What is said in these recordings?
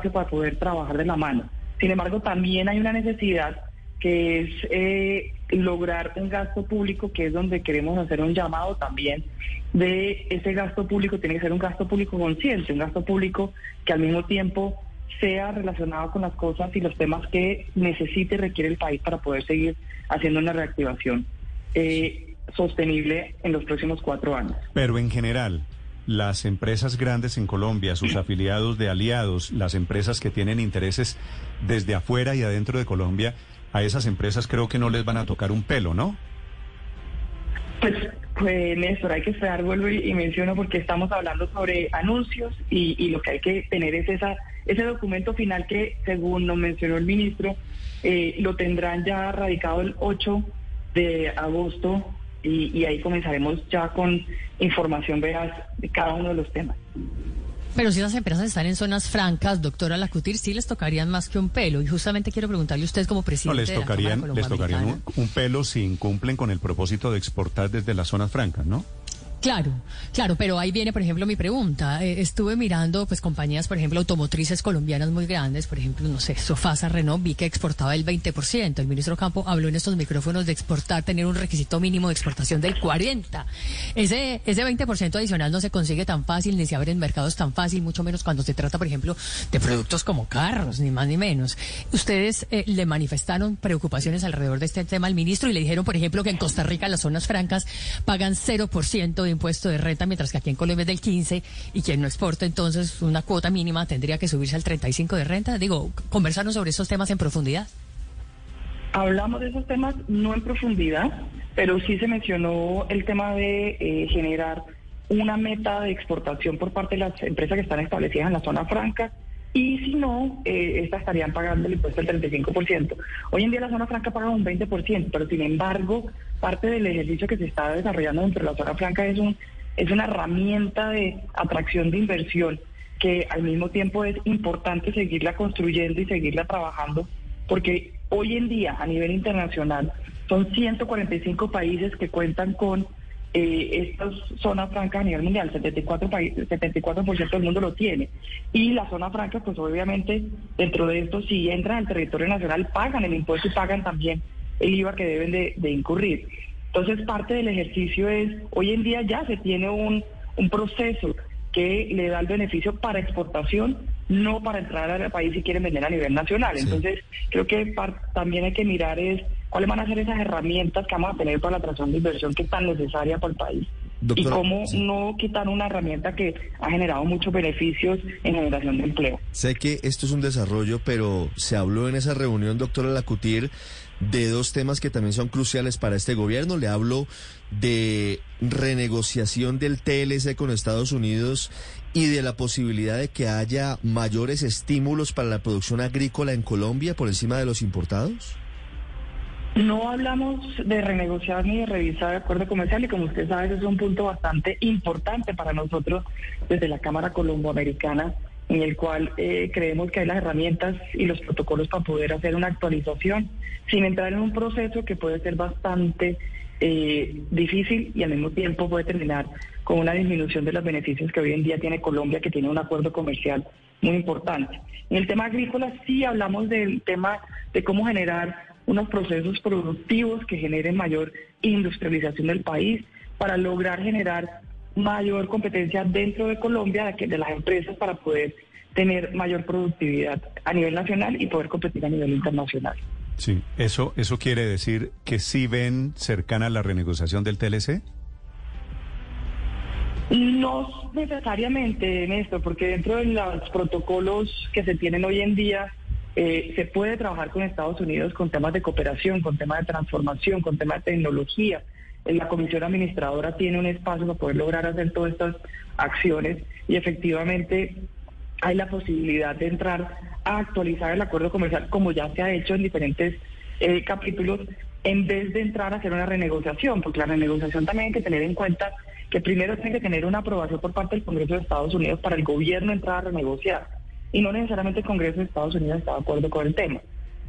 Para poder trabajar de la mano. Sin embargo, también hay una necesidad que es eh, lograr un gasto público, que es donde queremos hacer un llamado también de ese gasto público, tiene que ser un gasto público consciente, un gasto público que al mismo tiempo sea relacionado con las cosas y los temas que necesite y requiere el país para poder seguir haciendo una reactivación eh, sostenible en los próximos cuatro años. Pero en general, las empresas grandes en Colombia, sus afiliados de aliados, las empresas que tienen intereses desde afuera y adentro de Colombia, a esas empresas creo que no les van a tocar un pelo, ¿no? Pues, pues Néstor, hay que esperar, vuelvo y, menciono, porque estamos hablando sobre anuncios y, lo que hay que tener es esa, ese documento final que, según nos mencionó el ministro, eh, lo tendrán ya radicado el 8 de agosto y, y ahí comenzaremos ya con información veraz de cada uno de los temas. Pero si las empresas están en zonas francas, doctora Lacutir, sí les tocarían más que un pelo. Y justamente quiero preguntarle a usted como presidente. No, les tocarían, les tocarían un, un, pelo si incumplen con el propósito de exportar desde las zonas francas, ¿no? Claro, claro, pero ahí viene, por ejemplo, mi pregunta. Eh, estuve mirando, pues, compañías, por ejemplo, automotrices colombianas muy grandes, por ejemplo, no sé, Sofasa, Renault, vi que exportaba el 20%. El ministro Campo habló en estos micrófonos de exportar, tener un requisito mínimo de exportación del 40%. Ese, ese 20% adicional no se consigue tan fácil, ni se abren mercados tan fácil, mucho menos cuando se trata, por ejemplo, de productos como carros, ni más ni menos. Ustedes eh, le manifestaron preocupaciones alrededor de este tema al ministro y le dijeron, por ejemplo, que en Costa Rica las zonas francas pagan 0% de impuesto de renta, mientras que aquí en Colombia es del 15 y quien no exporta entonces una cuota mínima tendría que subirse al 35 de renta. Digo, conversarnos sobre esos temas en profundidad. Hablamos de esos temas no en profundidad, pero sí se mencionó el tema de eh, generar una meta de exportación por parte de las empresas que están establecidas en la zona franca y si no, eh, estas estarían pagando el impuesto del 35%. Hoy en día la zona franca paga un 20%, pero sin embargo, parte del ejercicio que se está desarrollando dentro de la zona franca es, un, es una herramienta de atracción de inversión que al mismo tiempo es importante seguirla construyendo y seguirla trabajando, porque hoy en día a nivel internacional son 145 países que cuentan con eh, estas zonas francas a nivel mundial, 74 países, 74% del mundo lo tiene. Y las zonas francas, pues obviamente, dentro de esto, si entran al territorio nacional, pagan el impuesto y pagan también el IVA que deben de, incurrir. Entonces, parte del ejercicio es, hoy en día ya se tiene un, un proceso que le da el beneficio para exportación, no para entrar al país si quieren vender a nivel nacional. Entonces, creo que también hay que mirar es cuáles van a ser esas herramientas que vamos a tener para la atracción de inversión que es tan necesaria para el país. y cómo no quitar una herramienta que ha generado muchos beneficios en generación de empleo. Sé que esto es un desarrollo, pero se habló en esa reunión, doctora Lacutir, de dos temas que también son cruciales para este gobierno. Le hablo de renegociación del TLC con Estados Unidos y de la posibilidad de que haya mayores estímulos para la producción agrícola en Colombia por encima de los importados. No hablamos de renegociar ni de revisar el acuerdo comercial y como usted sabe, es un punto bastante importante para nosotros desde la Cámara Colomboamericana, en el cual eh, creemos que hay las herramientas y los protocolos para poder hacer una actualización sin entrar en un proceso que puede ser bastante eh, difícil y al mismo tiempo puede terminar con una disminución de los beneficios que hoy en día tiene Colombia, que tiene un acuerdo comercial muy importante. En el tema agrícola sí hablamos del tema de cómo generar unos procesos productivos que generen mayor industrialización del país para lograr generar mayor competencia dentro de Colombia de las empresas para poder tener mayor productividad a nivel nacional y poder competir a nivel internacional. Sí, eso eso quiere decir que sí ven cercana la renegociación del TLC. No necesariamente, Néstor, porque dentro de los protocolos que se tienen hoy en día eh, se puede trabajar con Estados Unidos con temas de cooperación, con temas de transformación, con temas de tecnología. Eh, la comisión administradora tiene un espacio para poder lograr hacer todas estas acciones y efectivamente hay la posibilidad de entrar a actualizar el acuerdo comercial como ya se ha hecho en diferentes eh, capítulos, en vez de entrar a hacer una renegociación, porque la renegociación también hay que tener en cuenta que primero tiene que tener una aprobación por parte del Congreso de Estados Unidos para el gobierno entrar a renegociar. Y no necesariamente el Congreso de Estados Unidos está de acuerdo con el tema.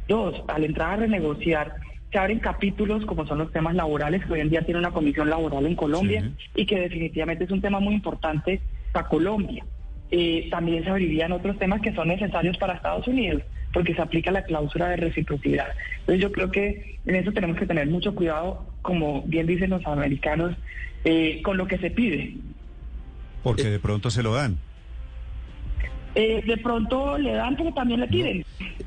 Dos, al entrar a renegociar, se abren capítulos como son los temas laborales, que hoy en día tiene una comisión laboral en Colombia y que definitivamente es un tema muy importante para Colombia. Eh, también se abrirían otros temas que son necesarios para Estados Unidos, porque se aplica la cláusula de reciprocidad. Entonces yo creo que en eso tenemos que tener mucho cuidado, como bien dicen los americanos, eh, con lo que se pide. Porque de pronto se lo dan. Eh, de pronto le dan, pero también le piden.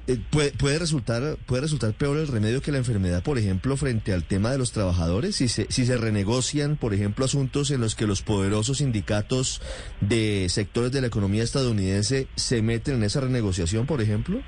Eh, puede, puede resultar puede resultar peor el remedio que la enfermedad, por ejemplo, frente al tema de los trabajadores, si se, si se renegocian, por ejemplo, asuntos en los que los poderosos sindicatos de sectores de la economía estadounidense se meten en esa renegociación, por ejemplo.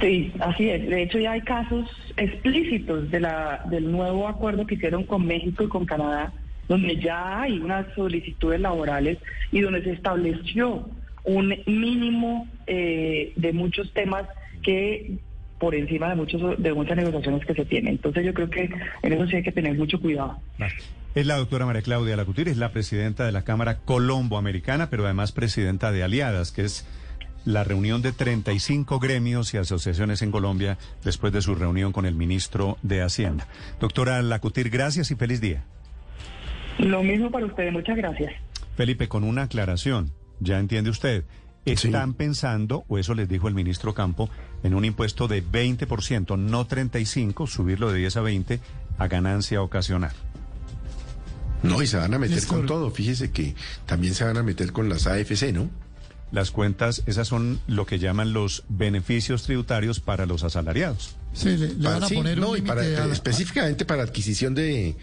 Sí, así es. De hecho, ya hay casos explícitos de la, del nuevo acuerdo que hicieron con México y con Canadá, donde ya hay unas solicitudes laborales y donde se estableció un mínimo eh, de muchos temas que por encima de muchos de muchas negociaciones que se tienen. Entonces yo creo que en eso sí hay que tener mucho cuidado. Es la doctora María Claudia Lacutir, es la presidenta de la Cámara Colombo-Americana, pero además presidenta de Aliadas, que es la reunión de 35 gremios y asociaciones en Colombia después de su reunión con el ministro de Hacienda. Doctora Lacutir, gracias y feliz día. Lo mismo para ustedes, muchas gracias. Felipe, con una aclaración, ya entiende usted, están pensando, o eso les dijo el ministro Campo, en un impuesto de 20%, no 35%, subirlo de 10 a 20 a ganancia ocasional. No, y se van a meter con todo. Fíjese que también se van a meter con las AFC, ¿no? Las cuentas, esas son lo que llaman los beneficios tributarios para los asalariados. Sí, le, van a sí, poner no, y para- la- específicamente para adquisición de,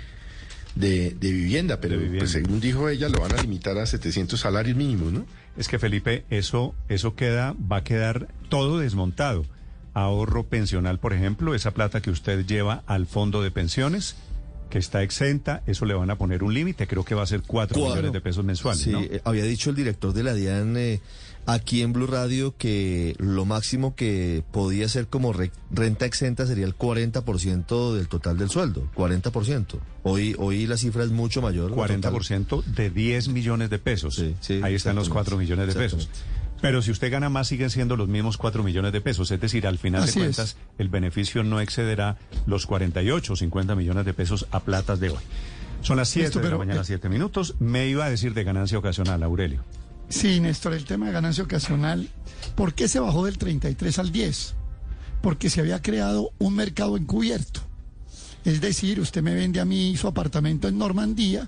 de, de vivienda, pero De vivienda. pues según dijo ella, lo van a limitar a 700 salarios mínimos, ¿no? Es que Felipe, eso, eso queda, va a quedar todo desmontado. Ahorro pensional, por ejemplo, esa plata que usted lleva al fondo de pensiones, que está exenta, eso le van a poner un límite, creo que va a ser cuatro Cuatro. millones de pesos mensuales, Sí, ¿no? eh, había dicho el director de la DIAN eh, aquí en Blue Radio que lo máximo que podía ser como re- renta exenta sería el 40% del total del sueldo, 40%. Hoy hoy la cifra es mucho mayor. la total. 40% de 10 millones de pesos. Sí, sí, Ahí están los exactamente. 4 millones de pesos. Pero si usted gana más, siguen siendo los mismos 4 millones de pesos. Es decir, al final Así de es. cuentas, el beneficio no excederá los 48 o 50 millones de pesos a platas de hoy. Son las 7 Listo, de la mañana, eh, 7 minutos. Me iba a decir de ganancia ocasional, Aurelio. Sí, Néstor, el tema de ganancia ocasional, ¿por qué se bajó del 33 al 10? Porque se había creado un mercado encubierto. Es decir, usted me vende a mí su apartamento en Normandía,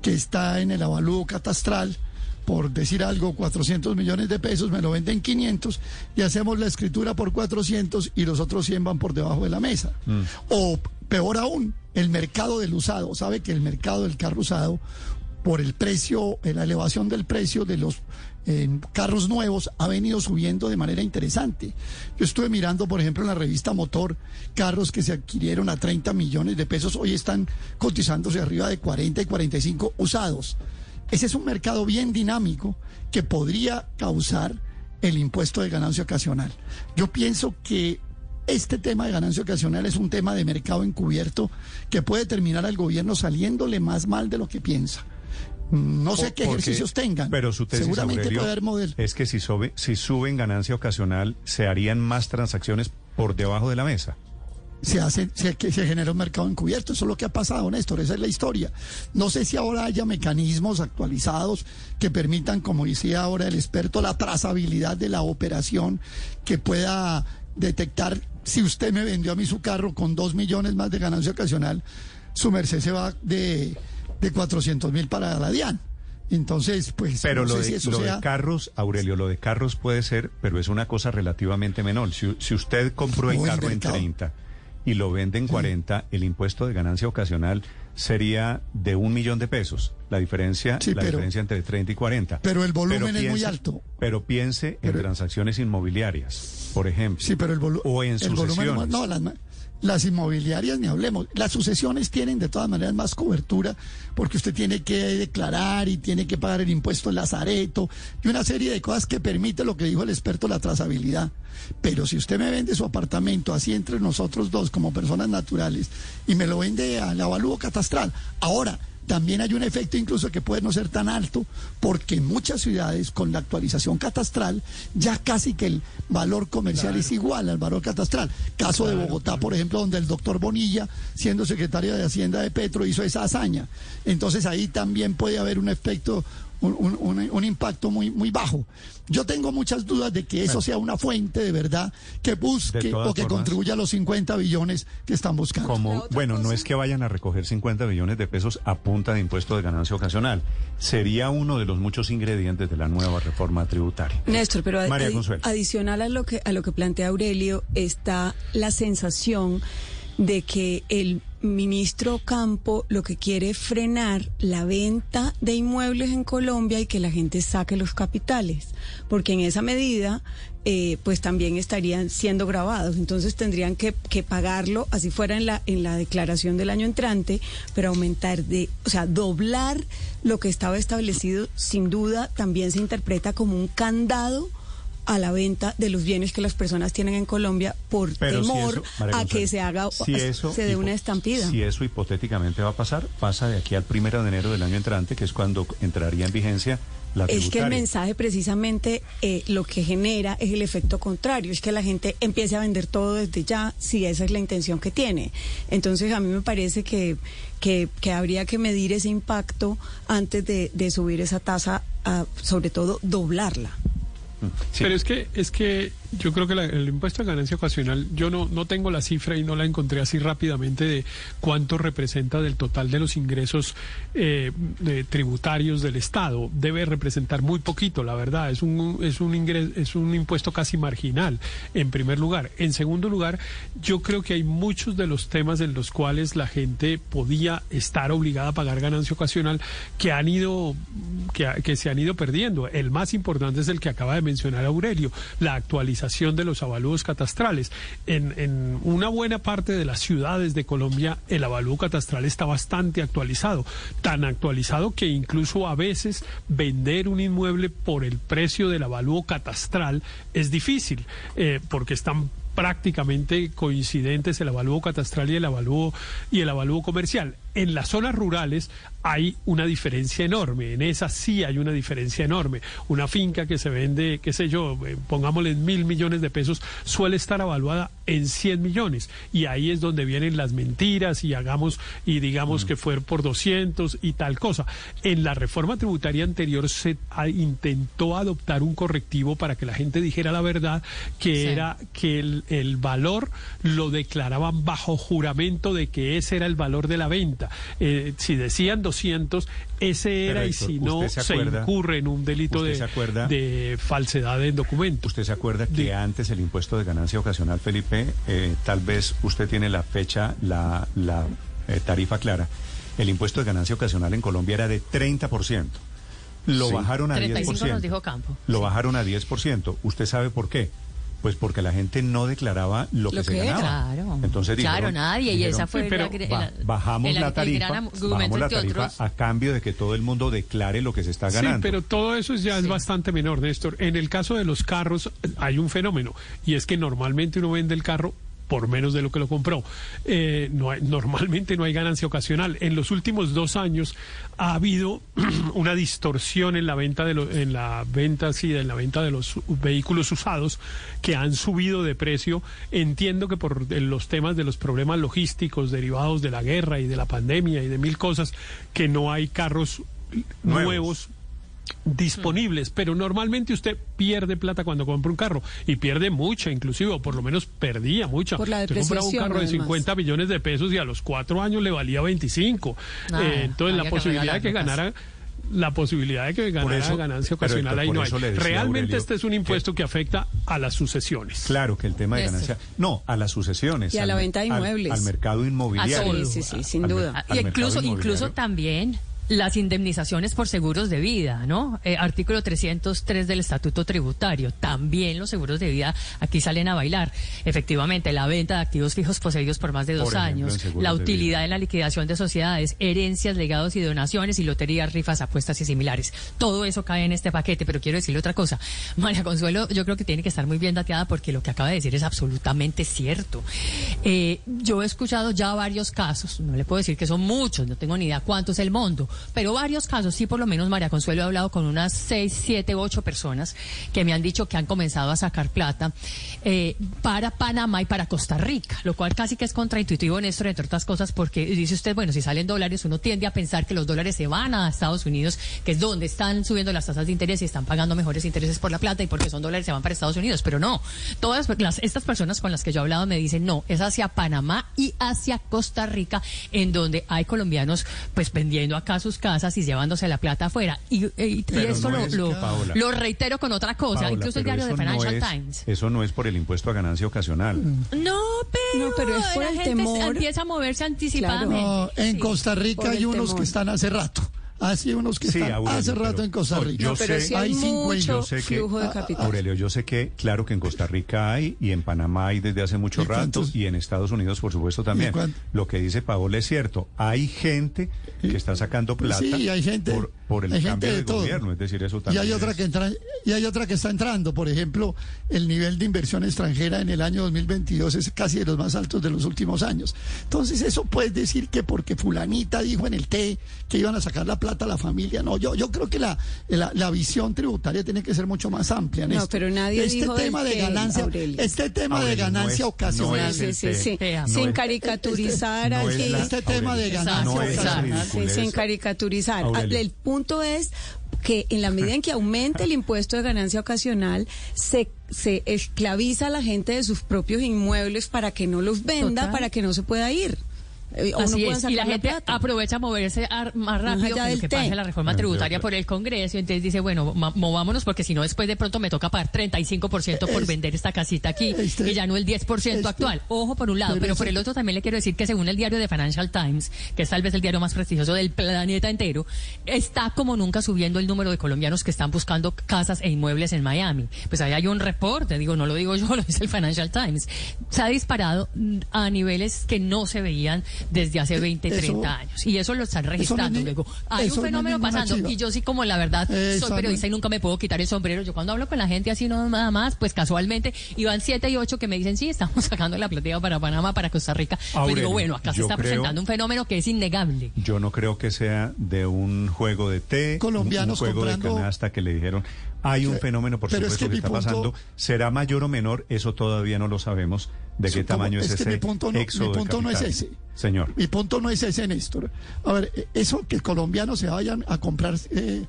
que está en el avalúo catastral, por decir algo, 400 millones de pesos, me lo venden 500 y hacemos la escritura por 400 y los otros 100 van por debajo de la mesa. O peor aún, el mercado del usado. Sabe que el mercado del carro usado por el precio, eh, la elevación del precio de los eh, carros nuevos ha venido subiendo de manera interesante. Yo estuve mirando, por ejemplo, en la revista Motor, carros que se adquirieron a 30 millones de pesos, hoy están cotizándose arriba de 40 y 45 usados. Ese es un mercado bien dinámico que podría causar el impuesto de ganancia ocasional. Yo pienso que este tema de ganancia ocasional es un tema de mercado encubierto que puede terminar al gobierno saliéndole más mal de lo que piensa. No sé qué ejercicios tengan. Pero su tesis, Seguramente Aurelio, puede haber modelo. es que si, sube, si suben ganancia ocasional, se harían más transacciones por debajo de la mesa. se hace, se, se genera un mercado encubierto. Eso es lo que ha pasado, Néstor. Esa es la historia. No sé si ahora haya mecanismos actualizados que permitan, como decía ahora el experto, la trazabilidad de la operación que pueda detectar si usted me vendió a mí su carro con dos millones más de ganancia ocasional, su merced se va de, de 400 mil para la DIAN. Entonces, pues, Pero no lo, sé de, si eso lo de sea... carros, Aurelio, lo de carros puede ser, pero es una cosa relativamente menor. Si, si usted compró el carro en mercado. 30 y lo vende en 40, el impuesto de ganancia ocasional sería de un millón de pesos. la diferencia, Sí, la pero- diferencia entre 30 y 40. pero el volumen es muy alto. Pero piense Pero- en transacciones inmobiliarias, por ejemplo. Sí, pero el, volu- O en el volumen... No, las, las inmobiliarias ni hablemos. Las sucesiones tienen de todas maneras más cobertura porque usted tiene que declarar y tiene que pagar el impuesto en Lazareto y una serie de cosas que permite lo que dijo el experto, la trazabilidad. Pero si usted me vende su apartamento así entre nosotros dos como personas naturales y me lo vende al avalúo catastral, ahora también hay un efecto incluso que puede no ser tan alto, porque en muchas ciudades con la actualización catastral ya casi que el valor comercial es igual al valor catastral. Caso de Bogotá, por ejemplo, donde el doctor Bonilla, siendo secretario de Hacienda de Petro, hizo esa hazaña. Entonces ahí también puede haber un efecto, un, un- impacto muy, muy bajo. Yo tengo muchas dudas de que eso sea una fuente de verdad que busque o que formas- contribuya a los 50 billones que están buscando. Como, bueno, no es que vayan a recoger 50 millones de pesos a punta de impuesto de ganancia ocasional. Sería uno de los muchos ingredientes de la nueva reforma tributaria. Néstor, pero adi- María adi- Consuelo. adicional a lo que a lo que plantea Aurelio está la sensación de que el ministro Campo lo que quiere es frenar la venta de inmuebles en Colombia y que la gente saque los capitales, porque en esa medida eh, pues también estarían siendo grabados, entonces tendrían que, que pagarlo así fuera en la en la declaración del año entrante, pero aumentar de, o sea, doblar lo que estaba establecido sin duda también se interpreta como un candado a la venta de los bienes que las personas tienen en Colombia por Pero si temor eso, María a que se haga si eso se dé una estampida. Si eso hipotéticamente va a pasar, pasa de aquí al primero de enero del año entrante, que es cuando entraría en vigencia la Es que el mensaje precisamente eh, lo que genera es el efecto contrario, es que la gente empiece a vender todo desde ya, si esa es la intención que tiene. Entonces a mí me parece que, que, que habría que medir ese impacto antes de, de subir esa tasa, a, sobre todo doblarla. Sí. Pero es que es que yo creo que la- el impuesto de ganancia ocasional, yo no, no tengo la cifra y no la encontré así rápidamente de cuánto representa del total de los ingresos eh, tributarios del Estado. Debe representar muy poquito, la verdad. Es un, es un ingreso, es un impuesto casi marginal, en primer lugar. En segundo lugar, yo creo que hay muchos de los temas en los cuales la gente podía estar obligada a pagar ganancia ocasional que han ido, que, que se han ido perdiendo. El más importante es el que acaba de mencionar Aurelio, la actualización de los avalúos catastrales. En, en una buena parte de las ciudades de Colombia el avalúo catastral está bastante actualizado, tan actualizado que incluso a veces vender un inmueble por el precio del avalúo catastral es difícil, eh, porque están prácticamente coincidentes el avalúo catastral y el avalúo y el avalúo comercial. En las zonas rurales hay una diferencia enorme, en esas sí hay una diferencia enorme. Una finca que se vende, qué sé yo, eh, pongámosle en mil millones de pesos, suele estar evaluada en 100 millones. Y ahí es donde vienen las mentiras y hagamos y digamos que fue por 200 y tal cosa. En la reforma tributaria anterior se intentó adoptar un correctivo para que la gente dijera la verdad, que Sí. era que el, el valor lo declaraban bajo juramento de que ese era el valor de la venta. Eh, si decían 200, ese era Pero, y si no, ¿usted se incurre en un delito de, se acuerda- de falsedad en documentos. ¿Usted se acuerda que antes el impuesto de ganancia ocasional, Felipe, eh, tal vez usted tiene la fecha, la, la eh, tarifa clara, el impuesto de ganancia ocasional en Colombia era de 30%. Lo Sí. bajaron a 35 10%. nos dijo Campo. Lo Sí. bajaron a 10%. ¿Usted sabe por qué? Pues porque la gente no declaraba lo, Lo que se que ganaba. Claro. Entonces Claro, dijeron- nadie, y esa fue Sí, pero la, Ba- bajamos el- la el tarifa, bajamos la tarifa otros. a cambio de que todo el mundo declare lo que se está ganando. Sí, pero todo eso ya es bastante menor, Néstor. En el caso de los carros hay un fenómeno y es que normalmente uno vende el carro por menos de lo que lo compró. Eh, no hay- normalmente no hay ganancia ocasional. En los últimos dos años ha habido una distorsión en la venta de lo- en la venta sí, en la venta de los vehículos usados que han subido de precio. Entiendo que por los temas de los problemas logísticos derivados de la guerra y de la pandemia y de mil cosas que no hay carros Nuevos. nuevos disponibles, pero normalmente usted pierde plata cuando compra un carro y pierde mucha, inclusive, o por lo menos perdía mucha. Por la Usted compraba un carro de además. 50 millones de pesos y a los cuatro años le valía 25. Ah, Eh, entonces la posibilidad de que ganara la posibilidad de que ganara eso- ganancia pero, ocasional ahí no hay. Realmente Aurelio este es un impuesto que afecta a las sucesiones. Claro que el tema de ganancia. No, a las sucesiones. Y a al la venta de inmuebles. Al, mercado inmobiliario. A todo. Sí, sí, sí, sin duda. Ah, al y incluso, incluso inmobiliario. también las indemnizaciones por seguros de vida, ¿no? Eh, artículo 303 del Estatuto Tributario. También los seguros de vida aquí salen a bailar. Efectivamente, la venta de activos fijos poseídos por más de dos ejemplo, años, la de utilidad vida. en la liquidación de sociedades, herencias, legados y donaciones y loterías, rifas, apuestas y similares. Todo eso cae en este paquete, pero quiero decirle otra cosa. María Consuelo, yo creo que tiene que estar muy bien dateada porque lo que acaba de decir es absolutamente cierto. Eh, yo he escuchado ya varios casos, no le puedo decir que son muchos, no tengo ni idea cuánto es el monto, pero varios casos, sí, por lo menos María Consuelo ha hablado con unas seis, siete, ocho personas que me han dicho que han comenzado a sacar plata eh, para Panamá y para Costa Rica, lo cual casi que es contraintuitivo, Néstor, entre otras cosas, porque dice usted, bueno, si salen dólares, uno tiende a pensar que los dólares se van a Estados Unidos, que es donde están subiendo las tasas de interés y están pagando mejores intereses por la plata y porque son dólares se van para Estados Unidos, pero no. Todas las, estas personas con las que yo he hablado me dicen, no, es hacia Panamá y hacia Costa Rica, en donde hay colombianos pues vendiendo acá sus casas y llevándose la plata afuera. Y, y- y Pero esto no lo, es lo- que, Paola. lo reitero con otra cosa, Paola, incluso el diario de no Financial es- Times. Eso no es por el impuesto a ganancia ocasional. No, pero, No, pero es por la el gente temor. empieza a moverse anticipadamente. No, en Sí. Costa Rica hay unos temor. que están hace rato. Así unos que Sí, están Aurelio, hace rato pero- en Costa no, Rica. yo pero sé- hay hay cinco y mucho yo sé que- flujo de capital. Aurelio, yo sé que, claro que en Costa Rica hay y en Panamá hay desde hace mucho ¿Y rato cuántos? y en Estados Unidos, por supuesto, también. ¿Y Lo que dice Paola es cierto. Hay gente que está sacando Pues plata sí, hay gente, por, por el hay gente cambio de de, todo. gobierno. Es decir, eso y también. hay otra es- que entra y hay otra que está entrando por ejemplo el nivel de inversión extranjera en el año 2022 es casi de los más altos de los últimos años entonces eso puedes decir que porque fulanita dijo en el T que iban a sacar la plata a la familia no yo yo creo que la la, la visión tributaria tiene que ser mucho más amplia No, Néstor. pero nadie este dijo tema de ganancia Aurelio. este tema de no ganancia es- no ocasional es Sí, el sí, sí. Sin es- caricaturizar no es aquí. la- este tema de ganancia ocasional sin caricaturizar. Aurelio. El punto es que en la medida en que aumenta el impuesto de ganancia ocasional, se, se esclaviza a la gente de sus propios inmuebles para que no los venda, Total. para que no se pueda ir. Eh, Así es, y la gente plata. aprovecha a moverse más rápido que lo que en la reforma tributaria por el Congreso. y Entonces dice, bueno, ma- movámonos porque si no después de pronto me toca pagar 35% por Es- vender esta casita aquí este- y ya no el 10% este- actual. Ojo por un lado, pero pero, ese- por el otro también le quiero decir que según el diario de Financial Times, que es tal vez el diario más prestigioso del planeta entero, está como nunca subiendo el número de colombianos que están buscando casas e inmuebles en Miami. Pues ahí hay un reporte, digo, no lo digo yo, lo dice el Financial Times. Se ha disparado a niveles que no se veían desde hace 20, Eso- 30 años. Y eso lo están registrando luego. Hay un fenómeno pasando chiva. y yo sí como la verdad Eso soy periodista y nunca me puedo quitar el sombrero. Yo cuando hablo con la gente así no nada más, pues casualmente iban siete y ocho que me dicen, sí, estamos sacando la platea para Panamá, para Costa Rica. pues Aurelio, digo, bueno, acá se está creo- presentando un fenómeno que es innegable. Yo no creo que sea de un juego de té, Colombianos un, un juego comprando- de canasta que le dijeron. Hay un fenómeno, por pero es supuesto, que está punto- pasando. ¿Será mayor o menor? Eso todavía no lo sabemos. ¿De qué tamaño es, es que ese mi punto no- mi punto no es ese. Señor. Mi punto no es ese, Néstor. A ver, eh, eso que colombianos se vayan a comprar eh,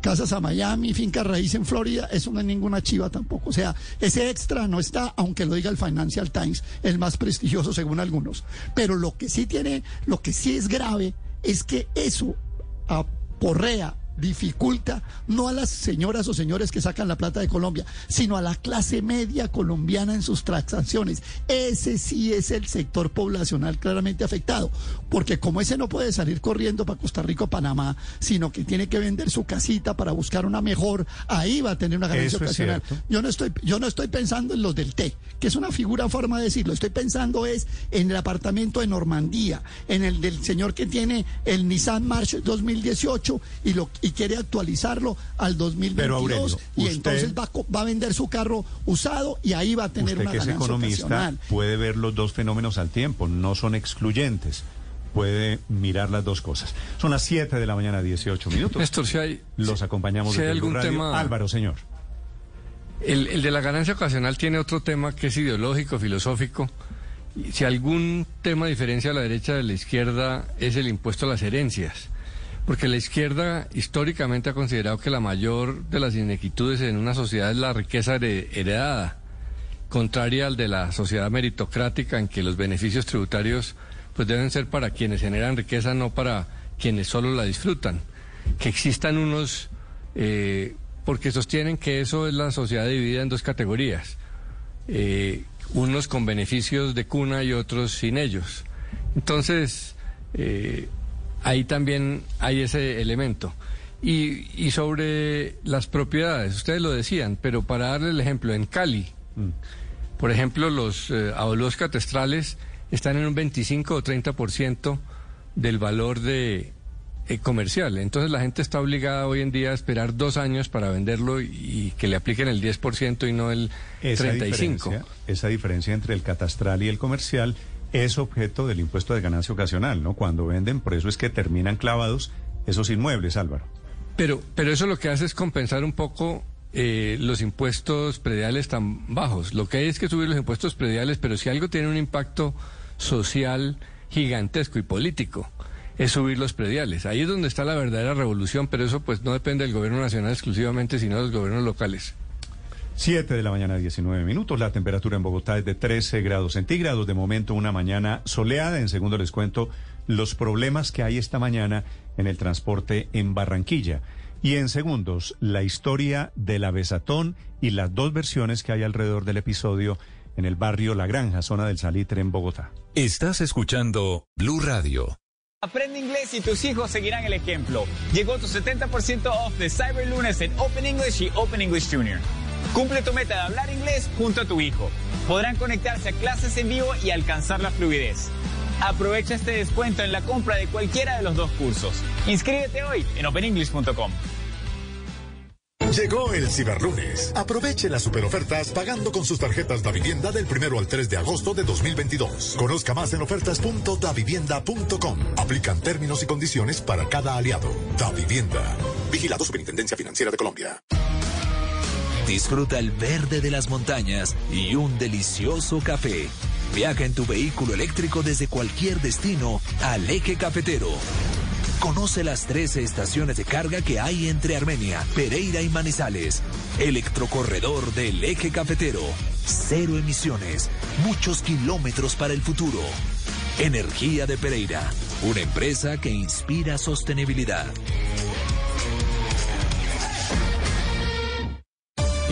casas a Miami, finca raíz en Florida, eso no es ninguna chiva tampoco. O sea, ese extra no está, aunque lo diga el Financial Times, el más prestigioso según algunos. Pero lo que sí tiene, lo que sí es grave es que eso aporrea dificulta no a las señoras o señores que sacan la plata de Colombia, sino a la clase media colombiana en sus transacciones. Ese sí es el sector poblacional claramente afectado, porque como ese no puede salir corriendo para Costa Rica o Panamá, sino que tiene que vender su casita para buscar una mejor, ahí va a tener una ganancia Eso ocasional. Yo no estoy, yo no estoy pensando en los del té, que es una figura forma de decirlo. Estoy pensando es en el apartamento de Normandía, en el del señor que tiene el Nissan March 2018 y lo y quiere actualizarlo al 2022 Pero, Aurelio, y usted- entonces va, va a vender su carro usado y ahí va a tener Usted una que es economista ocasional. puede ver los dos fenómenos al tiempo, no son excluyentes. Puede mirar las dos cosas. Son las 7 de la mañana, 18 minutos. Néstor, si hay, Los acompañamos si hay algún Radio. tema- Álvaro, señor. El, el de la ganancia ocasional tiene otro tema que es ideológico, filosófico. Y Si algún tema diferencia a la derecha de la izquierda es el impuesto a las herencias. Porque la izquierda históricamente ha considerado que la mayor de las inequitudes en una sociedad es la riqueza here- heredada, contraria al de la sociedad meritocrática en que los beneficios tributarios pues deben ser para quienes generan riqueza, no para quienes solo la disfrutan. Que existan unos eh, porque sostienen que eso es la sociedad dividida en dos categorías, eh, unos con beneficios de cuna y otros sin ellos. Entonces, eh, ahí también hay ese elemento. Y, y sobre las propiedades, ustedes lo decían, pero para darle el ejemplo, en Cali, por ejemplo, los eh, catastrales están en un 25 o 30% del valor de eh, comercial. Entonces la gente está obligada hoy en día a esperar dos años para venderlo y, que le apliquen el 10% y no el Esa 35%. diferencia, esa diferencia entre el catastral y el comercial es objeto del impuesto de ganancia ocasional, ¿no? Cuando venden, por eso es que terminan clavados esos inmuebles, Álvaro. Pero, pero eso lo que hace es compensar un poco eh, los impuestos prediales tan bajos. Lo que hay es que subir los impuestos prediales, pero si algo tiene un impacto social gigantesco y político, es subir los prediales. Ahí es donde está la verdadera revolución, pero eso pues no depende del gobierno nacional exclusivamente, sino de los gobiernos locales. 7 de la mañana, 19 minutos. La temperatura en Bogotá es de 13 grados centígrados. De momento, una mañana soleada. En segundo, les cuento los problemas que hay esta mañana en el transporte en Barranquilla. Y en segundos, la historia de la Besatón y las dos versiones que hay alrededor del episodio en el barrio La Granja, zona del Salitre en Bogotá. Estás escuchando Blue Radio. Aprende inglés y tus hijos seguirán el ejemplo. Llegó tu 70% off de Cyber Lunes en Open English y Open English Junior. Cumple tu meta de hablar inglés junto a tu hijo. Podrán conectarse a clases en vivo y alcanzar la fluidez. Aprovecha este descuento en la compra de cualquiera de los dos cursos. Inscríbete hoy en openenglish.com. Llegó el Ciberlunes. Aproveche las superofertas pagando con sus tarjetas Da Vivienda del primero al 3 de agosto de 2022. Conozca más en ofertas.davivienda.com. Aplican términos y condiciones para cada aliado. Da Vivienda. Vigilado Superintendencia Financiera de Colombia. Disfruta el verde de las montañas y un delicioso café. Viaja en tu vehículo eléctrico desde cualquier destino al eje cafetero. Conoce las 13 estaciones de carga que hay entre Armenia, Pereira y Manizales. Electrocorredor del eje cafetero. Cero emisiones. Muchos kilómetros para el futuro. Energía de Pereira. Una empresa que inspira sostenibilidad.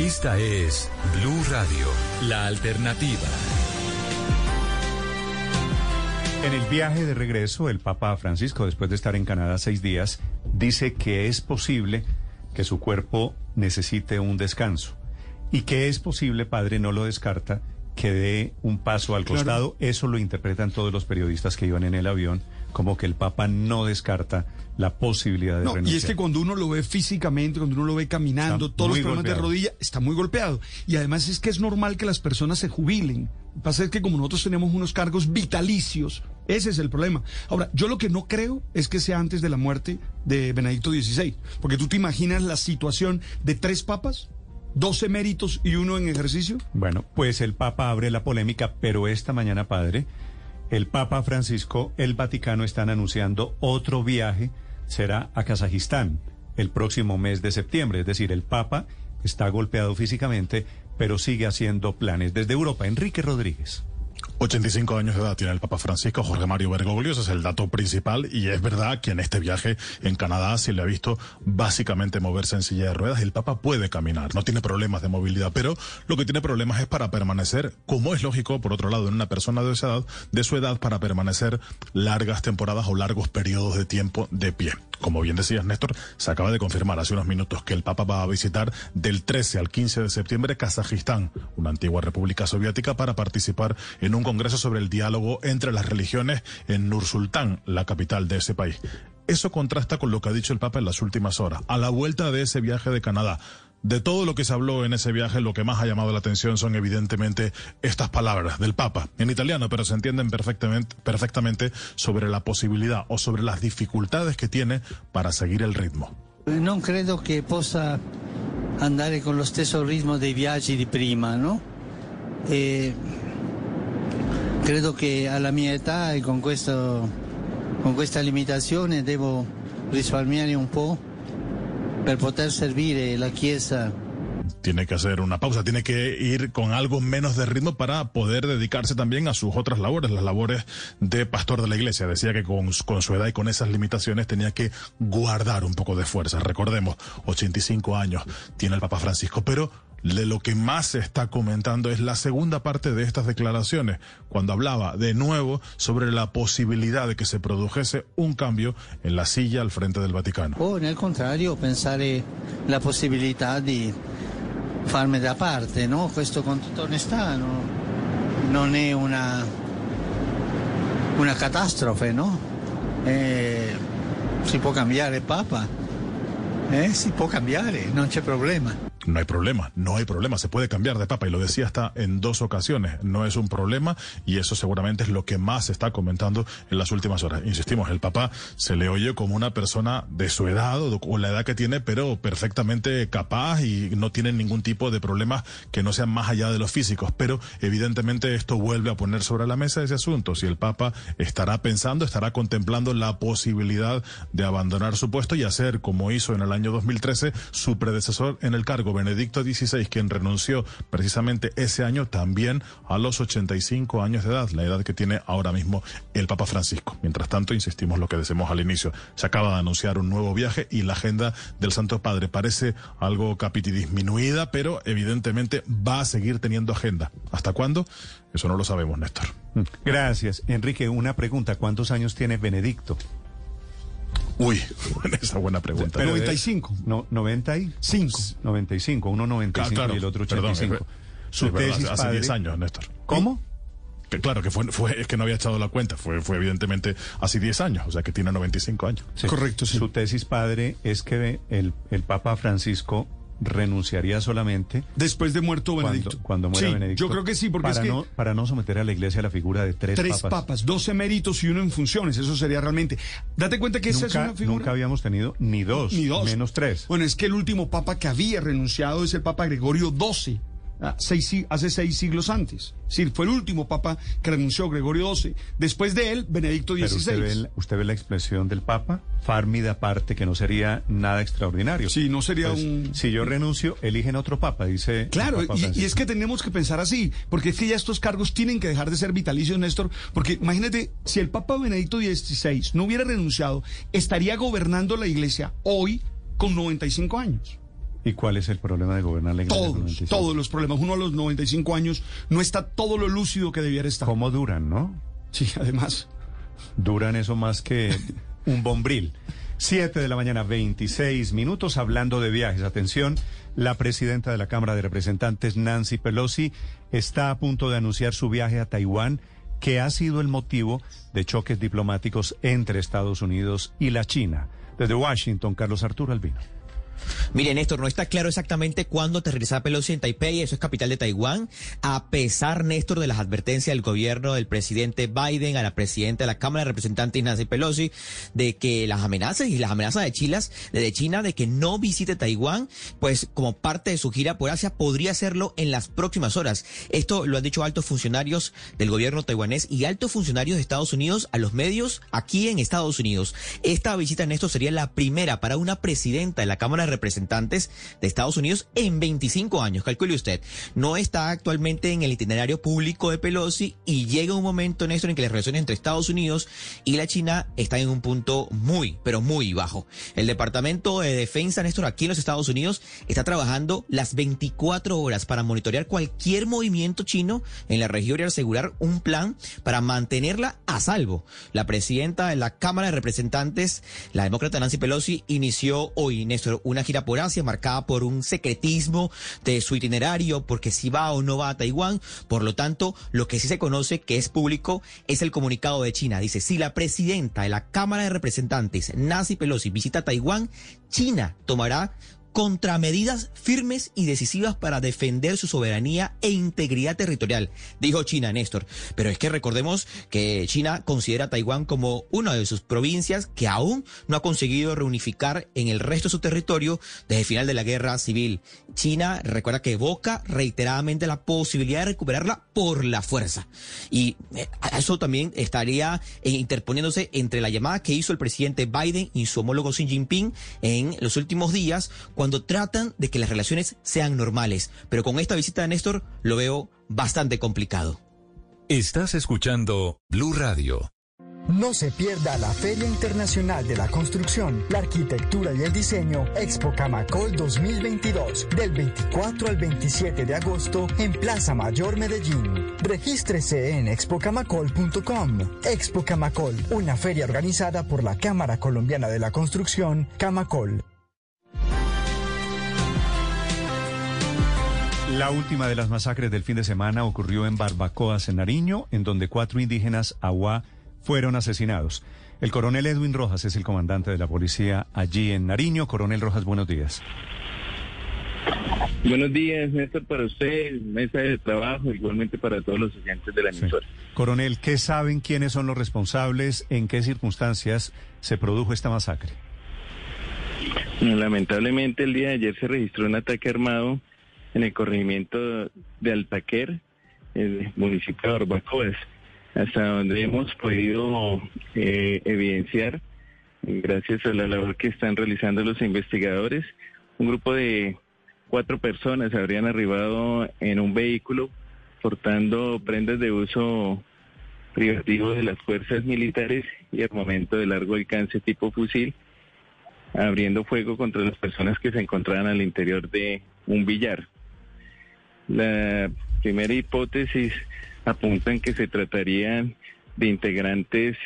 Esta es Blue Radio, la alternativa. En el viaje de regreso, el Papa Francisco, después de estar en Canadá seis días, dice que es posible que su cuerpo necesite un descanso y que es posible, padre, no lo descarta, que dé un paso al Claro. costado. Eso lo interpretan todos los periodistas que iban en el avión, como que el Papa no descarta la posibilidad de No, y renunciar. es que cuando uno lo ve físicamente, cuando uno lo ve caminando, Está todos los problemas de rodilla, está muy golpeado. Y además es que es normal que las personas se jubilen. Lo que pasa es que como nosotros tenemos unos cargos vitalicios, ese es el problema. Ahora, yo lo que no creo es que sea antes de la muerte de Benedicto XVI. Porque tú te imaginas la situación de tres papas, dos eméritos y uno en ejercicio. Bueno, pues el Papa abre la polémica, pero esta mañana, padre, el Papa Francisco, el Vaticano están anunciando otro viaje, será a Kazajistán el próximo mes de septiembre. Es decir, el Papa está golpeado físicamente, pero sigue haciendo planes desde Europa. Enrique Rodríguez. 85 años de edad tiene el Papa Francisco, Jorge Mario Bergoglio, ese es el dato principal y es verdad que en este viaje en Canadá se le ha visto básicamente moverse en silla de ruedas. El Papa puede caminar, no tiene problemas de movilidad, pero lo que tiene problemas es para permanecer, como es lógico, por otro lado, en una persona de esa edad, de su edad, para permanecer largas temporadas o largos periodos de tiempo de pie. Como bien decías, Néstor, se acaba de confirmar hace unos minutos que el Papa va a visitar del 13 al 15 de septiembre Kazajistán, una antigua república soviética, para participar en un congreso sobre el diálogo entre las religiones en Nur-Sultán, la capital de ese país. Eso contrasta con lo que ha dicho el Papa en las últimas horas. A la vuelta de ese viaje de Canadá, de todo lo que se habló en ese viaje, lo que más ha llamado la atención son evidentemente estas palabras del Papa, en italiano, pero se entienden perfectamente, perfectamente sobre la posibilidad o sobre las dificultades que tiene para seguir el ritmo. Non credo che possa andare con lo stesso ritmo dei viaggi di prima, no? E credo che alla mia età e con, questo, con questa limitazione devo risparmiare un po' per poter servire la Chiesa Tiene que hacer una pausa, tiene que ir con algo menos de ritmo para poder dedicarse también a sus otras labores, las labores de pastor de la iglesia. Decía que con, con su edad y con esas limitaciones tenía que guardar un poco de fuerza. Recordemos, 85 años tiene el Papa Francisco, pero de lo que más se está comentando es la segunda parte de estas declaraciones, cuando hablaba de nuevo sobre la posibilidad de que se produjese un cambio en la silla al frente del Vaticano. O nel contrario pensare la possibilità di farmi da parte, no? Questo con tutta onestà no? non è una, una catastrofe, no? Eh, si può cambiare Papa, eh? si può cambiare, non c'è problema. No hay problema, no hay problema, se puede cambiar de papa y lo decía hasta en dos ocasiones, no es un problema y eso seguramente es lo que más se está comentando en las últimas horas. Insistimos, el papa se le oye como una persona de su edad o, o la edad que tiene, pero perfectamente capaz y no tiene ningún tipo de problemas que no sean más allá de los físicos, pero evidentemente esto vuelve a poner sobre la mesa ese asunto, si el papa estará pensando, estará contemplando la posibilidad de abandonar su puesto y hacer como hizo en el año 2013 su predecesor en el cargo Benedicto XVI, quien renunció precisamente ese año también a los 85 años de edad, la edad que tiene ahora mismo el Papa Francisco. Mientras tanto, insistimos lo que decimos al inicio, se acaba de anunciar un nuevo viaje y la agenda del Santo Padre parece algo capitidisminuida, pero evidentemente va a seguir teniendo agenda. ¿Hasta cuándo? Eso no lo sabemos, Néstor. Gracias. Enrique, una pregunta. ¿Cuántos años tiene Benedicto? Uy, esa buena pregunta. Pero de- 95. No, 95. 95, uno 95 Claro, y el otro perdón, 85. es- Su es verdad, tesis, hace padre- 10 años, Néstor. ¿Cómo? Que claro, que fue, fue, es que no había echado la cuenta, fue, fue evidentemente hace 10 años, o sea que tiene 95 años. Sí. Su tesis padre es que el, el Papa Francisco renunciaría solamente Después de muerto cuando, Benedicto. cuando muera Sí, Benedicto. yo creo que sí, porque para es que- no, para no someter a la iglesia a la figura de tres, Tres papas. papas. dos eméritos y uno en funciones. Eso sería realmente. Date cuenta que esa es Nunca, una figura. nunca habíamos tenido ni dos, Ni dos. menos tres. Bueno, es que el último papa que había renunciado es el Papa Gregorio XII, seis si- hace seis siglos antes. Sí, fue el último papa que renunció, Gregorio XII. Después de él, Benedicto Pero usted ve, XVI. usted ve la expresión del Papa, Farmida aparte, que no sería nada extraordinario. Sí, no sería Pues, un- Si yo renuncio, eligen otro Papa, dice. el Claro, Papa y, y es que tenemos que pensar así, porque es que ya estos cargos tienen que dejar de ser vitalicios, Néstor, porque imagínate, si el Papa Benedicto XVI no hubiera renunciado, estaría gobernando la iglesia hoy con 95 años. ¿Y cuál es el problema de gobernar la iglesia? Todos, 95? todos los problemas. Uno a los 95 años no está todo lo lúcido que debiera estar. ¿Cómo duran, no? Sí, además. Duran eso más que un bombril. Siete de la mañana, 26 minutos, hablando de viajes. Atención, la presidenta de la Cámara de Representantes, Nancy Pelosi, está a punto de anunciar su viaje a Taiwán, que ha sido el motivo de choques diplomáticos entre Estados Unidos y la China. Desde Washington, Carlos Arturo Albino. Mire, Néstor, no está claro exactamente cuándo aterrizará Pelosi en Taipei, eso es capital de Taiwán, a pesar, Néstor, de las advertencias del gobierno del presidente Biden a la presidenta de la Cámara de Representantes, Nancy Pelosi, de que las amenazas y las amenazas de China, de China de que no visite Taiwán, pues como parte de su gira por Asia, podría hacerlo en las próximas horas. Esto lo han dicho altos funcionarios del gobierno taiwanés y altos funcionarios de Estados Unidos a los medios aquí en Estados Unidos. Esta visita, Néstor, sería la primera para una presidenta de la Cámara de Representantes de Estados Unidos en 25 años. Calcule usted. No está actualmente en el itinerario público de Pelosi y llega un momento, Néstor, en que las relaciones entre Estados Unidos y la China están en un punto muy, pero muy bajo. El Departamento de Defensa, Néstor, aquí en los Estados Unidos está trabajando las 24 horas para monitorear cualquier movimiento chino en la región y asegurar un plan para mantenerla a salvo. La presidenta de la Cámara de Representantes, la demócrata Nancy Pelosi, inició hoy, Néstor, una gira por Asia marcada por un secretismo de su itinerario, porque si va o no va a Taiwán. Por lo tanto, lo que sí se conoce que es público es el comunicado de China. Dice, si la presidenta de la Cámara de Representantes, Nancy Pelosi, visita Taiwán, China tomará contramedidas firmes y decisivas para defender su soberanía e integridad territorial, dijo China, Néstor. Pero es que recordemos que China considera a Taiwán como una de sus provincias que aún no ha conseguido reunificar en el resto de su territorio desde el final de la guerra civil. China recuerda que evoca reiteradamente la posibilidad de recuperarla por la fuerza. Y eh, eso también estaría eh, interponiéndose entre la llamada que hizo el presidente Biden y su homólogo Xi Jinping en los últimos días, cuando tratan de que las relaciones sean normales. Pero con esta visita de Néstor lo veo bastante complicado. Estás escuchando Blue Radio. No se pierda la Feria Internacional de la Construcción, la Arquitectura y el Diseño Expo Camacol 2022 del 24 al 27 de agosto en Plaza Mayor Medellín. Regístrese en expocamacol.com. Expo Camacol, una feria organizada por la Cámara Colombiana de la Construcción, Camacol. La última de las masacres del fin de semana ocurrió en Barbacoas, en Nariño, en donde cuatro indígenas agua fueron asesinados. El coronel Edwin Rojas es el comandante de la policía allí en Nariño. Coronel Rojas, buenos días. Buenos días, Néstor, para usted, mesa de trabajo, igualmente para todos los estudiantes de la emisora. Coronel, ¿qué saben quiénes son los responsables? ¿En qué circunstancias se produjo esta masacre? Lamentablemente, el día de ayer se registró un ataque armado en el corregimiento de Altaquer, el municipio de Barbacoas hasta donde hemos podido eh, evidenciar, gracias a la labor que están realizando los investigadores, un grupo de cuatro personas habrían arribado en un vehículo portando prendas de uso privativo de las fuerzas militares y armamento de largo alcance tipo fusil, abriendo fuego contra las personas que se encontraban al interior de un billar. La primera hipótesis apuntan que se tratarían de integrantes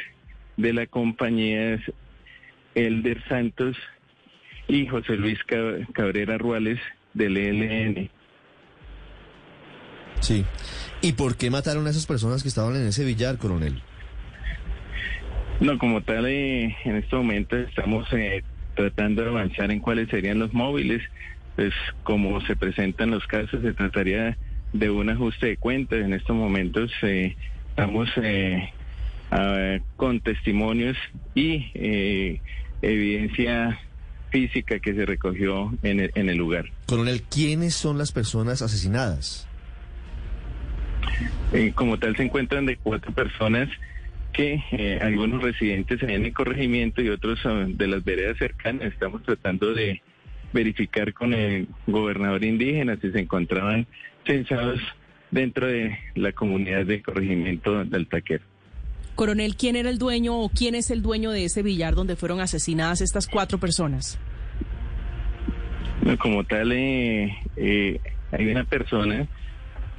de la compañía Elder Santos y José Luis Cabrera Ruales del ELN. Sí. ¿Y por qué mataron a esas personas que estaban en ese billar, coronel? No, como tal, eh, en este momento estamos eh, tratando de avanzar en cuáles serían los móviles. Pues como se presentan los casos, se trataría de un ajuste de cuentas. En estos momentos eh, estamos eh, con testimonios y eh, evidencia física que se recogió en el, en el lugar. Coronel, ¿quiénes son las personas asesinadas? como tal se encuentran de cuatro personas que algunos residentes en el corregimiento y otros de las veredas cercanas. Estamos tratando de verificar con el gobernador indígena si se encontraban censados dentro de la comunidad de corregimiento del Taquero. Coronel, ¿quién era el dueño o quién es el dueño de ese billar donde fueron asesinadas estas cuatro personas? como tal, eh, eh, hay una persona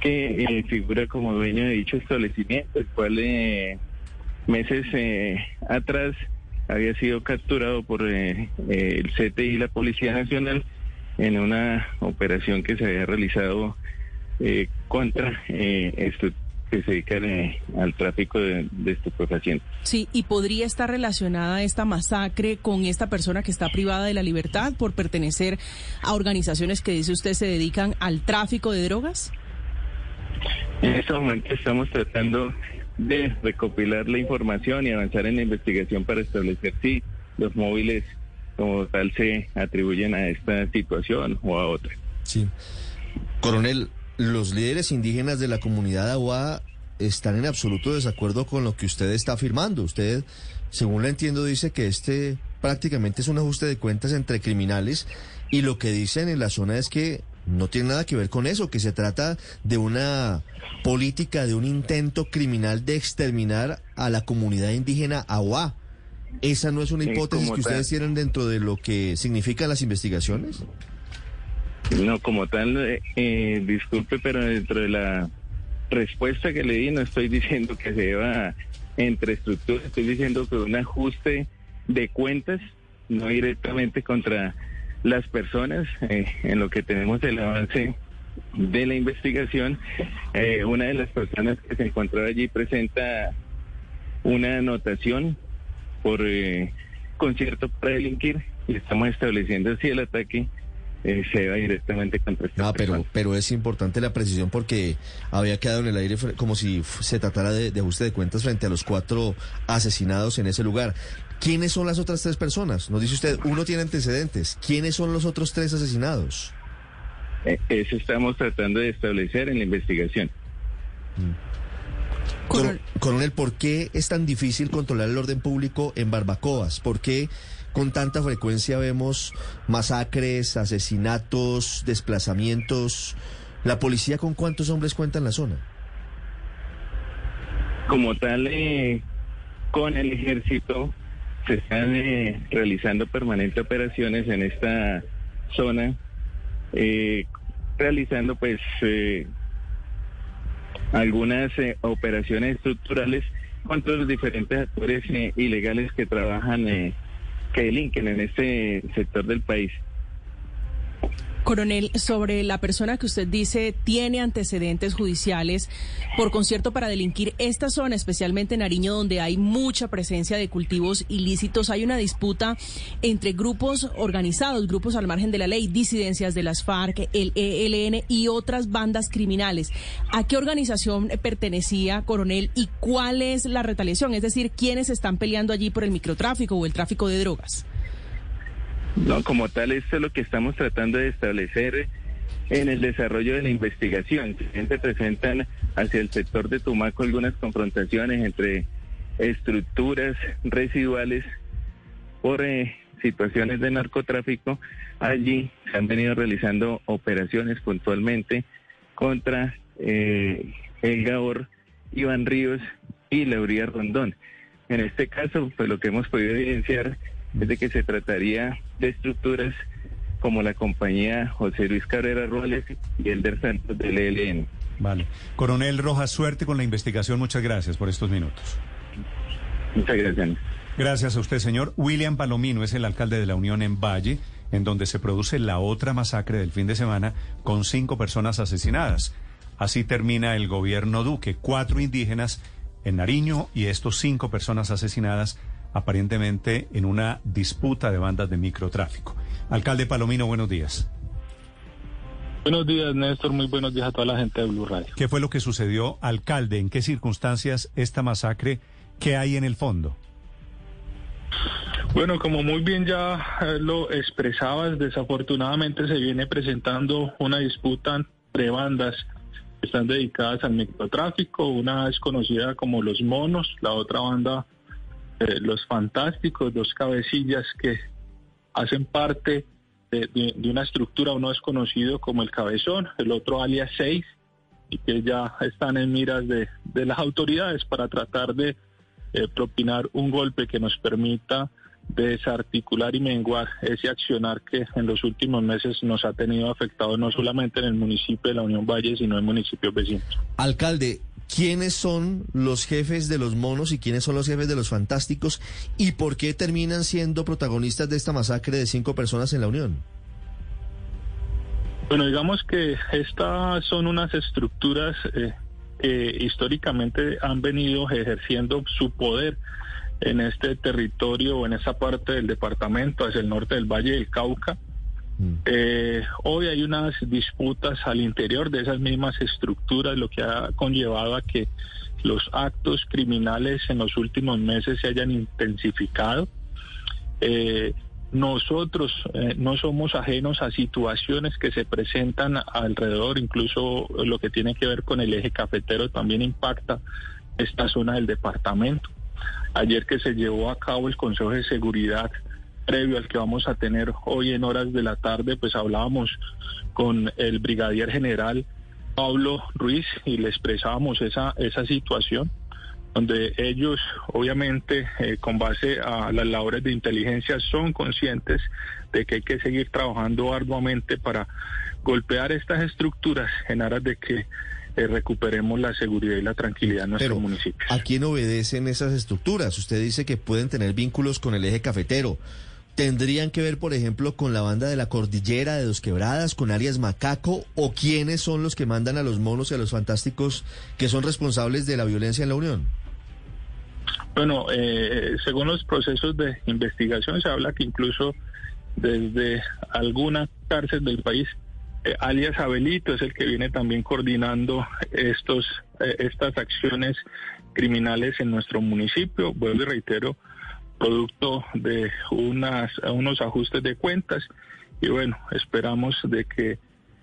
que eh, figura como dueño de dicho establecimiento, el cual meses atrás había sido capturado por el CTI y la Policía Nacional en una operación que se había realizado eh, contra eh, esto que se dedican eh, al tráfico de, de estupefacientes. Sí, y podría estar relacionada esta masacre con esta persona que está privada de la libertad por pertenecer a organizaciones que dice usted se dedican al tráfico de drogas. En este momento estamos tratando de recopilar la información y avanzar en la investigación para establecer si los móviles como tal se atribuyen a esta situación o a otra. Sí. Coronel, los líderes indígenas de la comunidad Agua están en absoluto desacuerdo con lo que usted está afirmando. Usted, según lo entiendo, dice que este prácticamente es un ajuste de cuentas entre criminales y lo que dicen en la zona es que no tiene nada que ver con eso, que se trata de una política, de un intento criminal de exterminar a la comunidad indígena Agua. ¿Esa no es una hipótesis que ustedes tienen dentro de lo que significan las investigaciones? No, como tal, eh, eh, disculpe, pero dentro de la respuesta que le di no estoy diciendo que se deba entre estructuras, estoy diciendo que un ajuste de cuentas, no directamente contra las personas, eh, en lo que tenemos el avance de la investigación, una de las personas que se encontró allí presenta una anotación por concierto para delinquir y estamos estableciendo así el ataque eh, se va directamente contra esta Ah, pero, pero es importante la precisión porque había quedado en el aire como si se tratara de, ajuste de cuentas frente a los cuatro asesinados en ese lugar. ¿Quiénes son las otras tres personas? Nos dice usted, uno tiene antecedentes. ¿Quiénes son los otros tres asesinados? Eh, eso estamos tratando de establecer en la investigación. Mm. Coronel, ¿por qué es tan difícil controlar el orden público en Barbacoas? ¿Por qué con tanta frecuencia vemos masacres, asesinatos, desplazamientos. ¿La policía con cuántos hombres cuenta en la zona? Como tal, eh, con el ejército se están eh, realizando permanentes operaciones en esta zona, eh, realizando pues eh, algunas operaciones estructurales contra los diferentes actores ilegales que trabajan, que delinquen en este sector del país. Coronel, sobre la persona que usted dice tiene antecedentes judiciales por concierto para delinquir esta zona, especialmente en Nariño, donde hay mucha presencia de cultivos ilícitos, hay una disputa entre grupos organizados, grupos al margen de la ley, disidencias de las FARC, el ELN y otras bandas criminales. ¿A qué organización pertenecía, coronel, y cuál es la retaliación? Es decir, ¿quiénes están peleando allí por el microtráfico o el tráfico de drogas? No, como tal, esto es lo que estamos tratando de establecer en el desarrollo de la investigación. Se presentan hacia el sector de Tumaco algunas confrontaciones entre estructuras residuales por eh, situaciones de narcotráfico. Allí se han venido realizando operaciones puntualmente contra eh, el Gaor, Iván Ríos y Lauría Rondón. En este caso, pues lo que hemos podido evidenciar es de que se trataría de estructuras como la compañía José Luis Cabrera Robles y Elder Santos del ELN. Vale. Coronel Rojas, suerte con la investigación. Muchas gracias por estos minutos. Muchas gracias. Gracias a usted, señor. William Palomino es el alcalde de la Unión en Valle, en donde se produce la otra masacre del fin de semana con cinco personas asesinadas. Así termina el gobierno Duque. Cuatro indígenas en Nariño y estos cinco personas asesinadas aparentemente en una disputa de bandas de microtráfico. Alcalde Palomino, buenos días. Buenos días, Néstor. Muy buenos días a toda la gente de Blue Radio. ¿Qué fue lo que sucedió, alcalde? ¿En qué circunstancias esta masacre? ¿Qué hay en el fondo? Bueno, como muy bien ya eh, lo expresabas, desafortunadamente se viene presentando una disputa entre bandas que están dedicadas al microtráfico. Una es conocida como los monos, la otra banda eh, los fantásticos, dos cabecillas que hacen parte de, una estructura, uno es conocido como el cabezón, el otro alias 6, y que ya están en miras de, las autoridades para tratar de eh, propinar un golpe que nos permita desarticular y menguar ese accionar que en los últimos meses nos ha tenido afectado no solamente en el municipio de la Unión Valle, sino en municipios vecinos. Alcalde, quiénes son los jefes de los monos y quiénes son los jefes de los fantásticos y por qué terminan siendo protagonistas de esta masacre de cinco personas en la Unión. Bueno, digamos que estas son unas estructuras eh, que históricamente han venido ejerciendo su poder en este territorio o en esa parte del departamento hacia el norte del Valle del Cauca eh, hoy hay unas disputas al interior de esas mismas estructuras, lo que ha conllevado a que los actos criminales en los últimos meses se hayan intensificado. Eh, nosotros eh, no somos ajenos a situaciones que se presentan alrededor, incluso lo que tiene que ver con el eje cafetero también impacta esta zona del departamento. Ayer que se llevó a cabo el Consejo de Seguridad previo al que vamos a tener hoy en horas de la tarde, pues hablábamos con el brigadier general Pablo Ruiz y le expresábamos esa, esa situación donde ellos obviamente eh, con base a las labores de inteligencia son conscientes de que hay que seguir trabajando arduamente para golpear estas estructuras en aras de que eh, recuperemos la seguridad y la tranquilidad en nuestro municipio. ¿A quién obedecen esas estructuras? Usted dice que pueden tener vínculos con el eje cafetero tendrían que ver, por ejemplo, con la banda de la cordillera de Dos Quebradas, con Arias Macaco, o quiénes son los que mandan a los monos y a los fantásticos que son responsables de la violencia en la Unión? Bueno, eh, según los procesos de investigación se habla que incluso desde alguna cárcel del país, eh, alias Abelito es el que viene también coordinando estos, eh, estas acciones criminales en nuestro municipio. Vuelvo y reitero, producto de unas, unos ajustes de cuentas y bueno, esperamos de que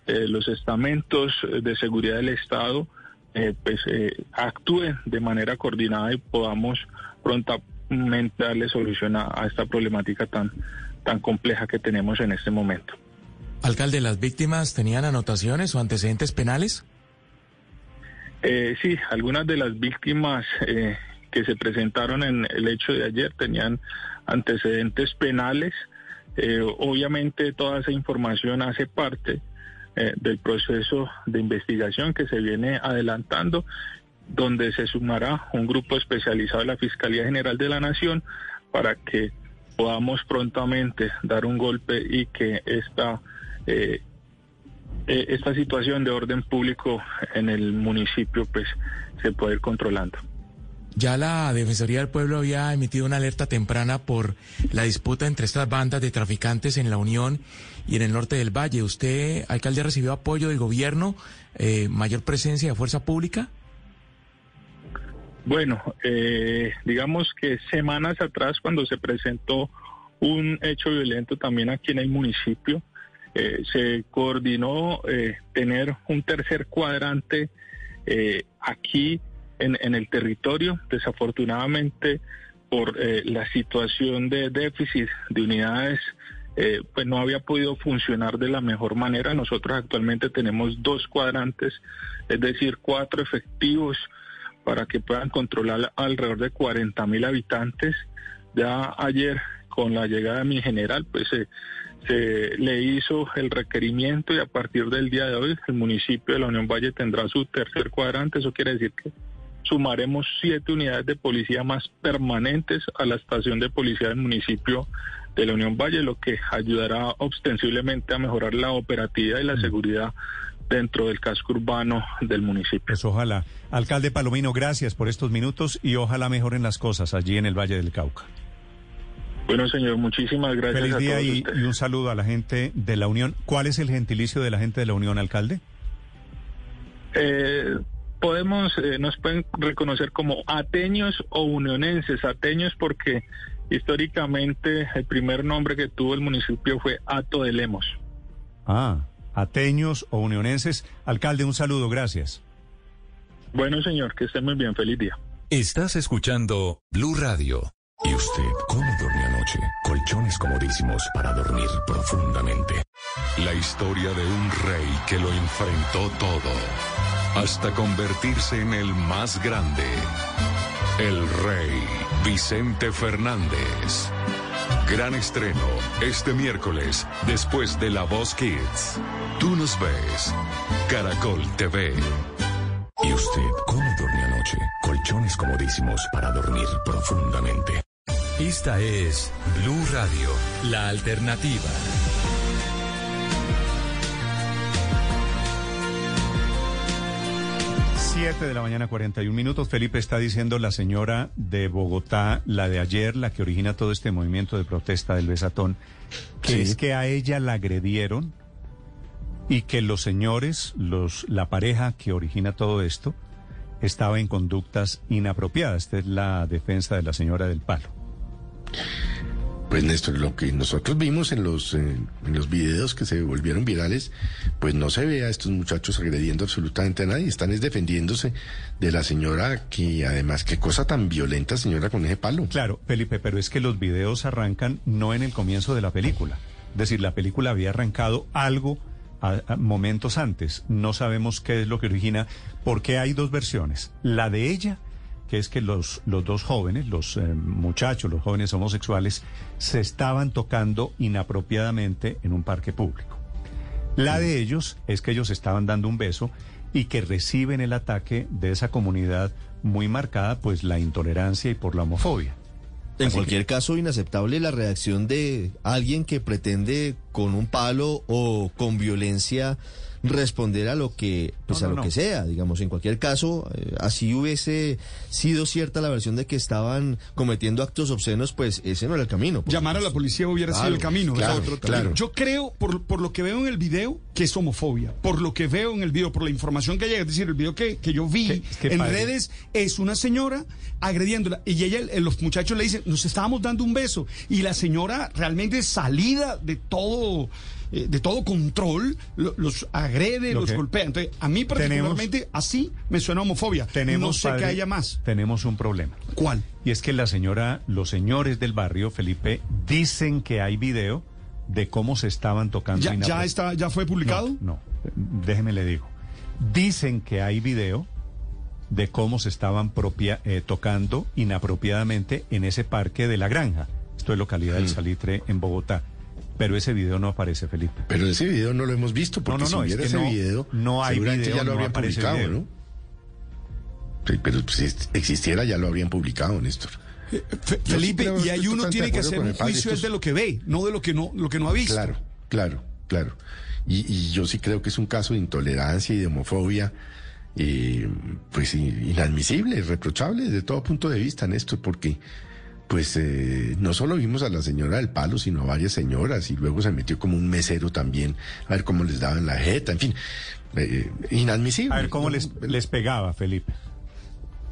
eh, los estamentos de seguridad del Estado eh, pues eh, actúen de manera coordinada y podamos prontamente darle solución a, esta problemática tan, tan compleja que tenemos en este momento. Alcalde, ¿las víctimas tenían anotaciones o antecedentes penales? sí, algunas de las víctimas que se presentaron en el hecho de ayer tenían antecedentes penales. Eh, obviamente toda esa información hace parte eh, del proceso de investigación que se viene adelantando, donde se sumará un grupo especializado de la Fiscalía General de la Nación para que podamos prontamente dar un golpe y que esta eh, eh, esta situación de orden público en el municipio pues se puede ir controlando. Ya la Defensoría del Pueblo había emitido una alerta temprana por la disputa entre estas bandas de traficantes en la Unión y en el norte del Valle. ¿Usted, alcalde, recibió apoyo del gobierno, eh, mayor presencia de fuerza pública? Bueno, eh, digamos que semanas atrás cuando se presentó un hecho violento también aquí en el municipio, eh, se coordinó eh, tener un tercer cuadrante eh, aquí en, el territorio. Desafortunadamente, por la situación de déficit de unidades, pues no había podido funcionar de la mejor manera. Nosotros actualmente tenemos dos cuadrantes, es decir, cuatro efectivos para que puedan controlar alrededor de 40 mil habitantes. Ya ayer, con la llegada de mi general, pues se le hizo el requerimiento y a partir del día de hoy el municipio de la Unión Valle tendrá su tercer cuadrante. Eso quiere decir que sumaremos siete unidades de policía más permanentes a la estación de policía del municipio de la Unión Valle, lo que ayudará ostensiblemente a mejorar la operatividad y la seguridad dentro del casco urbano del municipio. Pues ojalá. Alcalde Palomino, gracias por estos minutos y ojalá mejoren las cosas allí en el Valle del Cauca. Bueno, señor, muchísimas gracias. Feliz día a todos y, y, un saludo a la gente de la Unión. ¿Cuál es el gentilicio de la gente de la Unión, alcalde? Eh, podemos, eh, nos pueden reconocer como ateños o unionenses. Ateños porque históricamente el primer nombre que tuvo el municipio fue Ato de Lemos. Ah, ateños o unionenses. Alcalde, un saludo, gracias. Bueno, señor, que esté muy bien. Feliz día. Estás escuchando Blue Radio. ¿Y usted cómo durmió anoche? Colchones comodísimos para dormir profundamente. La historia de un rey que lo enfrentó todo hasta convertirse en el más grande. El rey Vicente Fernández. Gran estreno este miércoles después de La Voz Kids. Tú nos ves. Caracol TV. ¿Y usted cómo durmió anoche? Colchones comodísimos para dormir profundamente. Esta es Blue Radio, la alternativa. Siete de la mañana, 41 minutos. Felipe está diciendo la señora de Bogotá, la de ayer, la que origina todo este movimiento de protesta del besatón, que Sí. es que a ella la agredieron y que los señores, los, la pareja que origina todo esto, estaba en conductas inapropiadas. Esta es la defensa de la señora del palo. Pues Néstor, lo que nosotros vimos en los, eh, los videos que se volvieron virales, pues no se ve a estos muchachos agrediendo absolutamente a nadie, están es defendiéndose de la señora que además, qué cosa tan violenta señora con ese palo. Claro, Felipe, pero es que los videos arrancan no en el comienzo de la película. Es decir, la película había arrancado algo a momentos antes. No sabemos qué es lo que origina, porque hay dos versiones. La de ella, que es que los, los dos jóvenes, los eh, muchachos, los jóvenes homosexuales, se estaban tocando inapropiadamente en un parque público. La de ellos es que ellos estaban dando un beso y que reciben el ataque de esa comunidad muy marcada, pues la intolerancia y por la homofobia. En Así cualquier caso, inaceptable la reacción de alguien que pretende con un palo o con violencia responder a lo que pues No, a lo no. que sea, digamos, en cualquier caso, eh, así hubiese sido cierta la versión de que estaban cometiendo actos obscenos, pues ese no era el camino. Llamar a la policía hubiera sido el camino. claro, otro claro. camino. Yo creo, por, por lo que veo en el video, que es homofobia. Por lo que veo en el video, por la información que llega. Es decir, el video que, que yo vi en padre. redes es una señora agrediéndola. Y ella, los muchachos le dicen, nos estábamos dando un beso. Y la señora realmente salida de todo... eh, De todo control, lo- los agrede, Lo los que- golpea. Entonces, a mí particularmente así me suena homofobia. Tenemos, no sé padre, que haya más. Tenemos un problema. ¿Cuál? Y es que la señora, los señores del barrio, Felipe, dicen que hay video de cómo se estaban tocando. ¿Ya, ya, está, ¿Ya fue publicado? No, no, déjeme le digo. Dicen que hay video de cómo se estaban propia, eh, tocando inapropiadamente en ese parque de La Granja. Esto es localidad del Mm. Salitre en Bogotá. Pero ese video no aparece, Felipe. Pero ese video no lo hemos visto, porque no, no, si es hubiera que ese no- video, no hay seguramente video, ya lo no habrían publicado, video. ¿no? Sí, pero si existiera ya lo habrían publicado, Néstor. Fe- sí Felipe, y ahí uno tiene que hacer un juicio es de lo que ve, no de lo que no, lo que no ha visto. Claro, claro, claro. Y, y yo sí creo que es un caso de intolerancia y de homofobia, eh, pues inadmisible, irreprochable desde todo punto de vista, Néstor, porque pues eh, no solo vimos a la señora del palo, sino a varias señoras, y luego se metió como un mesero también, a ver cómo les daban la jeta, en fin, eh, inadmisible. A ver cómo No, les, les pegaba, Felipe.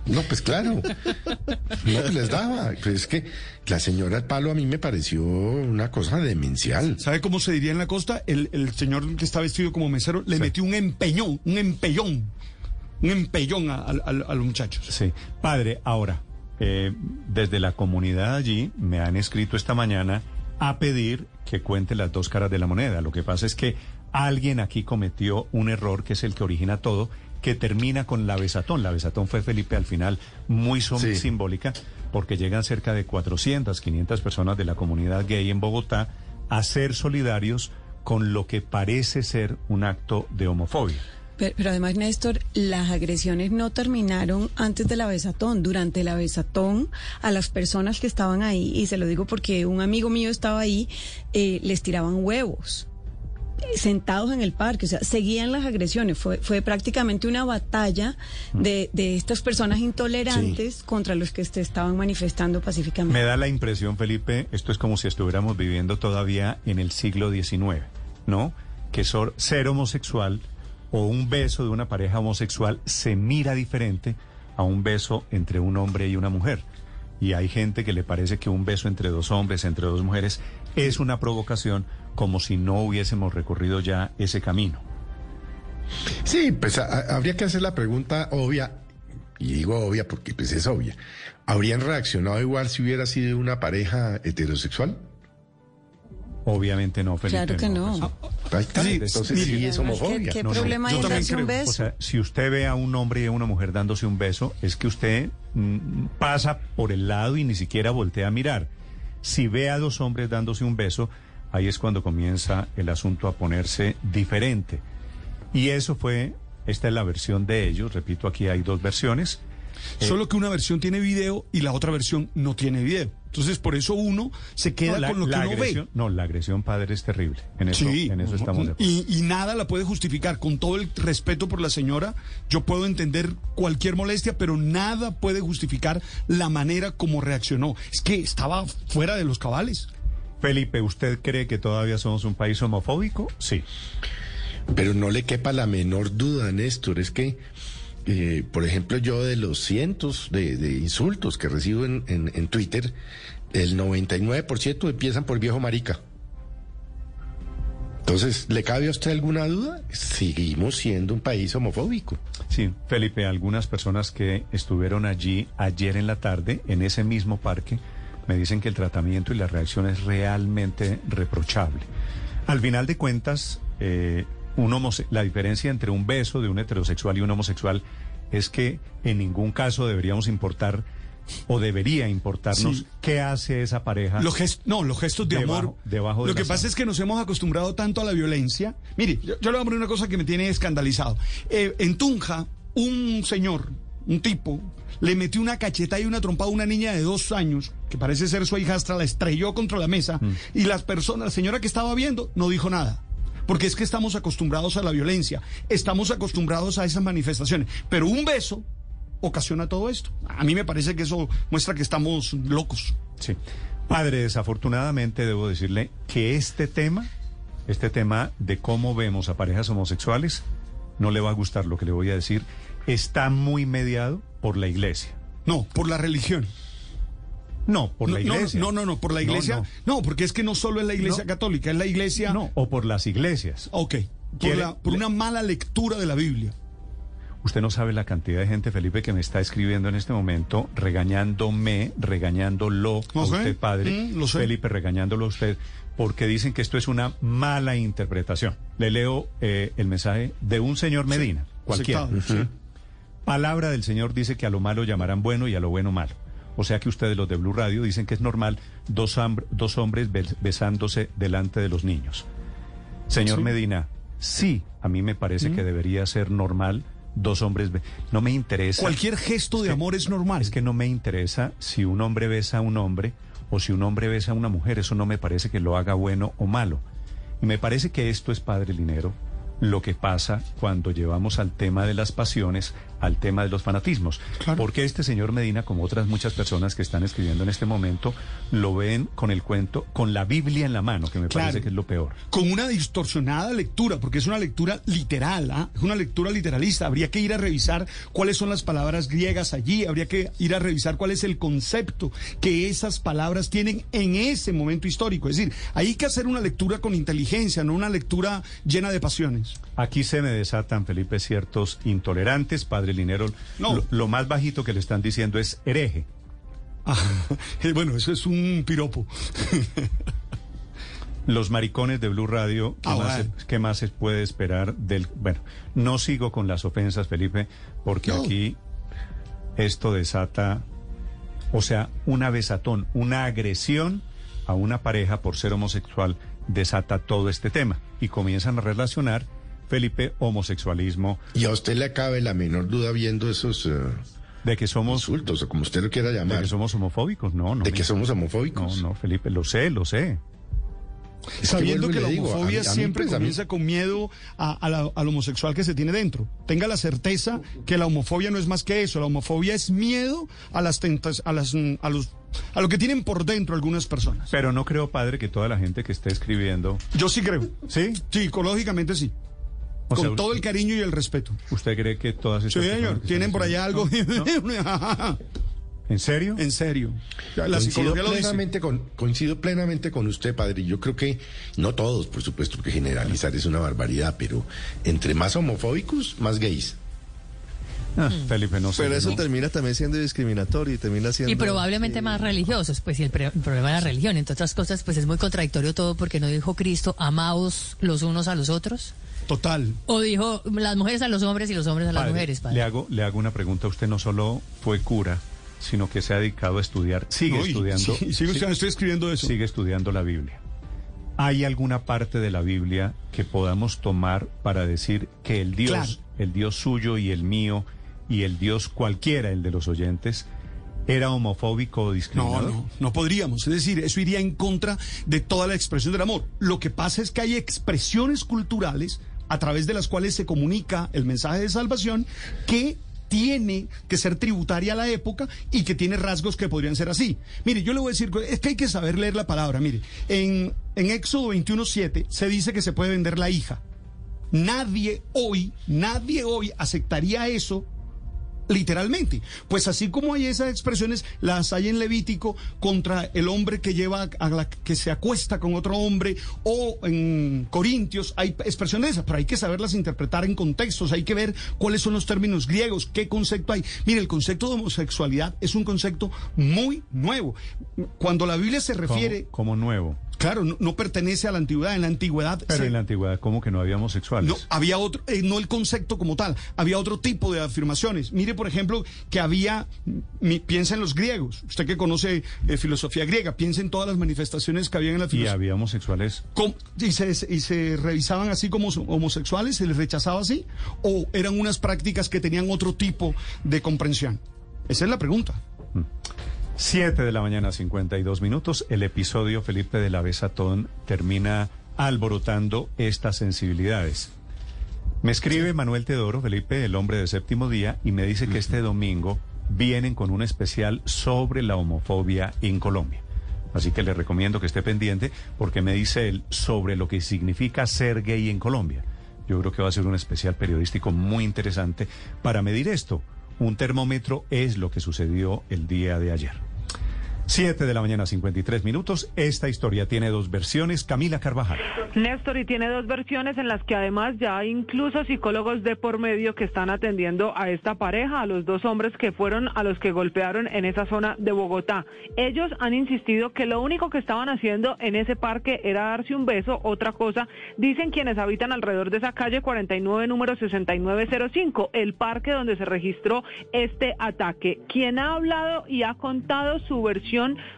No, pues claro. No les daba. Pues es que la señora del palo a mí me pareció una cosa demencial. ¿Sabe cómo se diría en la costa? El, el señor que está vestido como mesero le metió un empeñón, un empellón, un empellón a, a- a- a los muchachos. Sí. Padre, ahora, eh, desde la comunidad allí me han escrito esta mañana a pedir que cuente las dos caras de la moneda. Lo que pasa es que alguien aquí cometió un error que es el que origina todo, que termina con la besatón. La besatón fue Felipe al final muy Sí. simbólica porque llegan cerca de 400, 500 personas de la comunidad gay en Bogotá a ser solidarios con lo que parece ser un acto de homofobia. Pero, pero además, Néstor, las agresiones no terminaron antes de la besatón. Durante la besatón, a las personas que estaban ahí, y se lo digo porque un amigo mío estaba ahí, eh, les tiraban huevos eh, sentados en el parque, o sea, seguían las agresiones. Fue, fue prácticamente una batalla de, de estas personas intolerantes contra los que se estaban manifestando pacíficamente. Me da la impresión, Felipe, esto es como si estuviéramos viviendo todavía en el siglo XIX, ¿no? Que sor- ser homosexual o un beso de una pareja homosexual se mira diferente a un beso entre un hombre y una mujer. Y hay gente que le parece que un beso entre dos hombres, entre dos mujeres, es una provocación como si no hubiésemos recorrido ya ese camino. Sí, pues a- habría que hacer la pregunta obvia, y digo obvia porque pues es obvia. ¿Habrían reaccionado igual si hubiera sido una pareja heterosexual? Obviamente no, Felipe. Claro que no. Ahí está, Sí, entonces mire, sí es Además, ¿qué- homofobia. qué No, no, problema hay yo en también darse un beso? O sea, si usted ve a un hombre y a una mujer dándose un beso, es que usted mm, pasa por el lado y ni siquiera voltea a mirar. Si ve a dos hombres dándose un beso, ahí es cuando comienza el asunto a ponerse diferente. Y eso fue, esta es la versión de ellos, repito, aquí hay dos versiones. Eh, Solo que una versión tiene video y la otra versión no tiene video. Entonces, por eso uno se queda no, la, con lo que uno agresión, ve. no, la agresión padre es terrible. En eso, Sí, en eso estamos de acuerdo. y, y nada la puede justificar. Con todo el respeto por la señora, yo puedo entender cualquier molestia, pero nada puede justificar la manera como reaccionó. Es que estaba fuera de los cabales. Felipe, ¿usted cree que todavía somos un país homofóbico? Sí. Pero no le quepa la menor duda, Néstor, es que, eh, por ejemplo, yo de los cientos de, insultos que recibo en Twitter, el 99% empiezan por viejo marica. Entonces, ¿le cabe a usted alguna duda? Seguimos siendo un país homofóbico. Sí, Felipe, algunas personas que estuvieron allí ayer en la tarde, en ese mismo parque, me dicen que el tratamiento y la reacción es realmente reprochable. Al final de cuentas, eh, un homose- la diferencia entre un beso de un heterosexual y un homosexual es que en ningún caso deberíamos importar o debería importarnos Sí. qué hace esa pareja. Los gest- no, los gestos de Debajo- amor. debajo de Lo que pasa es que nos hemos acostumbrado tanto a la violencia. Mire, yo, yo le voy a poner una cosa que me tiene escandalizado. Eh, en Tunja, un señor, un tipo, le metió una cacheta y una trompada a una niña de dos años, que parece ser su hijastra, la estrelló contra la mesa, Mm. y las personas, la señora que estaba viendo, no dijo nada. Porque es que estamos acostumbrados a la violencia, estamos acostumbrados a esas manifestaciones. Pero un beso ocasiona todo esto. A mí me parece que eso muestra que estamos locos. Sí. Padre, desafortunadamente debo decirle que este tema, este tema de cómo vemos a parejas homosexuales, no le va a gustar lo que le voy a decir, está muy mediado por la iglesia. No, por la religión. No, por no, la iglesia. No, no, no, por la iglesia. no. No, porque es que no solo es la iglesia católica, es la iglesia. No, o por las iglesias. Ok. Por, Quiere- la- por una mala lectura de la Biblia. Usted no sabe la cantidad de gente, Felipe, que me está escribiendo en este momento, regañándome, regañándolo a usted, padre. Mm, lo sé. Felipe, regañándolo a usted, porque dicen que esto es una mala interpretación. Le leo eh, el mensaje de un señor Medina, cualquiera. Aceptado, sí. palabra del Señor dice que a lo malo llamarán bueno y a lo bueno malo. O sea que ustedes, los de Blue Radio, dicen que es normal dos, dos hombres bes- besándose delante de los niños. Señor Sí. Medina, sí, a mí me parece Mm. que debería ser normal dos hombres. No me interesa. Cualquier gesto de amor es normal. Es que no me interesa si un hombre besa a un hombre o si un hombre besa a una mujer. Eso no me parece que lo haga bueno o malo. Y me parece que esto es, Padre Linero, lo que pasa cuando llevamos al tema de las pasiones, al tema de los fanatismos. Porque este señor Medina, como otras muchas personas que están escribiendo en este momento, lo ven con el cuento, con la Biblia en la mano, que me Claro. parece que es lo peor. con una distorsionada lectura, porque es una lectura literal, ¿ah? es una lectura literalista. Habría que ir a revisar cuáles son las palabras griegas allí, habría que ir a revisar cuál es el concepto que esas palabras tienen en ese momento histórico. Es decir, hay que hacer una lectura con inteligencia, no una lectura llena de pasiones. Aquí se me desatan, Felipe, ciertos intolerantes, Padre Linero. No. Lo, lo más bajito que le están diciendo es hereje. Ah, eh, bueno, eso es un piropo. Los maricones de Blue Radio, ¿qué, Ah, más, bueno. se, qué más se puede esperar del... Bueno, no sigo con las ofensas, Felipe, porque No. aquí esto desata, o sea, una besatón, una agresión a una pareja por ser homosexual desata todo este tema y comienzan a relacionar, Felipe, homosexualismo. Y a usted le cabe la menor duda viendo esos... eh, De que somos... Insultos, o como usted lo quiera llamar. De que somos homofóbicos, no, no. ¿De que somos homofóbicos? No, no, Felipe, lo sé, lo sé. Es Sabiendo que la le digo, a homofobia mí- a mí, siempre pues, mí- comienza con miedo a- a la- al homosexual que se tiene dentro. Tenga la certeza que la homofobia no es más que eso. La homofobia es miedo a las tentas, a las, a los, a lo que tienen por dentro algunas personas. Pero no creo, padre, que toda la gente que esté escribiendo... Yo sí creo. Sí, psicológicamente sí. O con sea, todo el cariño y el respeto. ¿Usted cree que todas Sí, estas señor. personas que Tienen por allá algo. diciendo- ¿En serio? En serio. La coincido psicología lo dice. plenamente con coincido plenamente con usted, padre. Yo creo que no todos, por supuesto, porque generalizar es una barbaridad, pero entre más homofóbicos, más gays. Ah, Felipe, no sé. Pero eso ¿no? termina también siendo discriminatorio y termina siendo... Y probablemente más religiosos, pues y el, pre- el problema de la religión, entre otras cosas, pues es muy contradictorio todo porque no dijo Cristo, amaos los unos a los otros, Total. o dijo las mujeres a los hombres y los hombres a las Padre, mujeres. padre. Le hago, le hago una pregunta. Usted no solo fue cura, sino que se ha dedicado a estudiar, sigue No, estudiando. sí, sigo estudiando, estoy escribiendo eso. Sigue estudiando la Biblia. ¿Hay alguna parte de la Biblia que podamos tomar para decir que el Dios, Claro. el Dios suyo y el mío, y el Dios cualquiera, el de los oyentes, era homofóbico o No, discriminador? no, no podríamos. Es decir, eso iría en contra de toda la expresión del amor. Lo que pasa es que hay expresiones culturales a través de las cuales se comunica el mensaje de salvación que tiene que ser tributaria a la época y que tiene rasgos que podrían ser así. Mire, yo le voy a decir, es que hay que saber leer la palabra. Mire, en, en Éxodo 21.7 se dice que se puede vender la hija. Nadie hoy, nadie hoy aceptaría eso literalmente. Pues así como hay esas expresiones, las hay en Levítico contra el hombre que lleva a la que se acuesta con otro hombre o en Corintios hay expresiones esas, pero hay que saberlas interpretar en contextos, hay que ver cuáles son los términos griegos, qué concepto hay. Mire, el concepto de homosexualidad es un concepto muy nuevo. Cuando la Biblia se refiere, Como, como nuevo. Claro, no, no pertenece a la antigüedad, en la antigüedad Pero se- en la antigüedad, ¿cómo que no había homosexuales? no, había otro, eh, no el concepto como tal, había otro tipo de afirmaciones. Mire, por ejemplo, que había, mi- piensa en los griegos, usted que conoce eh, filosofía griega, piensa en todas las manifestaciones que había en la y filosofía. había homosexuales. ¿Cómo? ¿Y se, y se revisaban así como homosexuales? ¿Se les rechazaba así? ¿O eran unas prácticas que tenían otro tipo de comprensión? Esa es la pregunta. 7 de la mañana, 52 minutos. El episodio Felipe de la Besatón termina alborotando estas sensibilidades. Me escribe Manuel Teodoro, Felipe, el hombre de séptimo día, y me dice que este domingo vienen con un especial sobre la homofobia en Colombia. Así que le recomiendo que esté pendiente porque me dice él sobre lo que significa ser gay en Colombia. Yo creo que va a ser un especial periodístico muy interesante para medir esto. Un termómetro es lo que sucedió el día de ayer. 7 de la mañana, 53 minutos. Esta historia tiene dos versiones. Camila Carvajal. Néstor, y tiene dos versiones en las que además ya hay incluso psicólogos de por medio que están atendiendo a esta pareja, a los dos hombres que fueron a los que golpearon en esa zona de Bogotá. Ellos han insistido que lo único que estaban haciendo en ese parque era darse un beso, otra cosa, dicen quienes habitan alrededor de esa calle 49, número 6905, el parque donde se registró este ataque. Quien ha hablado y ha contado su versión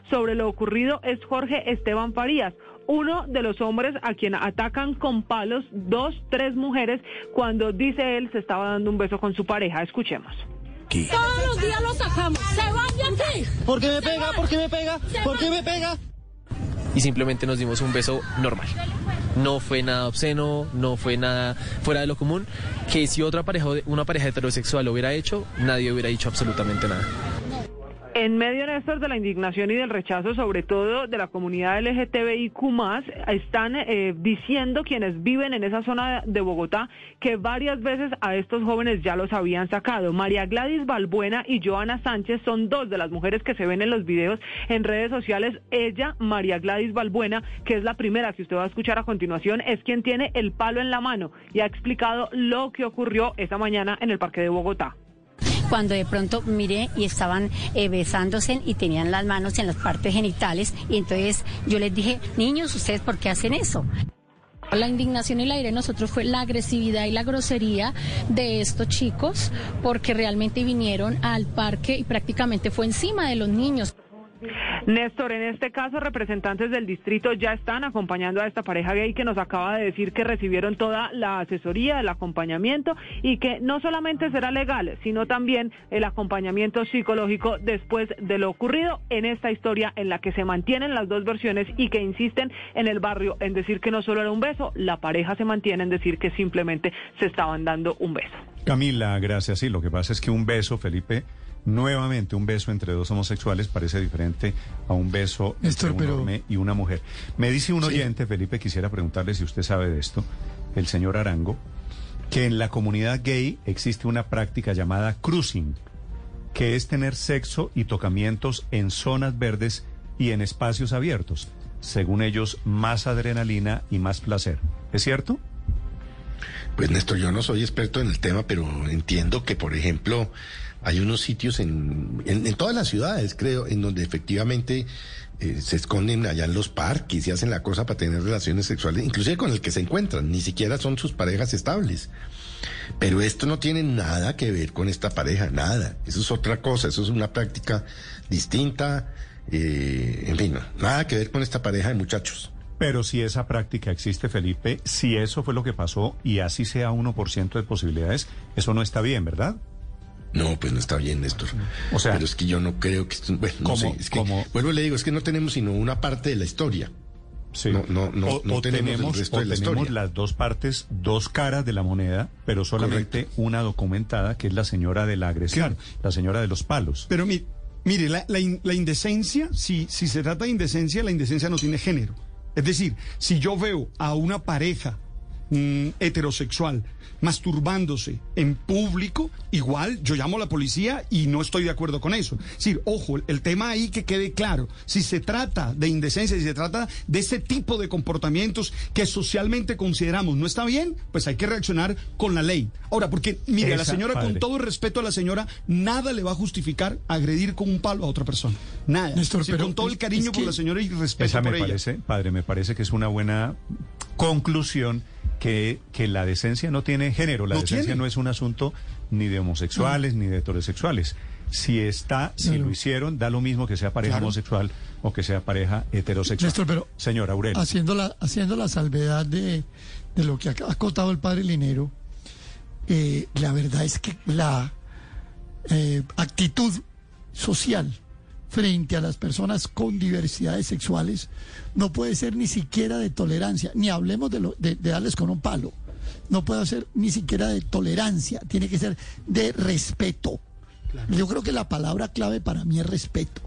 sobre lo ocurrido es Jorge Esteban Farías uno de los hombres a quien atacan con palos dos, tres mujeres cuando dice él se estaba dando un beso con su pareja. Escuchemos. Todos los días lo sacamos. Se van de aquí. ¿Por qué me pega? ¿Por qué me pega? ¿Por qué me pega? Y simplemente nos dimos un beso normal. No fue nada obsceno, no fue nada fuera de lo común. Que si otra pareja, una pareja heterosexual lo hubiera hecho, nadie hubiera dicho absolutamente nada. En medio, Néstor, de la indignación y del rechazo, sobre todo de la comunidad LGTBIQ, están eh, diciendo quienes viven en esa zona de Bogotá que varias veces a estos jóvenes ya los habían sacado. María Gladys Balbuena y Joana Sánchez son dos de las mujeres que se ven en los videos en redes sociales. Ella, María Gladys Balbuena, que es la primera que usted va a escuchar a continuación, es quien tiene el palo en la mano y ha explicado lo que ocurrió esta mañana en el Parque de Bogotá cuando de pronto miré y estaban eh, besándose y tenían las manos en las partes genitales y entonces yo les dije, niños, ¿ustedes por qué hacen eso? La indignación y la ira de nosotros fue la agresividad y la grosería de estos chicos porque realmente vinieron al parque y prácticamente fue encima de los niños. Néstor, en este caso, representantes del distrito ya están acompañando a esta pareja gay que nos acaba de decir que recibieron toda la asesoría, el acompañamiento y que no solamente será legal, sino también el acompañamiento psicológico después de lo ocurrido en esta historia en la que se mantienen las dos versiones y que insisten en el barrio en decir que no solo era un beso, la pareja se mantiene en decir que simplemente se estaban dando un beso. Camila, gracias. Sí, lo que pasa es que un beso, Felipe, Nuevamente, un beso entre dos homosexuales parece diferente a un beso entre un hombre y una mujer. Me dice un oyente, Felipe, quisiera preguntarle si usted sabe de esto, el señor Arango, que en la comunidad gay existe una práctica llamada cruising, que es tener sexo y tocamientos en zonas verdes y en espacios abiertos. Según ellos, más adrenalina y más placer. ¿Es cierto? Pues Néstor, yo no soy experto en el tema, pero entiendo que, por ejemplo, hay unos sitios en, en, todas las ciudades, creo, en donde efectivamente eh, se esconden allá en los parques y hacen la cosa para tener relaciones sexuales, inclusive con el que se encuentran, ni siquiera son sus parejas estables. Pero esto no tiene nada que ver con esta pareja, nada. Eso es otra cosa, eso es una práctica distinta, eh, en fin, nada que ver con esta pareja de muchachos. Pero si esa práctica existe, Felipe, si eso fue lo que pasó y así sea 1% de posibilidades, eso no está bien, ¿verdad? No, pues no está bien, Néstor. O sea, pero es que yo no creo que bueno, no sé, es que vuelvo le digo, es que no tenemos sino una parte de la historia. Sí. No, no, no, no tenemos, el resto de la tenemos las dos partes, dos caras de la moneda, pero solamente una documentada, que es la señora de la agresión, la señora de los palos. Pero mire, la, la, indecencia, si, si se trata de indecencia, la indecencia no tiene género. Es decir, si yo veo a una pareja mm, heterosexual masturbándose en público, igual yo llamo a la policía y no estoy de acuerdo con eso. Sí, ojo, el tema ahí que quede claro, si se trata de indecencia, si se trata de ese tipo de comportamientos que socialmente consideramos no está bien, pues hay que reaccionar con la ley. Ahora, porque mire, a la señora, con todo el respeto a la señora, nada le va a justificar agredir con un palo a otra persona. Nada. pero con todo el cariño por la señora y respeto esa me parece, Padre, me parece que es una buena conclusión que, que la decencia no tiene género. La decencia no es un asunto ni de homosexuales ni de heterosexuales. Si está, si lo hicieron, da lo mismo que sea pareja homosexual o que sea pareja heterosexual. pero Señor Aurelio. Haciendo la, haciendo la salvedad de, de lo que ha acotado el padre Linero, eh, la verdad es que la eh, actitud social frente a las personas con diversidades sexuales no puede ser ni siquiera de tolerancia, ni hablemos de, lo, de, darles con un palo, no puede ser ni siquiera de tolerancia, tiene que ser de respeto. Yo creo que la palabra clave para mí es respeto.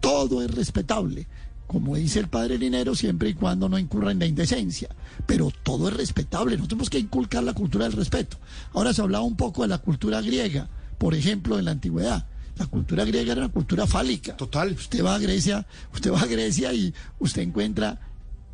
Todo es respetable, como dice el padre Linero, siempre y cuando no incurra en la indecencia. Pero todo es respetable, no tenemos que inculcar la cultura del respeto. Ahora se hablaba un poco de la cultura griega, por ejemplo, en la antigüedad La cultura griega era una cultura fálica. Total. Usted va a Grecia, usted va a Grecia y usted encuentra,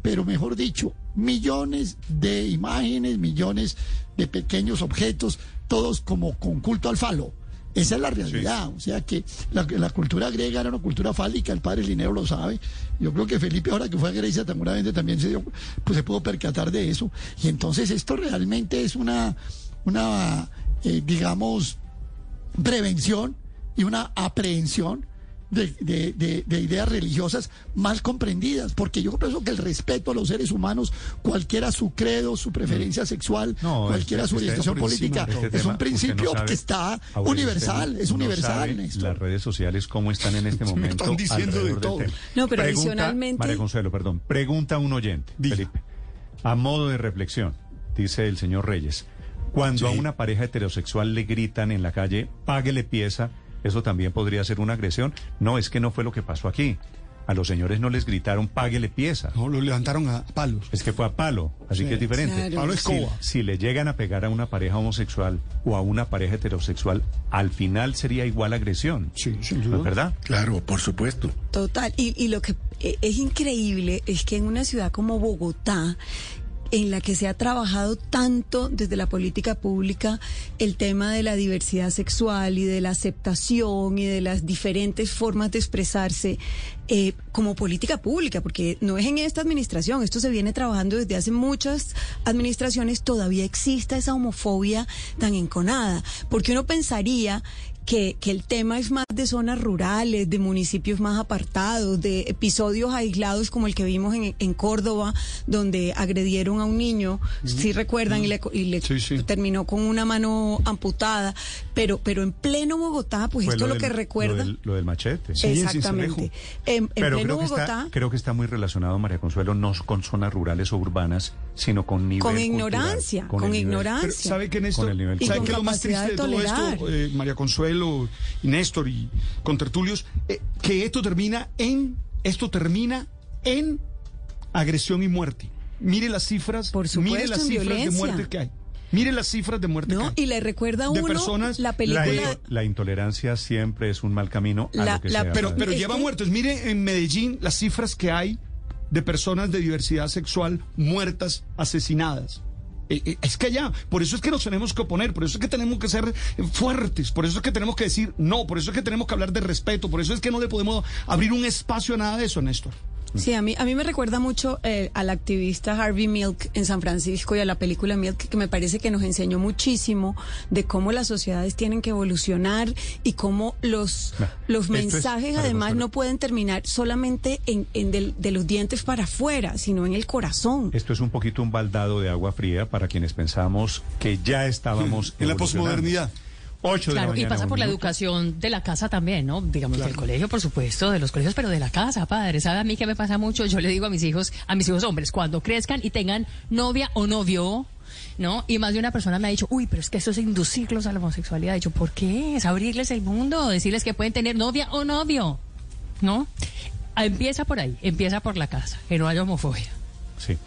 pero mejor dicho, millones de imágenes, millones de pequeños objetos, todos como con culto al falo. Esa es la realidad. O sea que la, la cultura griega era una cultura fálica, el padre Linneo lo sabe. Yo creo que Felipe, ahora que fue a Grecia, seguramente también se dio, pues se pudo percatar de eso. Y entonces esto realmente es una, una eh, digamos, prevención y una aprehensión de, de- de- de ideas religiosas mal comprendidas, porque yo pienso que el respeto a los seres humanos, cualquiera su credo, su preferencia sexual, Mm. No, cualquiera este- su este- orientación política, este es tema, un no principio sabe, que está Aurelio, universal, es no universal, sabe. Las redes sociales, ¿cómo están en este momento? están diciendo de todo. No, pero Pregunta- adicionalmente- María Consuelo, perdón. Pregunta a un oyente, Felipe. A modo de reflexión, dice el señor Reyes. Cuando a una pareja heterosexual le gritan en la calle, páguele pieza, ¿eso también podría ser una agresión? No, es que no fue lo que pasó aquí. A los señores no les gritaron, páguele pieza. No, lo levantaron a palos. Es que fue a palo, así Sí. que es diferente. Claro. Palo Si- escoba. Si, le llegan a pegar a una pareja homosexual o a una pareja heterosexual, al final sería igual agresión. Sí, sin ¿No es verdad? Claro, por supuesto. Total. Y, y lo que eh, es increíble es que en una ciudad como Bogotá, en la que se ha trabajado tanto desde la política pública el tema de la diversidad sexual y de la aceptación y de las diferentes formas de expresarse eh, como política pública, porque no es en esta administración, esto se viene trabajando desde hace muchas administraciones, todavía exista esa homofobia tan enconada, porque uno pensaría que, que el tema es más de zonas rurales, de municipios más apartados, de episodios aislados como el que vimos en, en Córdoba, donde agredieron a un niño, si recuerdan, y le, y le terminó con una mano amputada, pero, pero en pleno Bogotá, pues Fue esto lo, del- que recuerda... del- Lo del, machete. Exactamente. En, en Pero pleno creo que, Bogotá... está, creo que está muy relacionado, María Consuelo, no con zonas rurales o urbanas, sino con nivel Con cultural, ignorancia, con nivel- ignorancia. Pero, ¿Sabe? Con el nivel ¿Sabe es lo más triste de todo capacidad de esto, tolerar. eh, María Consuelo y Néstor y con tertulios? Eh, que esto termina en, esto termina en agresión y muerte. Mire las cifras, supuesto, mire las cifras de muerte que hay. Mire las cifras de muerte que No, hay. y le recuerda a De uno personas- la La, película... la intolerancia siempre es un mal camino a La- lo que la- sea. Pero, pero lleva que- muertos. Mire en Medellín las cifras que hay de personas de diversidad sexual muertas, asesinadas. Eh, eh, Es que allá, por eso es que nos tenemos que oponer, por eso es que tenemos que ser fuertes, por eso es que tenemos que decir no, por eso es que tenemos que hablar de respeto, por eso es que no le podemos abrir un espacio a nada de eso, Néstor. Sí, a mí, a mí me recuerda mucho eh, al activista Harvey Milk en San Francisco y a la película Milk, que me parece que nos enseñó muchísimo de cómo las sociedades tienen que evolucionar y cómo los, No, los es- mensajes además no pueden terminar solamente en, en del- de los dientes para afuera, sino en el corazón. Esto es un poquito un baldado de agua fría para quienes pensamos que ya estábamos En la posmodernidad. 8 de la Claro, y mañana, pasa un por la educación de la casa también, ¿no? Digamos, del colegio, por supuesto, de los colegios, pero de la casa, padre. ¿Sabe a mí qué me pasa mucho? Yo le digo a mis hijos, a mis hijos hombres, cuando crezcan y tengan novia o novio, ¿no? Y más de una persona me ha dicho, uy, pero es que eso es inducirlos a la homosexualidad. He dicho, ¿por qué? Es abrirles el mundo, decirles que pueden tener novia o novio, ¿no? Ah, Empieza por ahí, empieza por la casa, que no haya homofobia. Sí.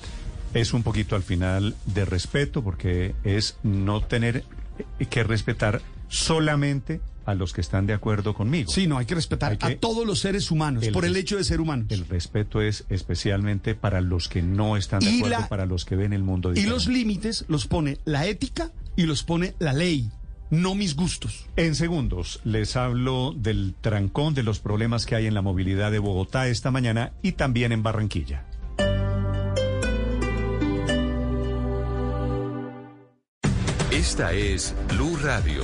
Es un poquito al final de respeto porque es no tener eh, que respetar solamente a los que están de acuerdo conmigo. Sí, no, hay que respetar Hay que- a todos los seres humanos El por el hecho de ser humanos. El respeto es especialmente para los que no están de Y acuerdo, la- para los que ven el mundo Y diferente. los límites los pone la ética y los pone la ley, no mis gustos. En segundos les hablo del trancón, de los problemas que hay en la movilidad de Bogotá esta mañana y también en Barranquilla. Esta es Blue Radio.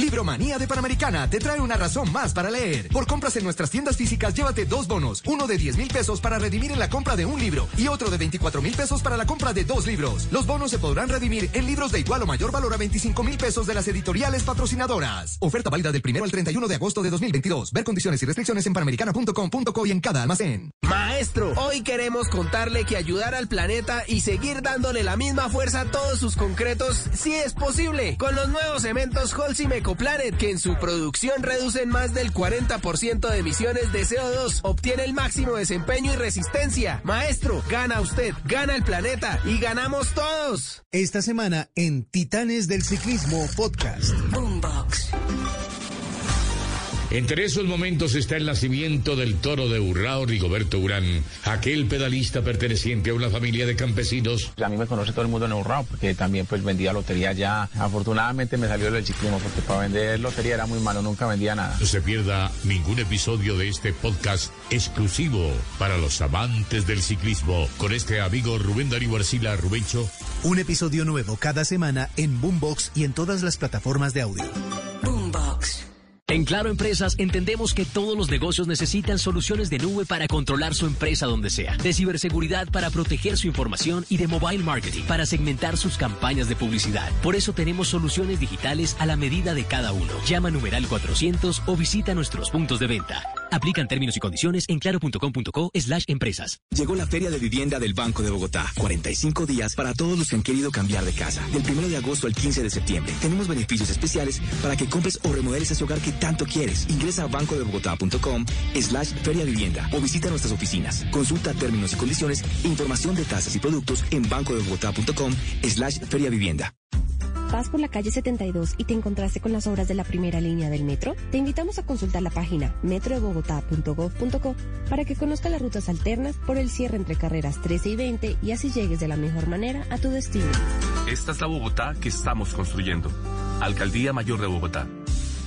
Libromanía de Panamericana te trae una razón más para leer. Por compras en nuestras tiendas físicas, llévate dos bonos. Uno de 10 mil pesos para redimir en la compra de un libro y otro de 24 mil pesos para la compra de dos libros. Los bonos se podrán redimir en libros de igual o mayor valor a 25 mil pesos de las editoriales patrocinadoras. Oferta válida del primero al 31 de agosto de 2022. Ver condiciones y restricciones en panamericana.com.co y en cada almacén. Mae, Maestro, hoy queremos contarle que ayudar al planeta y seguir dándole la misma fuerza a todos sus concretos sí es posible. Con los nuevos cementos Holcim Ecoplanet, que en su producción reducen más del 40% de emisiones de CO2, obtiene el máximo desempeño y resistencia. Maestro, gana usted, gana el planeta y ganamos todos. Esta semana en Titanes del Ciclismo Podcast. Boombox. Entre esos momentos está el nacimiento del toro de Urrao Rigoberto Urán, aquel pedalista perteneciente a una familia de campesinos. A mí me conoce todo el mundo en Urrao porque también pues vendía lotería ya. Afortunadamente me salió del ciclismo porque para vender lotería era muy malo, nunca vendía nada. No se pierda ningún episodio de este podcast exclusivo para los amantes del ciclismo con este amigo Rubén Darío Arcila Rubencho. Un episodio nuevo cada semana en Boombox y en todas las plataformas de audio. Boombox. En Claro Empresas entendemos que todos los negocios necesitan soluciones de nube para controlar su empresa donde sea, de ciberseguridad para proteger su información y de mobile marketing para segmentar sus campañas de publicidad. Por eso tenemos soluciones digitales a la medida de cada uno. Llama numeral 400 o visita nuestros puntos de venta. Aplican términos y condiciones en claro.com.co slash empresas. Llegó la Feria de Vivienda del Banco de Bogotá. 45 días para todos los que han querido cambiar de casa. Del 1 de agosto al 15 de septiembre. Tenemos beneficios especiales para que compres o remodeles ese hogar que tanto quieres. Ingresa a bancodebogotá.com slash feria vivienda o visita nuestras oficinas. Consulta términos y condiciones e información de tasas y productos en bancodebogotá.com slash feria vivienda. ¿Vas por la calle 72 y te encontraste con las obras de la primera línea del metro? Te invitamos a consultar la página metrodebogotá.gov.co para que conozcas las rutas alternas por el cierre entre carreras 13 y 20 y así llegues de la mejor manera a tu destino. Esta es la Bogotá que estamos construyendo. Alcaldía Mayor de Bogotá.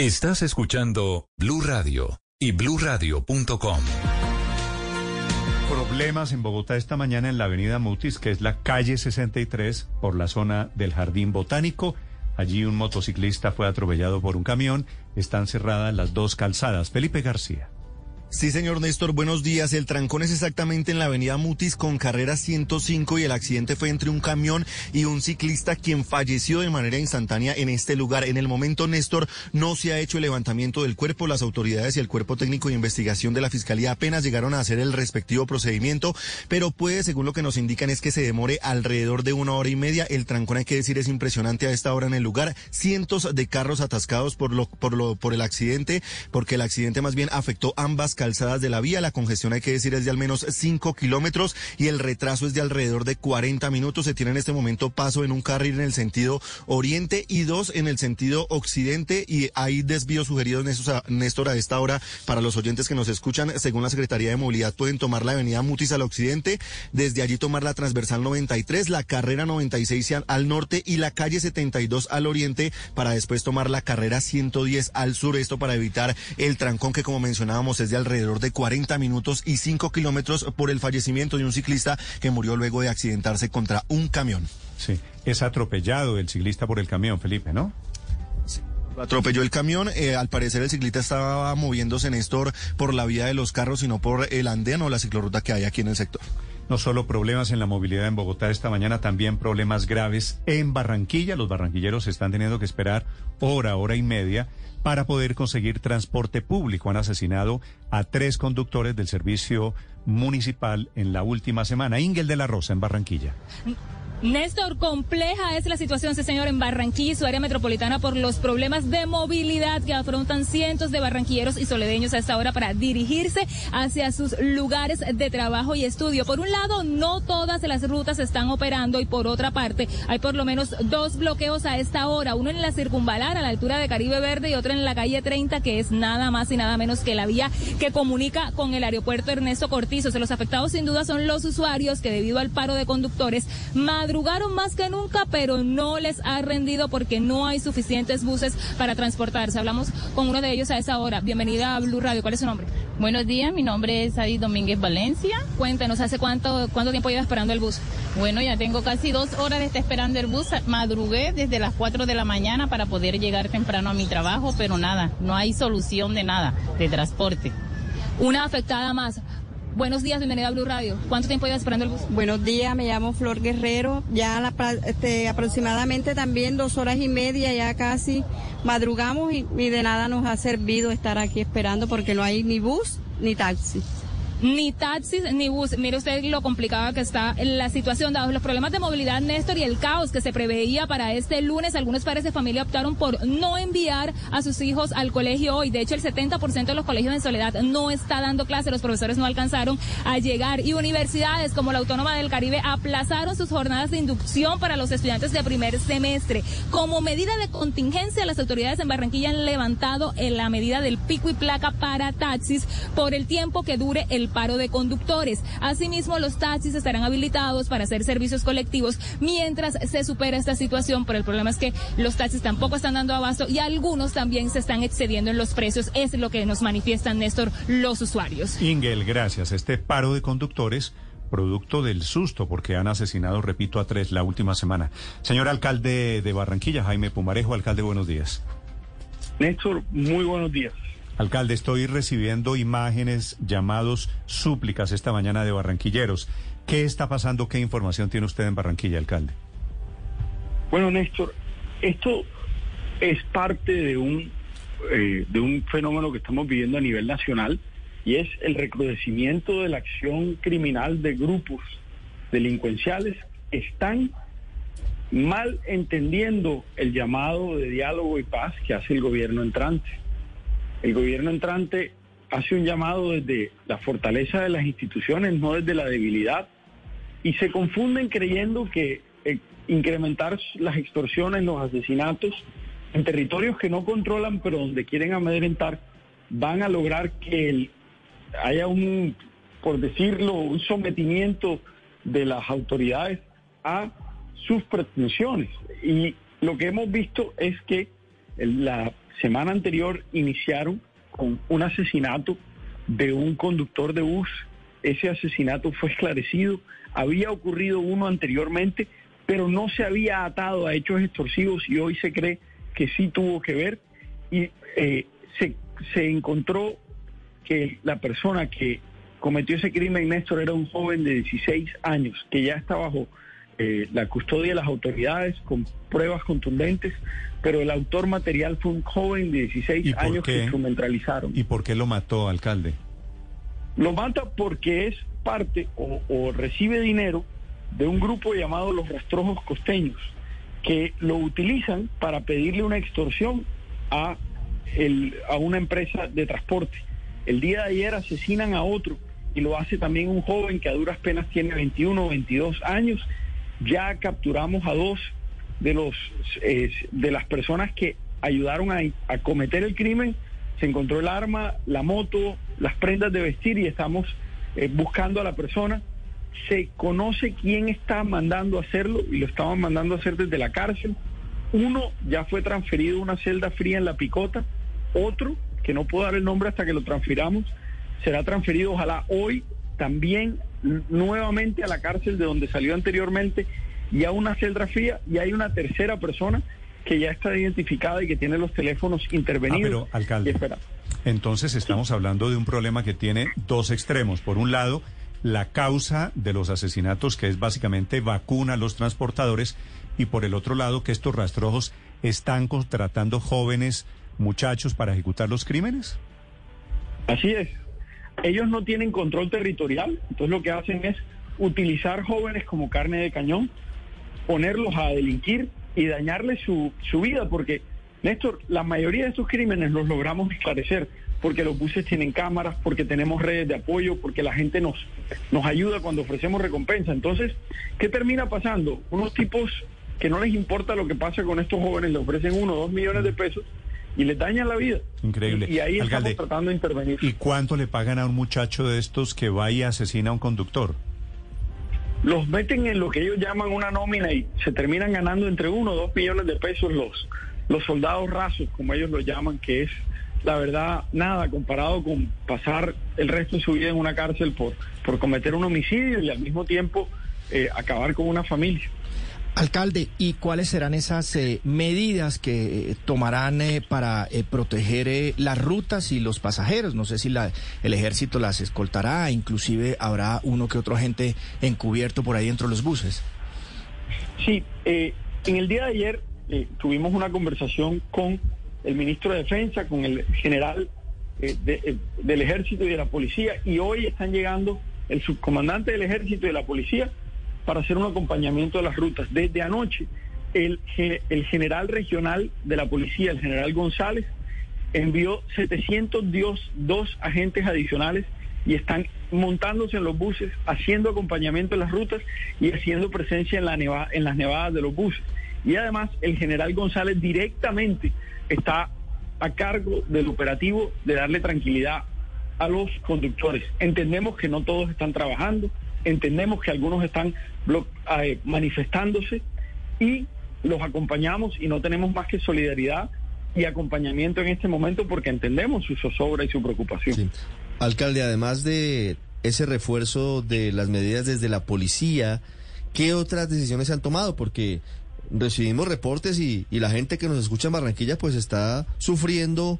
Estás escuchando Blue Radio y bluradio.com. Problemas en Bogotá esta mañana en la avenida Mutis, que es la calle 63, por la zona del Jardín Botánico. Allí un motociclista fue atropellado por un camión. Están cerradas las dos calzadas. Felipe García. Sí, señor Néstor, buenos días. El trancón es exactamente en la avenida Mutis con carrera 105 y el accidente fue entre un camión y un ciclista quien falleció de manera instantánea en este lugar. En el momento, Néstor, no se ha hecho el levantamiento del cuerpo. Las autoridades y el cuerpo técnico de investigación de la Fiscalía apenas llegaron a hacer el respectivo procedimimiento, pero puede, según lo que nos indican, es que se demore alrededor de una hora y media. El trancón, hay que decir, es impresionante a esta hora en el lugar. Cientos de carros atascados por lo, por lo, por el accidente, porque el accidente más bien afectó ambas calzadas de la vía. La congestión, hay que decir, es de al menos 5 kilómetros y el retraso es de alrededor de 40 minutos. Se tiene en este momento paso en un carril en el sentido oriente y dos en el sentido occidente y hay desvíos sugeridos, Néstor, a esta hora para los oyentes que nos escuchan. Según la Secretaría de Movilidad, pueden tomar la avenida Mutis al occidente, desde allí tomar la transversal 93, la carrera 96 al norte y la calle 72 al oriente para después tomar la carrera 110 al sur. Esto para evitar el trancón que, como mencionábamos, es de alrededor de 40 minutos y 5 kilómetros por el fallecimiento de un ciclista que murió luego de accidentarse contra un camión. Sí, es atropellado el ciclista por el camión, Felipe, ¿no? Atropelló el camión, eh, al parecer el ciclista estaba moviéndose, Néstor, por la vía de los carros, sino por el andén o la ciclorruta que hay aquí en el sector. No solo problemas en la movilidad en Bogotá esta mañana, también problemas graves en Barranquilla. Los barranquilleros están teniendo que esperar hora, hora y media para poder conseguir transporte público. Han asesinado a tres conductores del servicio municipal en la última semana. Ingel de la Rosa, en Barranquilla. Néstor, compleja es la situación, sí, señor, en Barranquilla y su área metropolitana por los problemas de movilidad que afrontan cientos de barranquilleros y soledeños a esta hora para dirigirse hacia sus lugares de trabajo y estudio. Por un lado, no todas las rutas están operando y por otra parte, hay por lo menos dos bloqueos a esta hora, uno en la circunvalar a la altura de Caribe Verde y otro en la calle 30, que es nada más y nada menos que la vía que comunica con el aeropuerto Ernesto Cortizo. Los afectados sin duda son los usuarios que debido al paro de conductores, madre Madrugaron más que nunca, pero no les ha rendido porque no hay suficientes buses para transportarse. Hablamos con uno de ellos a esa hora. Bienvenida a Blue Radio. ¿Cuál es su nombre? Buenos días, mi nombre es Adi Domínguez Valencia. Cuéntenos, ¿hace cuánto, cuánto tiempo lleva esperando el bus? Bueno, ya tengo casi dos horas de estar esperando el bus. Madrugué desde las 4 de la mañana para poder llegar temprano a mi trabajo, pero nada, no hay solución de nada, de transporte. Una afectada más. Buenos días, bienvenida a Blue Radio. ¿Cuánto tiempo lleva esperando el bus? Buenos días, me llamo Flor Guerrero. Ya este, aproximadamente también dos horas y media, ya casi madrugamos y, y de nada nos ha servido estar aquí esperando porque no hay ni bus ni taxi ni taxis ni bus. Mire usted lo complicada que está la situación, dados los problemas de movilidad, Néstor, y el caos que se preveía para este lunes. Algunos padres de familia optaron por no enviar a sus hijos al colegio hoy. De hecho, el 70% de los colegios en Soledad no está dando clase. Los profesores no alcanzaron a llegar. Y universidades como la Autónoma del Caribe aplazaron sus jornadas de inducción para los estudiantes de primer semestre. Como medida de contingencia, las autoridades en Barranquilla han levantado la medida del pico y placa para taxis por el tiempo que dure el paro de conductores. Asimismo, los taxis estarán habilitados para hacer servicios colectivos mientras se supera esta situación, pero el problema es que los taxis tampoco están dando abasto y algunos también se están excediendo en los precios. Es lo que nos manifiestan, Néstor, los usuarios. Ingel, gracias. Este paro de conductores producto del susto porque han asesinado, repito, a tres la última semana. Señor alcalde de Barranquilla, Jaime Pumarejo, alcalde, buenos días. Néstor, muy buenos días. Alcalde, estoy recibiendo imágenes, llamados, súplicas esta mañana de barranquilleros. ¿Qué está pasando? ¿Qué información tiene usted en Barranquilla, alcalde? Bueno, Néstor, esto es parte de un, eh, de un fenómeno que estamos viviendo a nivel nacional y es el recrudecimiento de la acción criminal de grupos delincuenciales que están mal entendiendo el llamado de diálogo y paz que hace el gobierno entrante. El gobierno entrante hace un llamado desde la fortaleza de las instituciones, no desde la debilidad, y se confunden creyendo que eh, incrementar las extorsiones, los asesinatos en territorios que no controlan, pero donde quieren amedrentar, van a lograr que haya un, por decirlo, un sometimiento de las autoridades a sus pretensiones. Y lo que hemos visto es que la semana anterior iniciaron con un asesinato de un conductor de bus. Ese asesinato fue esclarecido. Había ocurrido uno anteriormente, pero no se había atado a hechos extorsivos y hoy se cree que sí tuvo que ver. Y eh, se, se encontró que la persona que cometió ese crimen, Néstor, era un joven de 16 años que ya está bajo eh, la custodia de las autoridades con pruebas contundentes, pero el autor material fue un joven de 16 años que instrumentalizaron. ¿Y por qué lo mató, alcalde? Lo mata porque es parte o, recibe dinero de un grupo llamado los rastrojos costeños, que lo utilizan para pedirle una extorsión a, el, a una empresa de transporte. El día de ayer asesinan a otro y lo hace también un joven que a duras penas tiene 21 o 22 años. Ya capturamos a dos de los eh, de las personas que ayudaron a, cometer el crimen. Se encontró el arma, la moto, las prendas de vestir y estamos eh, buscando a la persona. Se conoce quién está mandando a hacerlo y lo estaban mandando a hacer desde la cárcel. Uno ya fue transferido a una celda fría en la picota. Otro, que no puedo dar el nombre hasta que lo transfiramos, será transferido ojalá hoy también nuevamente a la cárcel de donde salió anteriormente y a una celda fría y hay una tercera persona que ya está identificada y que tiene los teléfonos intervenidos. Ah, pero, alcalde, entonces estamos hablando de un problema que tiene dos extremos. Por un lado, la causa de los asesinatos, que es básicamente vacuna a los transportadores, y por el otro lado, que estos rastrojos están contratando jóvenes muchachos para ejecutar los crímenes. Así es. Ellos no tienen control territorial, entonces lo que hacen es utilizar jóvenes como carne de cañón ponerlos a delinquir y dañarles su, su vida, porque, Néstor, la mayoría de estos crímenes los logramos esclarecer porque los buses tienen cámaras, porque tenemos redes de apoyo, porque la gente nos, nos ayuda cuando ofrecemos recompensa. Entonces, ¿qué termina pasando? Unos tipos que no les importa lo que pasa con estos jóvenes, le ofrecen uno o dos millones de pesos y les dañan la vida. Increíble. Y, ahí estamos tratando de intervenir. ¿Y cuánto le pagan a un muchacho de estos que va y asesina a un conductor? Los meten en lo que ellos llaman una nómina y se terminan ganando entre uno o dos millones de pesos los, los soldados rasos, como ellos lo llaman, que es la verdad nada comparado con pasar el resto de su vida en una cárcel por, por cometer un homicidio y al mismo tiempo eh, acabar con una familia. Alcalde, ¿y cuáles serán esas eh, medidas que eh, tomarán eh, para eh, proteger eh, las rutas y los pasajeros? No sé si la, el ejército las escoltará, inclusive habrá uno que otro agente encubierto por ahí dentro de los buses. Sí, en el día de ayer tuvimos una conversación con el ministro de Defensa, con el general de- del Ejército y de la Policía, y hoy están llegando el subcomandante del Ejército y de la Policía para hacer un acompañamiento de las rutas. Desde anoche, el, el general regional de la Policía, el general González, envió 702 agentes adicionales y están montándose en los buses, haciendo acompañamiento en las rutas y haciendo presencia en, la en las nevadas de los buses. Y además el general González directamente está a cargo del operativo de darle tranquilidad a los conductores. Entendemos que no todos están trabajando, entendemos que algunos están blo- eh, manifestándose y los acompañamos y no tenemos más que solidaridad y acompañamiento en este momento porque entendemos su zozobra y su preocupación. Alcalde, además de ese refuerzo de las medidas desde la policía, ¿qué otras decisiones se han tomado? Porque recibimos reportes y, y la gente que nos escucha en Barranquilla pues está sufriendo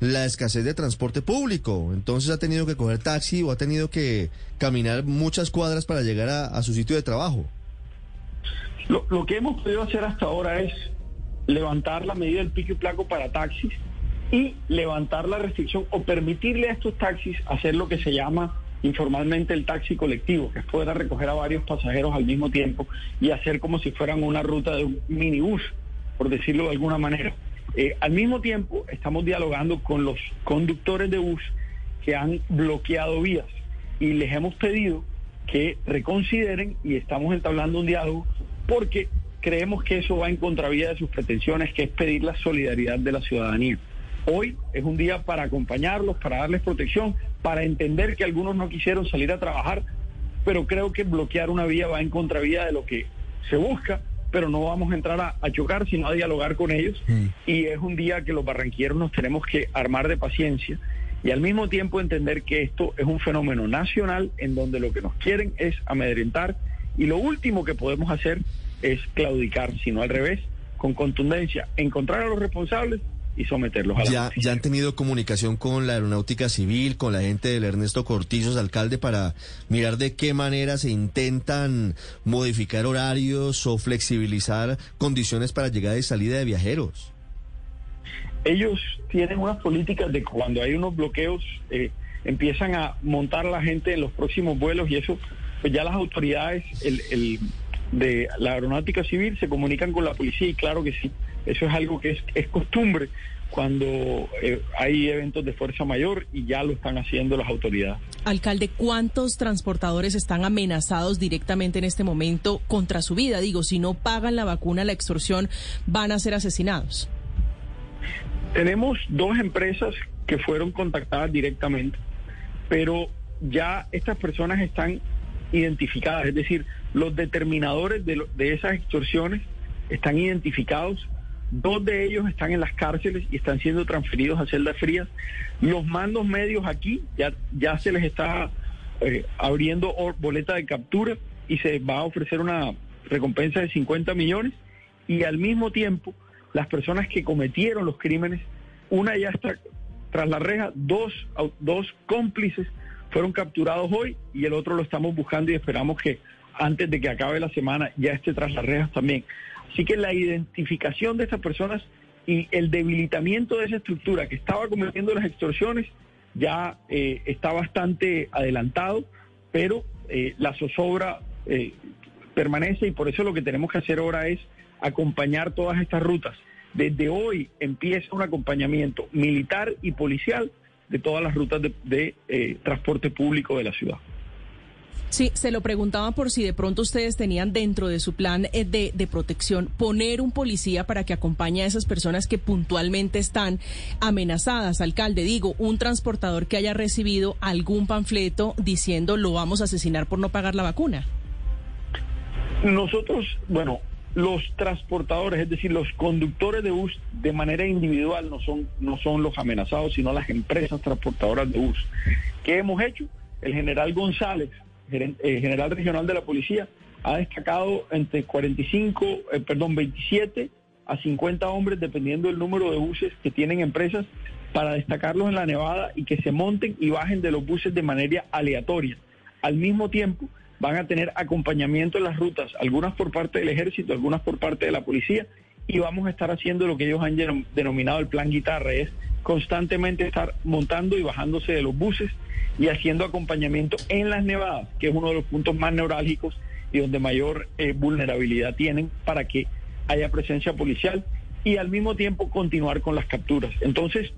la escasez de transporte público. Entonces ha tenido que coger taxi o ha tenido que caminar muchas cuadras para llegar a, su sitio de trabajo. Lo, lo que hemos podido hacer hasta ahora es levantar la medida del pico y placo para taxis y levantar la restricción o permitirle a estos taxis hacer lo que se llama informalmente el taxi colectivo, que es poder recoger a varios pasajeros al mismo tiempo y hacer como si fueran una ruta de un minibús, por decirlo de alguna manera. Eh, al mismo tiempo, estamos dialogando con los conductores de bus que han bloqueado vías y les hemos pedido que reconsideren y estamos entablando un diálogo porque creemos que eso va en contravía de sus pretensiones, que es pedir la solidaridad de la ciudadanía. Hoy es un día para acompañarlos, para darles protección, para entender que algunos no quisieron salir a trabajar, pero creo que bloquear una vía va en contravía de lo que se busca, pero no vamos a entrar a, a chocar, sino a dialogar con ellos. Y es un día que los barranquilleros nos tenemos que armar de paciencia y al mismo tiempo entender que esto es un fenómeno nacional en donde lo que nos quieren es amedrentar y lo último que podemos hacer es claudicar, sino al revés, con contundencia, encontrar a los responsables y someterlos a la Ya, ya han tenido comunicación con la aeronáutica civil, con la gente del Ernesto Cortizos, alcalde, para mirar de qué manera se intentan modificar horarios o flexibilizar condiciones para llegada y salida de viajeros. ellos tienen unas políticas de cuando hay unos bloqueos, eh, empiezan a montar a la gente en los próximos vuelos y eso, pues ya las autoridades el, el de la aeronáutica civil se comunican con la policía y claro que sí, eso es algo que es, es costumbre cuando eh, hay eventos de fuerza mayor y ya lo están haciendo las autoridades. Alcalde, ¿cuántos transportadores están amenazados directamente en este momento contra su vida? Digo, si no pagan la vacuna, la extorsión, van a ser asesinados. Tenemos dos empresas que fueron contactadas directamente, pero ya estas personas están identificadas, es decir, los determinadores de, lo- de esas extorsiones están identificados, dos de ellos están en las cárceles y están siendo transferidos a celdas frías. Los mandos medios aquí ya, ya se les está eh, abriendo boleta de captura y se va a ofrecer una recompensa de 50 millones y al mismo tiempo las personas que cometieron los crímenes, una ya está tras la reja, dos, dos cómplices fueron capturados hoy y el otro lo estamos buscando y esperamos que antes de que acabe la semana ya esté tras las rejas también. Así que la identificación de estas personas y el debilitamiento de esa estructura que estaba cometiendo las extorsiones ya eh, está bastante adelantado, pero eh, la zozobra eh, permanece y por eso lo que tenemos que hacer ahora es acompañar todas estas rutas. Desde hoy empieza un acompañamiento militar y policial de todas las rutas de, transporte público de la ciudad. Sí, se lo preguntaba por si de pronto ustedes tenían dentro de su plan eh, de, de protección poner un policía para que acompañe a esas personas que puntualmente están amenazadas. Alcalde, digo, un transportador que haya recibido algún panfleto diciendo lo vamos a asesinar por no pagar la vacuna. Nosotros, bueno, los transportadores, es decir, los conductores de bus de manera individual no son, no son los amenazados, sino las empresas transportadoras de bus. ¿Qué hemos hecho? El general González, eh, general regional de la policía, ha destacado entre 45, eh, perdón, 27 a 50 hombres, dependiendo del número de buses que tienen empresas, para destacarlos en la nevada y que se monten y bajen de los buses de manera aleatoria. Al mismo tiempo, van a tener acompañamiento en las rutas, algunas por parte del ejército, algunas por parte de la policía, y vamos a estar haciendo lo que ellos han denominado el plan guitarra, es constantemente estar montando y bajándose de los buses y haciendo acompañamiento en las nevadas, que es uno de los puntos más neurálgicos y donde mayor eh, vulnerabilidad tienen para que haya presencia policial y al mismo tiempo continuar con las capturas. Entonces,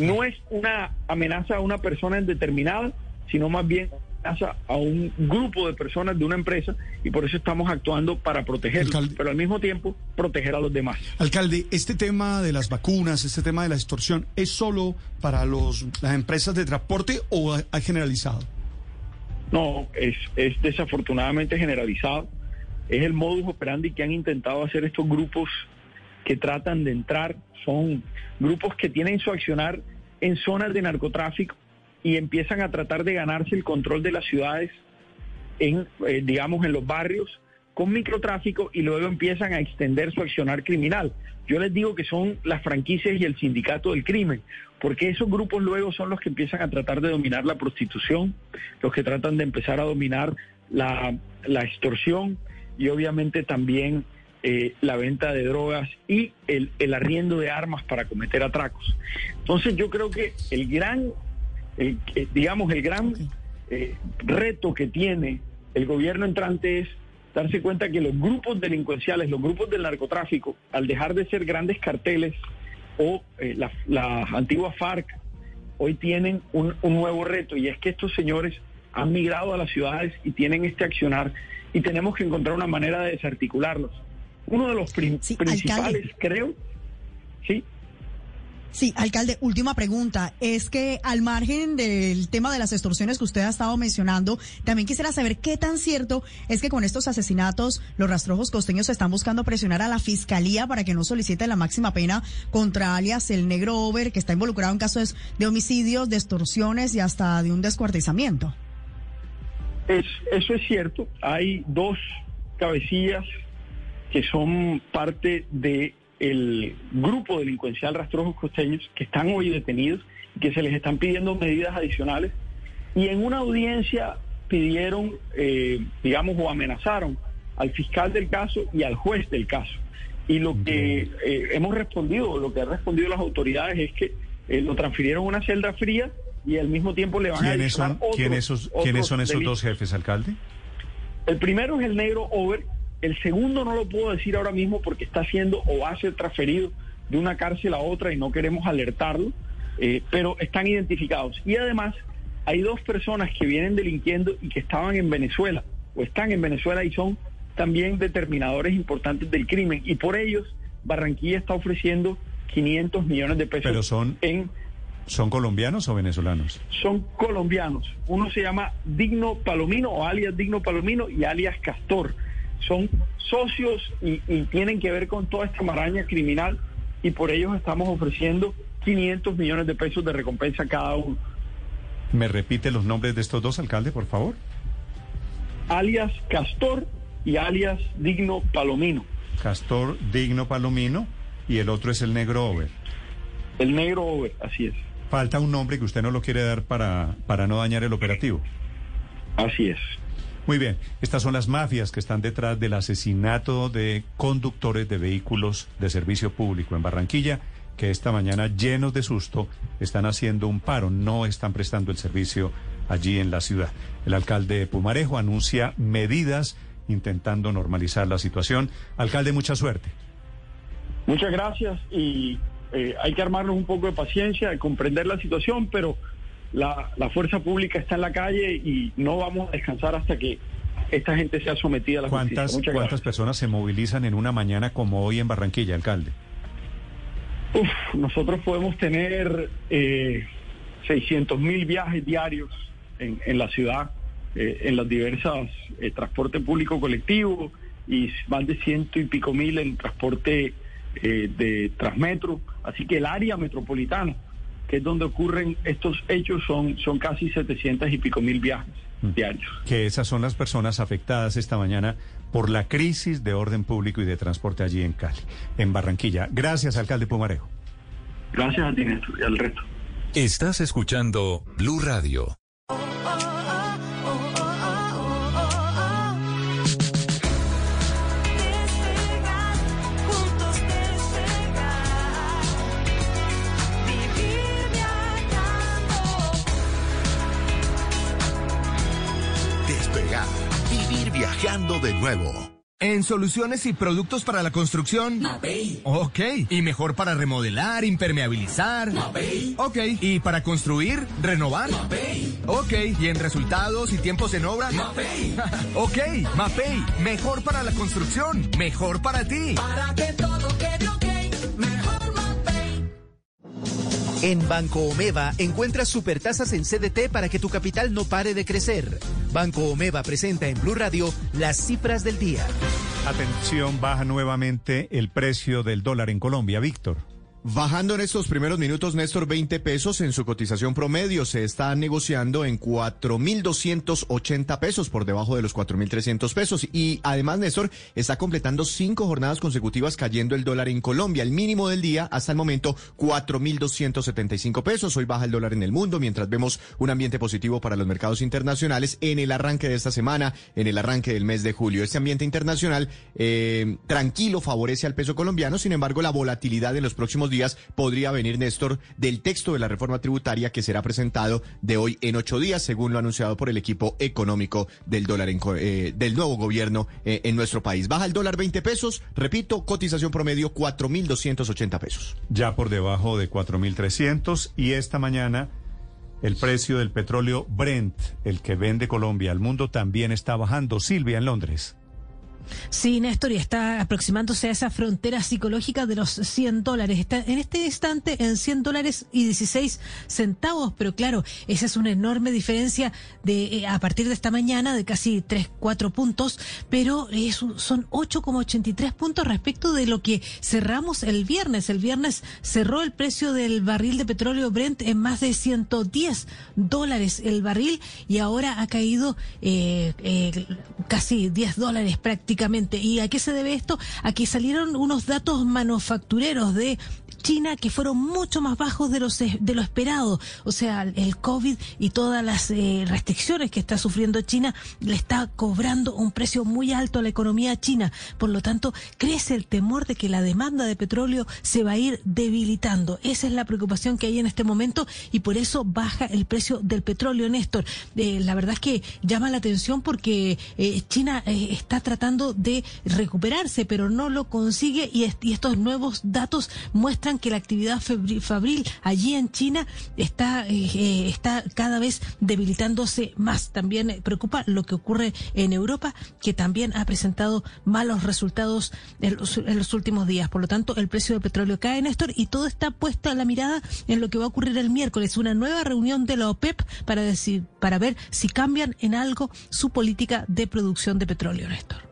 no es una amenaza a una persona indeterminada, sino más bien a un grupo de personas de una empresa y por eso estamos actuando para protegerlos, pero al mismo tiempo proteger a los demás. Alcalde, este tema de las vacunas, este tema de la extorsión, ¿es solo para los, las empresas de transporte o ha, generalizado? No, es, es desafortunadamente generalizado. Es el modus operandi que han intentado hacer estos grupos que tratan de entrar. Son grupos que tienen su accionar en zonas de narcotráfico y empiezan a tratar de ganarse el control de las ciudades en, eh, digamos, en los barrios con microtráfico y luego empiezan a extender su accionar criminal. Yo les digo que son las franquicias y el sindicato del crimen, porque esos grupos luego son los que empiezan a tratar de dominar la prostitución, los que tratan de empezar a dominar la, extorsión y obviamente también eh, la venta de drogas y el, el arriendo de armas para cometer atracos. Entonces yo creo que el gran el, digamos, el gran eh, reto que tiene el gobierno entrante es darse cuenta que los grupos delincuenciales, los grupos del narcotráfico, al dejar de ser grandes carteles o eh, las la antiguas FARC, hoy tienen un, nuevo reto y es que estos señores han migrado a las ciudades y tienen este accionar y tenemos que encontrar una manera de desarticularlos. Uno de los principales, creo, sí, Sí, alcalde, última pregunta. Es que al margen del tema de las extorsiones que usted ha estado mencionando, también quisiera saber qué tan cierto es que con estos asesinatos los rastrojos costeños están buscando presionar a la fiscalía para que no solicite la máxima pena contra alias el negro Over, que está involucrado en casos de homicidios, de extorsiones y hasta de un descuartizamiento. Es, eso es cierto. Hay dos cabecillas que son parte de el grupo delincuencial Rastrojos Costeños que están hoy detenidos y que se les están pidiendo medidas adicionales. Y en una audiencia pidieron, eh, digamos, o amenazaron al fiscal del caso y al juez del caso. Y lo que eh, hemos respondido, lo que han respondido las autoridades es que eh, lo transfirieron a una celda fría y al mismo tiempo le van a ¿Quiénes son, ¿quiénes, ¿quiénes son esos dos jefes, alcalde? El primero es el negro Over, el segundo no lo puedo decir ahora mismo porque está siendo o va a ser transferido de una cárcel a otra y no queremos alertarlo, eh, pero están identificados. Y además hay dos personas que vienen delinquiendo y que estaban en Venezuela o están en Venezuela y son también determinadores importantes del crimen. Y por ellos Barranquilla está ofreciendo 500 millones de pesos. Pero son, en, ¿son colombianos o venezolanos? Son colombianos. Uno se llama Digno Palomino o alias Digno Palomino y alias Castor son socios y, tienen que ver con toda esta maraña criminal y por ellos estamos ofreciendo 500 millones de pesos de recompensa cada uno. ¿Me repite los nombres de estos dos alcaldes, por favor? Alias Castor y alias Digno Palomino. Castor Digno Palomino y el otro es el Negro Over. El Negro Over, así es. Falta un nombre que usted no lo quiere dar para, para no dañar el operativo. Así es. Muy bien, estas son las mafias que están detrás del asesinato de conductores de vehículos de servicio público en Barranquilla, que esta mañana, llenos de susto, están haciendo un paro, no están prestando el servicio allí en la ciudad. El alcalde de Pumarejo anuncia medidas intentando normalizar la situación. Alcalde, mucha suerte. Muchas gracias y eh, hay que armarnos un poco de paciencia, comprender la situación, pero la, fuerza pública está en la calle y no vamos a descansar hasta que esta gente sea sometida a la ¿Cuántas, justicia. ¿Cuántas personas se movilizan en una mañana como hoy en Barranquilla, alcalde? Uf, nosotros podemos tener eh, 600 mil viajes diarios en, la ciudad, eh, en las diversas eh, transporte público colectivo, y más de ciento y pico mil en transporte eh, de Transmetro. Así que el área metropolitana, que es donde ocurren estos hechos, son, son casi 700 y pico mil viajes diarios. Que esas son las personas afectadas esta mañana por la crisis de orden público y de transporte allí en Cali, en Barranquilla. Gracias, alcalde Pumarejo. Gracias a ti, Néstor, y al resto. Estás escuchando Blue Radio. De nuevo. En soluciones y productos para la construcción. Mapei. Ok. ¿Y mejor para remodelar, impermeabilizar? Mapei. Ok. ¿Y para construir, renovar? Mapei. Ok. ¿Y en resultados y tiempos en obra? Mapei. ok. Mapei. Mejor para la construcción. Mejor para ti. Para que todo quede En Banco Omeva encuentras supertasas en CDT para que tu capital no pare de crecer. Banco Omeva presenta en Blue Radio las cifras del día. Atención, baja nuevamente el precio del dólar en Colombia. Víctor. Bajando en estos primeros minutos, Néstor, 20 pesos en su cotización promedio. Se está negociando en 4.280 pesos, por debajo de los 4.300 pesos. Y además, Néstor, está completando cinco jornadas consecutivas cayendo el dólar en Colombia. El mínimo del día, hasta el momento, 4.275 pesos. Hoy baja el dólar en el mundo, mientras vemos un ambiente positivo para los mercados internacionales en el arranque de esta semana, en el arranque del mes de julio. Este ambiente internacional eh, tranquilo favorece al peso colombiano. Sin embargo, la volatilidad en los próximos días podría venir, Néstor, del texto de la reforma tributaria que será presentado de hoy en ocho días, según lo anunciado por el equipo económico del dólar en, eh, del nuevo gobierno eh, en nuestro país. Baja el dólar 20 pesos, repito, cotización promedio 4.280 pesos. Ya por debajo de 4.300 y esta mañana el precio del petróleo Brent, el que vende Colombia al mundo, también está bajando. Silvia en Londres. Sí, Néstor, y está aproximándose a esa frontera psicológica de los 100 dólares. Está en este instante en 100 dólares y 16 centavos, pero claro, esa es una enorme diferencia de eh, a partir de esta mañana de casi 3, 4 puntos, pero es, son 8,83 puntos respecto de lo que cerramos el viernes. El viernes cerró el precio del barril de petróleo Brent en más de 110 dólares el barril y ahora ha caído eh, eh, casi 10 dólares prácticamente ¿Y a qué se debe esto? A que salieron unos datos manufactureros de China que fueron mucho más bajos de, los, de lo esperado. O sea, el COVID y todas las eh, restricciones que está sufriendo China le está cobrando un precio muy alto a la economía china. Por lo tanto, crece el temor de que la demanda de petróleo se va a ir debilitando. Esa es la preocupación que hay en este momento y por eso baja el precio del petróleo, Néstor. Eh, la verdad es que llama la atención porque eh, China está tratando de recuperarse, pero no lo consigue y, estos nuevos datos muestran que la actividad fabril allí en China está, eh, está cada vez debilitándose más. También preocupa lo que ocurre en Europa, que también ha presentado malos resultados en los, en los últimos días. Por lo tanto, el precio del petróleo cae, Néstor, y todo está puesto a la mirada en lo que va a ocurrir el miércoles, una nueva reunión de la OPEP para decir, para ver si cambian en algo su política de producción de petróleo, Néstor.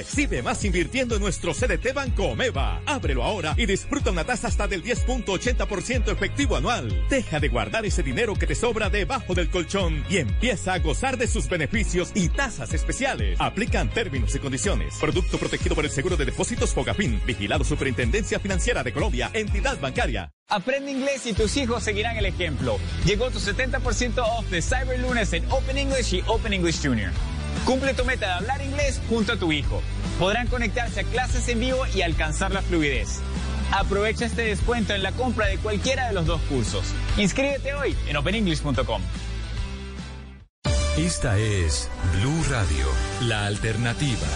Recibe más invirtiendo en nuestro CDT Banco Omeva. Ábrelo ahora y disfruta una tasa hasta del 10.80% efectivo anual. Deja de guardar ese dinero que te sobra debajo del colchón y empieza a gozar de sus beneficios y tasas especiales. Aplican términos y condiciones. Producto protegido por el Seguro de Depósitos Fogafín. Vigilado Superintendencia Financiera de Colombia. Entidad bancaria. Aprende inglés y tus hijos seguirán el ejemplo. Llegó tu 70% off de Cyber Lunes en Open English y Open English Junior. Cumple tu meta de hablar inglés junto a tu hijo. Podrán conectarse a clases en vivo y alcanzar la fluidez. Aprovecha este descuento en la compra de cualquiera de los dos cursos. Inscríbete hoy en openenglish.com. Esta es Blue Radio, la alternativa.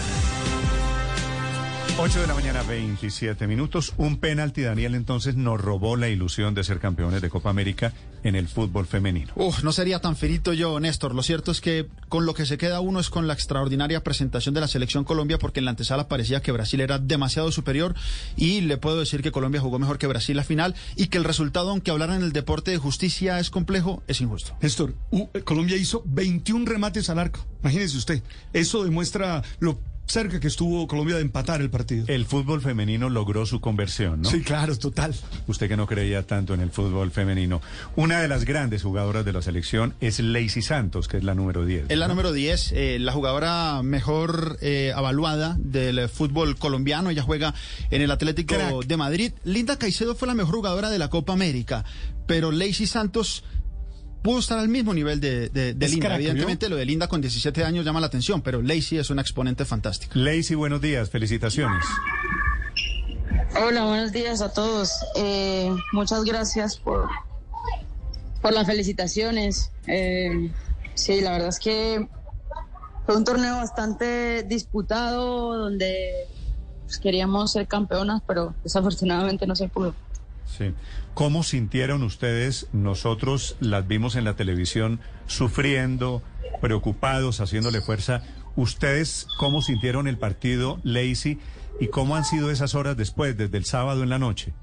8 de la mañana, 27 minutos. Un penalti, Daniel, entonces nos robó la ilusión de ser campeones de Copa América en el fútbol femenino. Uf, no sería tan finito yo, Néstor. Lo cierto es que con lo que se queda uno es con la extraordinaria presentación de la selección Colombia, porque en la antesala parecía que Brasil era demasiado superior y le puedo decir que Colombia jugó mejor que Brasil la final y que el resultado, aunque hablaran en el deporte de justicia es complejo, es injusto. Néstor, uh, Colombia hizo 21 remates al arco. Imagínese usted. Eso demuestra lo cerca que estuvo Colombia de empatar el partido. El fútbol femenino logró su conversión, ¿no? Sí, claro, total. Usted que no creía tanto en el fútbol femenino. Una de las grandes jugadoras de la selección es Lacey Santos, que es la número 10. Es la número 10, eh, la jugadora mejor eh, avaluada del fútbol colombiano. Ella juega en el Atlético Crack. de Madrid. Linda Caicedo fue la mejor jugadora de la Copa América, pero Lacey Santos pudo estar al mismo nivel de, de- de Linda. crack, ¿no? Evidentemente lo de Linda con 17 años llama la atención, pero Lacey es una exponente fantástica. Lacey, buenos días, felicitaciones. Hola, buenos días a todos. Eh, muchas gracias por, por las felicitaciones. Eh, sí, la verdad es que fue un torneo bastante disputado donde pues, queríamos ser campeonas, pero desafortunadamente no se pudo. Sí. ¿Cómo sintieron ustedes? Nosotros las vimos en la televisión sufriendo, preocupados, haciéndole fuerza. ¿Ustedes cómo sintieron el partido, Lacey? ¿Y cómo han sido esas horas después, desde el sábado en la noche?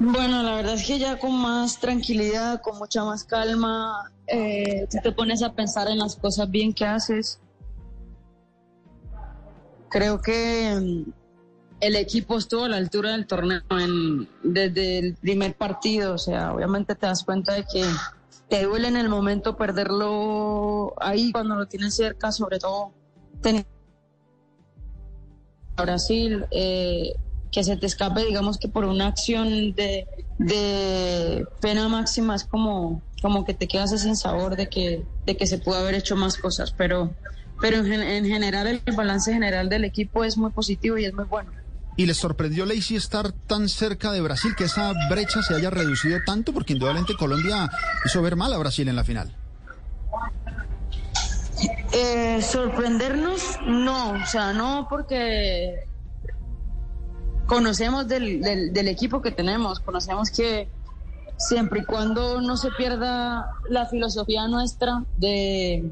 Bueno, la verdad es que ya con más tranquilidad, con mucha más calma, eh, te pones a pensar en las cosas bien que haces. Creo que el equipo estuvo a la altura del torneo en- desde el primer partido. O sea, obviamente te das cuenta de que te duele en el momento perderlo ahí cuando lo tienes cerca, sobre todo teniendo a Brasil, eh, que se te escape, digamos que por una acción de, de pena máxima es como, como que te quedas sin sabor de que, de que se pudo haber hecho más cosas, pero, pero en, en general el balance general del equipo es muy positivo y es muy bueno. ¿Y les sorprendió Lacey estar tan cerca de Brasil, que esa brecha se haya reducido tanto? Porque indudablemente Colombia hizo ver mal a Brasil en la final. Eh, sorprendernos, no, o sea, no porque conocemos del, del, equipo que tenemos, conocemos que siempre y cuando no se pierda la filosofía nuestra de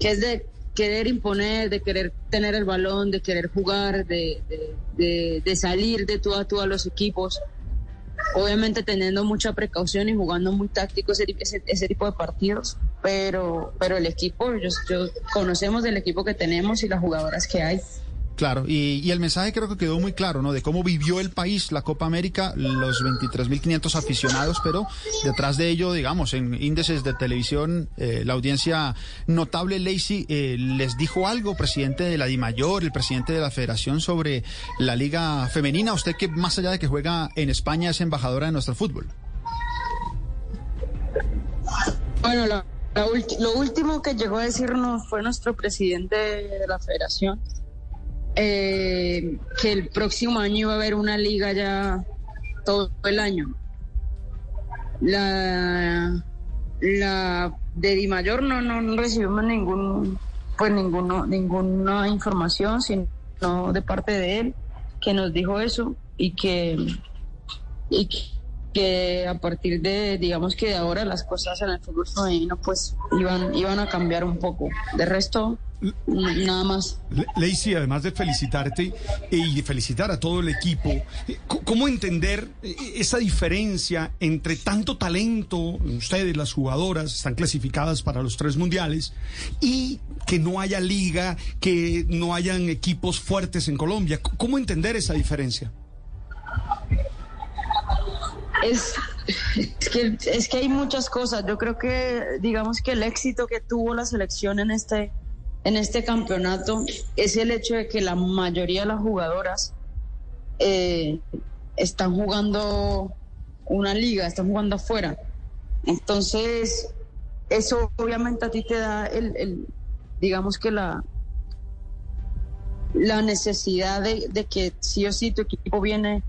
que es de querer imponer, de querer tener el balón, de querer jugar, de, de, de- de salir de tú a tú a los equipos, obviamente teniendo mucha precaución y jugando muy táctico ese, ese, ese tipo de partidos, pero, pero el equipo, yo, yo- conocemos del equipo que tenemos y las jugadoras que hay. Claro, y, y el mensaje creo que quedó muy claro, ¿no? De cómo vivió el país la Copa América, los 23.500 aficionados, pero detrás de ello, digamos, en índices de televisión, eh, la audiencia notable, Lacey, eh, les dijo algo, presidente de la DIMAYOR, el presidente de la Federación, sobre la Liga Femenina. Usted que más allá de que juega en España es embajadora de nuestro fútbol. Bueno, la- la lo último que llegó a decirnos fue nuestro presidente de la federación, eh, que el próximo año iba a haber una liga ya todo el año. La, la de Di Mayor no, no, no recibimos ningún, pues ninguno, ninguna información, sino de parte de él, que nos dijo eso y que, y que a partir de, digamos que de ahora las cosas en el fútbol femenino pues iban, iban a cambiar un poco. De resto, nada más. Lacey, además de felicitarte y de felicitar a todo el equipo, eh, ¿cómo entender eh, esa diferencia entre tanto talento, ustedes las jugadoras están clasificadas para los tres mundiales, y que no haya liga, que no hayan equipos fuertes en Colombia? ¿Cómo entender esa diferencia? Es, es, que, es que hay muchas cosas. Yo creo que, digamos que el éxito que tuvo la selección en este, en este campeonato es el hecho de que la mayoría de las jugadoras eh, están jugando una liga, están jugando afuera. Entonces, eso obviamente a ti te da el, digamos que la, la necesidad de, que sí o sí tu equipo viene,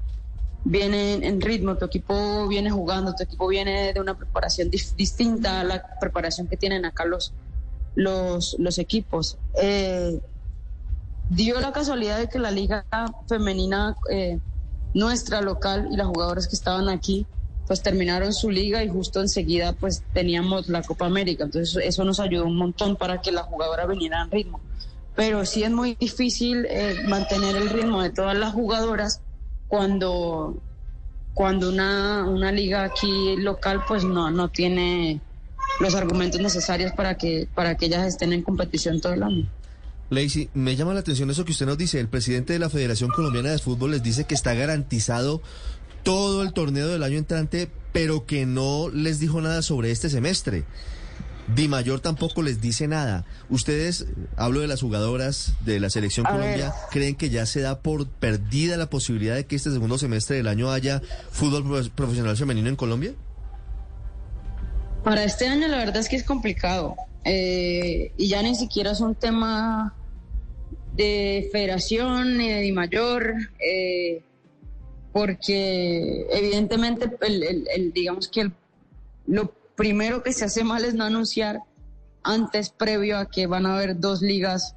viene en, ritmo, tu equipo viene jugando, tu equipo viene de una preparación distinta a la preparación que tienen acá los, los, los equipos. Eh, dio la casualidad de que la liga femenina eh, nuestra local y las jugadoras que estaban aquí pues terminaron su liga y justo enseguida pues teníamos la Copa América. Entonces eso nos ayudó un montón para que la jugadora viniera en ritmo. Pero sí es muy difícil eh, mantener el ritmo de todas las jugadoras cuando, cuando una, una liga aquí local pues no, no tiene los argumentos necesarios para que, para que ellas estén en competición todo el año. Lacey, me llama la atención eso que usted nos dice. El presidente de la Federación Colombiana de Fútbol les dice que está garantizado todo el torneo del año entrante, pero que no les dijo nada sobre este semestre. Di Mayor tampoco les dice nada. Ustedes, hablo de las jugadoras de la Selección A Colombia, ver. ¿creen que ya se da por perdida la posibilidad de que este segundo semestre del año haya fútbol profe- profesional femenino en Colombia? Para este año la verdad es que es complicado Eh, y ya ni siquiera es un tema de federación ni de mayor, eh, porque evidentemente el, digamos que lo primero que se hace mal es no anunciar antes previo a que van a haber dos ligas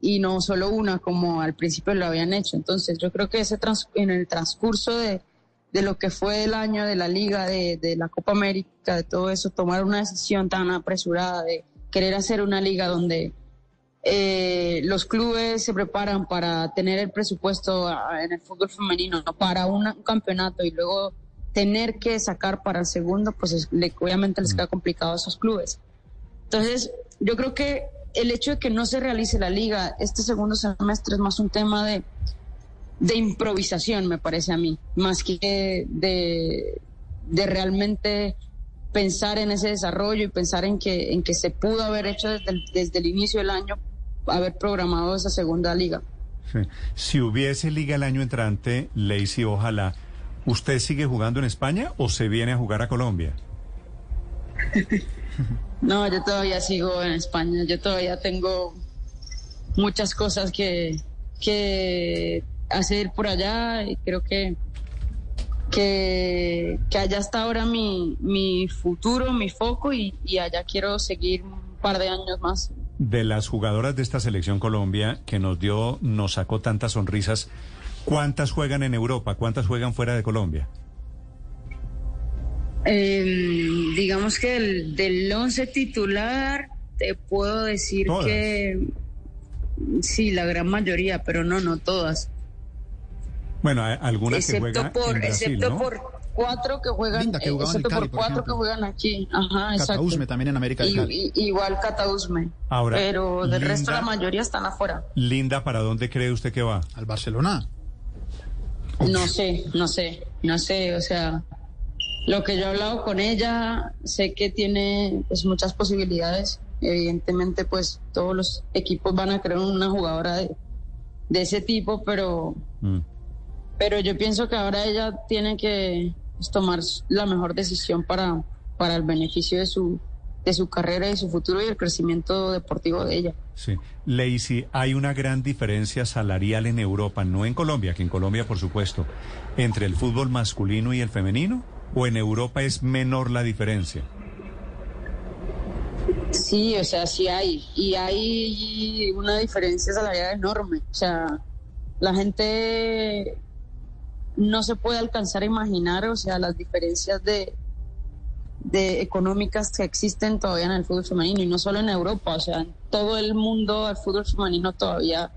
y no solo una como al principio lo habían hecho. Entonces yo creo que ese trans- en el transcurso de, de lo que fue el año de la liga, de, de la Copa América, de todo eso, tomar una decisión tan apresurada de querer hacer una liga donde eh, los clubes se preparan para tener el presupuesto ah, en el fútbol femenino ¿no? para una- un campeonato y luego tener que sacar para el segundo, pues es- le- obviamente les queda complicado a esos clubes. Entonces, yo creo que el hecho de que no se realice la liga este segundo semestre es más un tema de, de improvisación, me parece a mí, más que de, de realmente pensar en ese desarrollo y pensar en que, en que se pudo haber hecho desde el, desde el inicio del año, haber programado esa segunda liga. Sí. Si hubiese liga el año entrante, Lacey, ojalá, ¿usted sigue jugando en España o se viene a jugar a Colombia? No, yo todavía sigo en España, yo todavía tengo muchas cosas que, que hacer por allá y creo que, que, que allá está ahora mi, mi futuro, mi foco y, y allá quiero seguir un par de años más. De las jugadoras de esta selección Colombia que nos dio, nos sacó tantas sonrisas, ¿cuántas juegan en Europa? ¿Cuántas juegan fuera de Colombia? Eh, digamos que el, del once titular te puedo decir Todas. que sí, la gran mayoría, pero no, no todas. Bueno, algunas que excepto juegan por, en Brasil, excepto ¿no? por cuatro que juegan, Linda, que eh, excepto Cali, por por cuatro que juegan aquí. Ajá, exacto. Catausme también en América del Cali. y- igual Catausme. Ahora, pero del resto la mayoría están afuera. Linda, ¿para dónde cree usted que va? Al Barcelona. No sé, no sé, no sé, o sea, lo que yo he hablado con ella, sé que tiene pues muchas posibilidades. Evidentemente, pues todos los equipos van a querer una jugadora de, de ese tipo, pero, Mm. Pero yo pienso que ahora ella tiene que pues, tomar la mejor decisión para, para el beneficio de su, de su carrera y su futuro y el crecimiento deportivo de ella. Sí. Lacey, hay una gran diferencia salarial en Europa, no en Colombia, que en Colombia, por supuesto, entre el fútbol masculino y el femenino, o en Europa es menor la diferencia. Sí, o sea, sí hay. Y hay una diferencia salarial enorme. O sea, la gente no se puede alcanzar a imaginar, o sea, las diferencias de, de económicas que existen todavía en el fútbol femenino y no solo en Europa, o sea, en todo el mundo el fútbol femenino todavía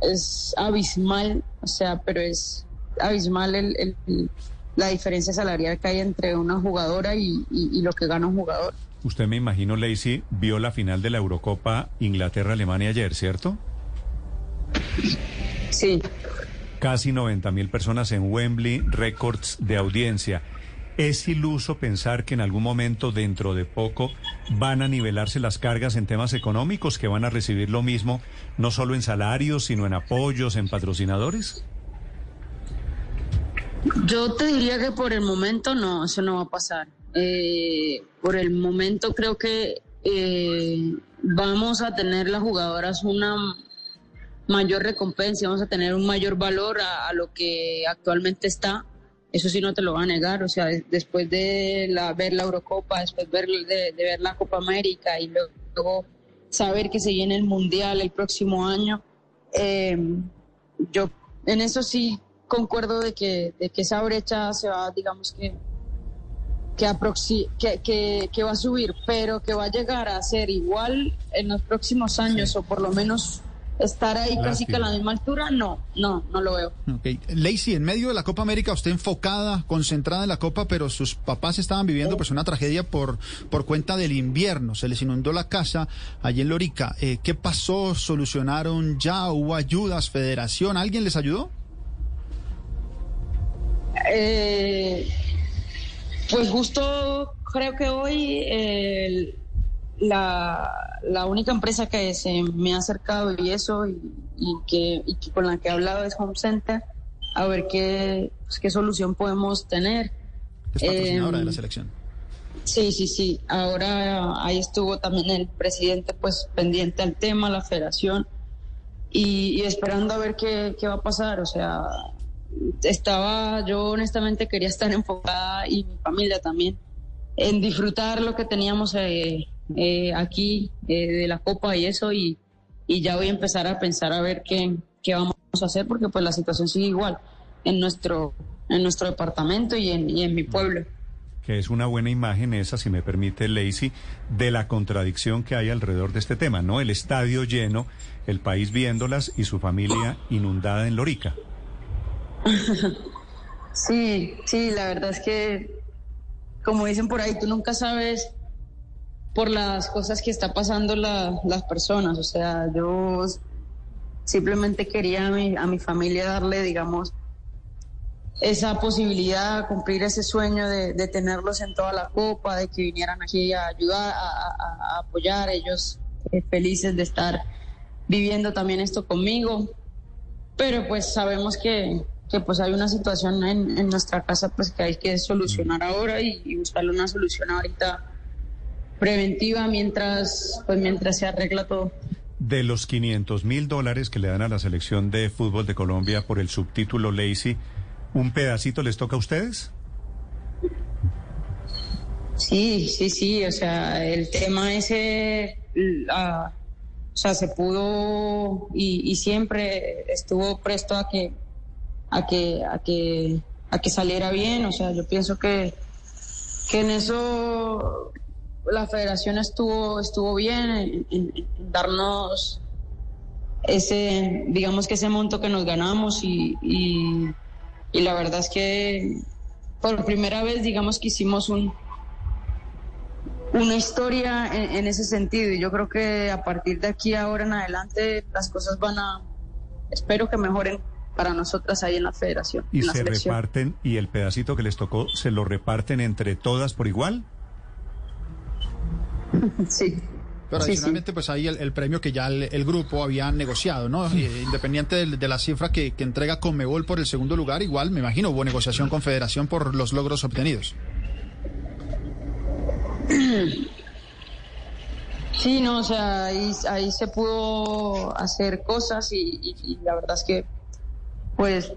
es abismal, o sea, pero es abismal el, el- la diferencia salarial que hay entre una jugadora y, y- y lo que gana un jugador. Usted me imagino, Lacey, vio la final de la Eurocopa Inglaterra-Alemania ayer, ¿cierto? Sí. Casi 90 mil personas en Wembley, récords de audiencia. ¿Es iluso pensar que en algún momento, dentro de poco, van a nivelarse las cargas en temas económicos, que van a recibir lo mismo, no solo en salarios, sino en apoyos, en patrocinadores? Yo te diría que por el momento no, eso no va a pasar. Eh, por el momento creo que eh, vamos a tener las jugadoras una mayor recompensa, vamos a tener un mayor valor a, a lo que actualmente está. Eso sí no te lo va a negar, o sea, de- después de la, ver la Eurocopa, después ver, de, de ver la Copa América y luego saber que se viene el Mundial el próximo año, Eh, yo en eso sí concuerdo de que, de que esa brecha se va, digamos que, que, aproxi- que, que, que va a subir, pero que va a llegar a ser igual en los próximos años o por lo menos estar ahí casi que a la misma altura, no, no, no lo veo. Ok. Lacey, en medio de la Copa América, usted enfocada, concentrada en la Copa, pero sus papás estaban viviendo pues una tragedia por, por cuenta del invierno. Se les inundó la casa allí en Lorica. Eh, ¿Qué pasó? ¿Solucionaron ya? ¿Hubo ayudas? ¿Federación? ¿Alguien les ayudó? Eh, pues justo creo que hoy el- la, la única empresa que se me ha acercado y eso y, y que, y que con la que he hablado es Home Center a ver qué, pues, qué solución podemos tener. Es patrocinadora de la Em, selección. Sí, sí, sí. Ahora ahí estuvo también el presidente, pues pendiente al tema, la federación, y, y esperando a ver qué, qué va a pasar. O sea, estaba, yo honestamente quería estar enfocada y mi familia también en disfrutar lo que teníamos eh, eh, aquí eh, de la copa y eso, y, y ya voy a empezar a pensar a ver qué, qué vamos a hacer, porque pues la situación sigue igual en nuestro, en nuestro departamento y en, y en mi pueblo. que es una buena imagen esa, si me permite, Lacey, de la contradicción que hay alrededor de este tema, ¿no? El estadio lleno, el país viéndolas y su familia inundada en Lorica. Sí, sí, la verdad es que, como dicen por ahí, tú nunca sabes por las cosas que está pasando la- las personas. O sea, yo simplemente quería a mi, a mi familia darle, digamos, esa posibilidad, cumplir ese sueño de, de tenerlos en toda la copa, de que vinieran aquí a ayudar, a, a- a apoyar, ellos eh, felices de estar viviendo también esto conmigo pero pues sabemos que, que pues hay una situación en, en nuestra casa pues que hay que solucionar ahora y, y buscarle una solución ahorita preventiva mientras pues mientras se arregla todo. De los 500 mil dólares que le dan a la selección de fútbol de Colombia por el subtítulo Lacey, ¿un pedacito les toca a ustedes? Sí, sí, sí, o sea, el tema ese, la- o sea, se pudo y, y siempre estuvo presto a que, a que, a que, a que saliera bien, o sea, yo pienso que, que en eso la federación estuvo, estuvo bien en, en- en darnos ese, digamos que ese monto que nos ganamos y, y, y la verdad es que por primera vez, digamos que hicimos un, una historia en, en ese sentido y yo creo que a partir de aquí ahora en adelante las cosas van a, espero que mejoren para nosotras ahí en la federación. Y la se selección. reparten, y el pedacito que les tocó, ¿se lo reparten entre todas por igual? Sí. Pero Sí, adicionalmente, pues ahí el, el premio que ya el, el grupo había negociado, ¿no? Eh, independiente de, la cifra que, que entrega Conmebol por el segundo lugar, igual me imagino hubo negociación con Federación por los logros obtenidos. Sí, no, o sea, ahí, ahí se pudo hacer cosas y, y- y la verdad es que, pues,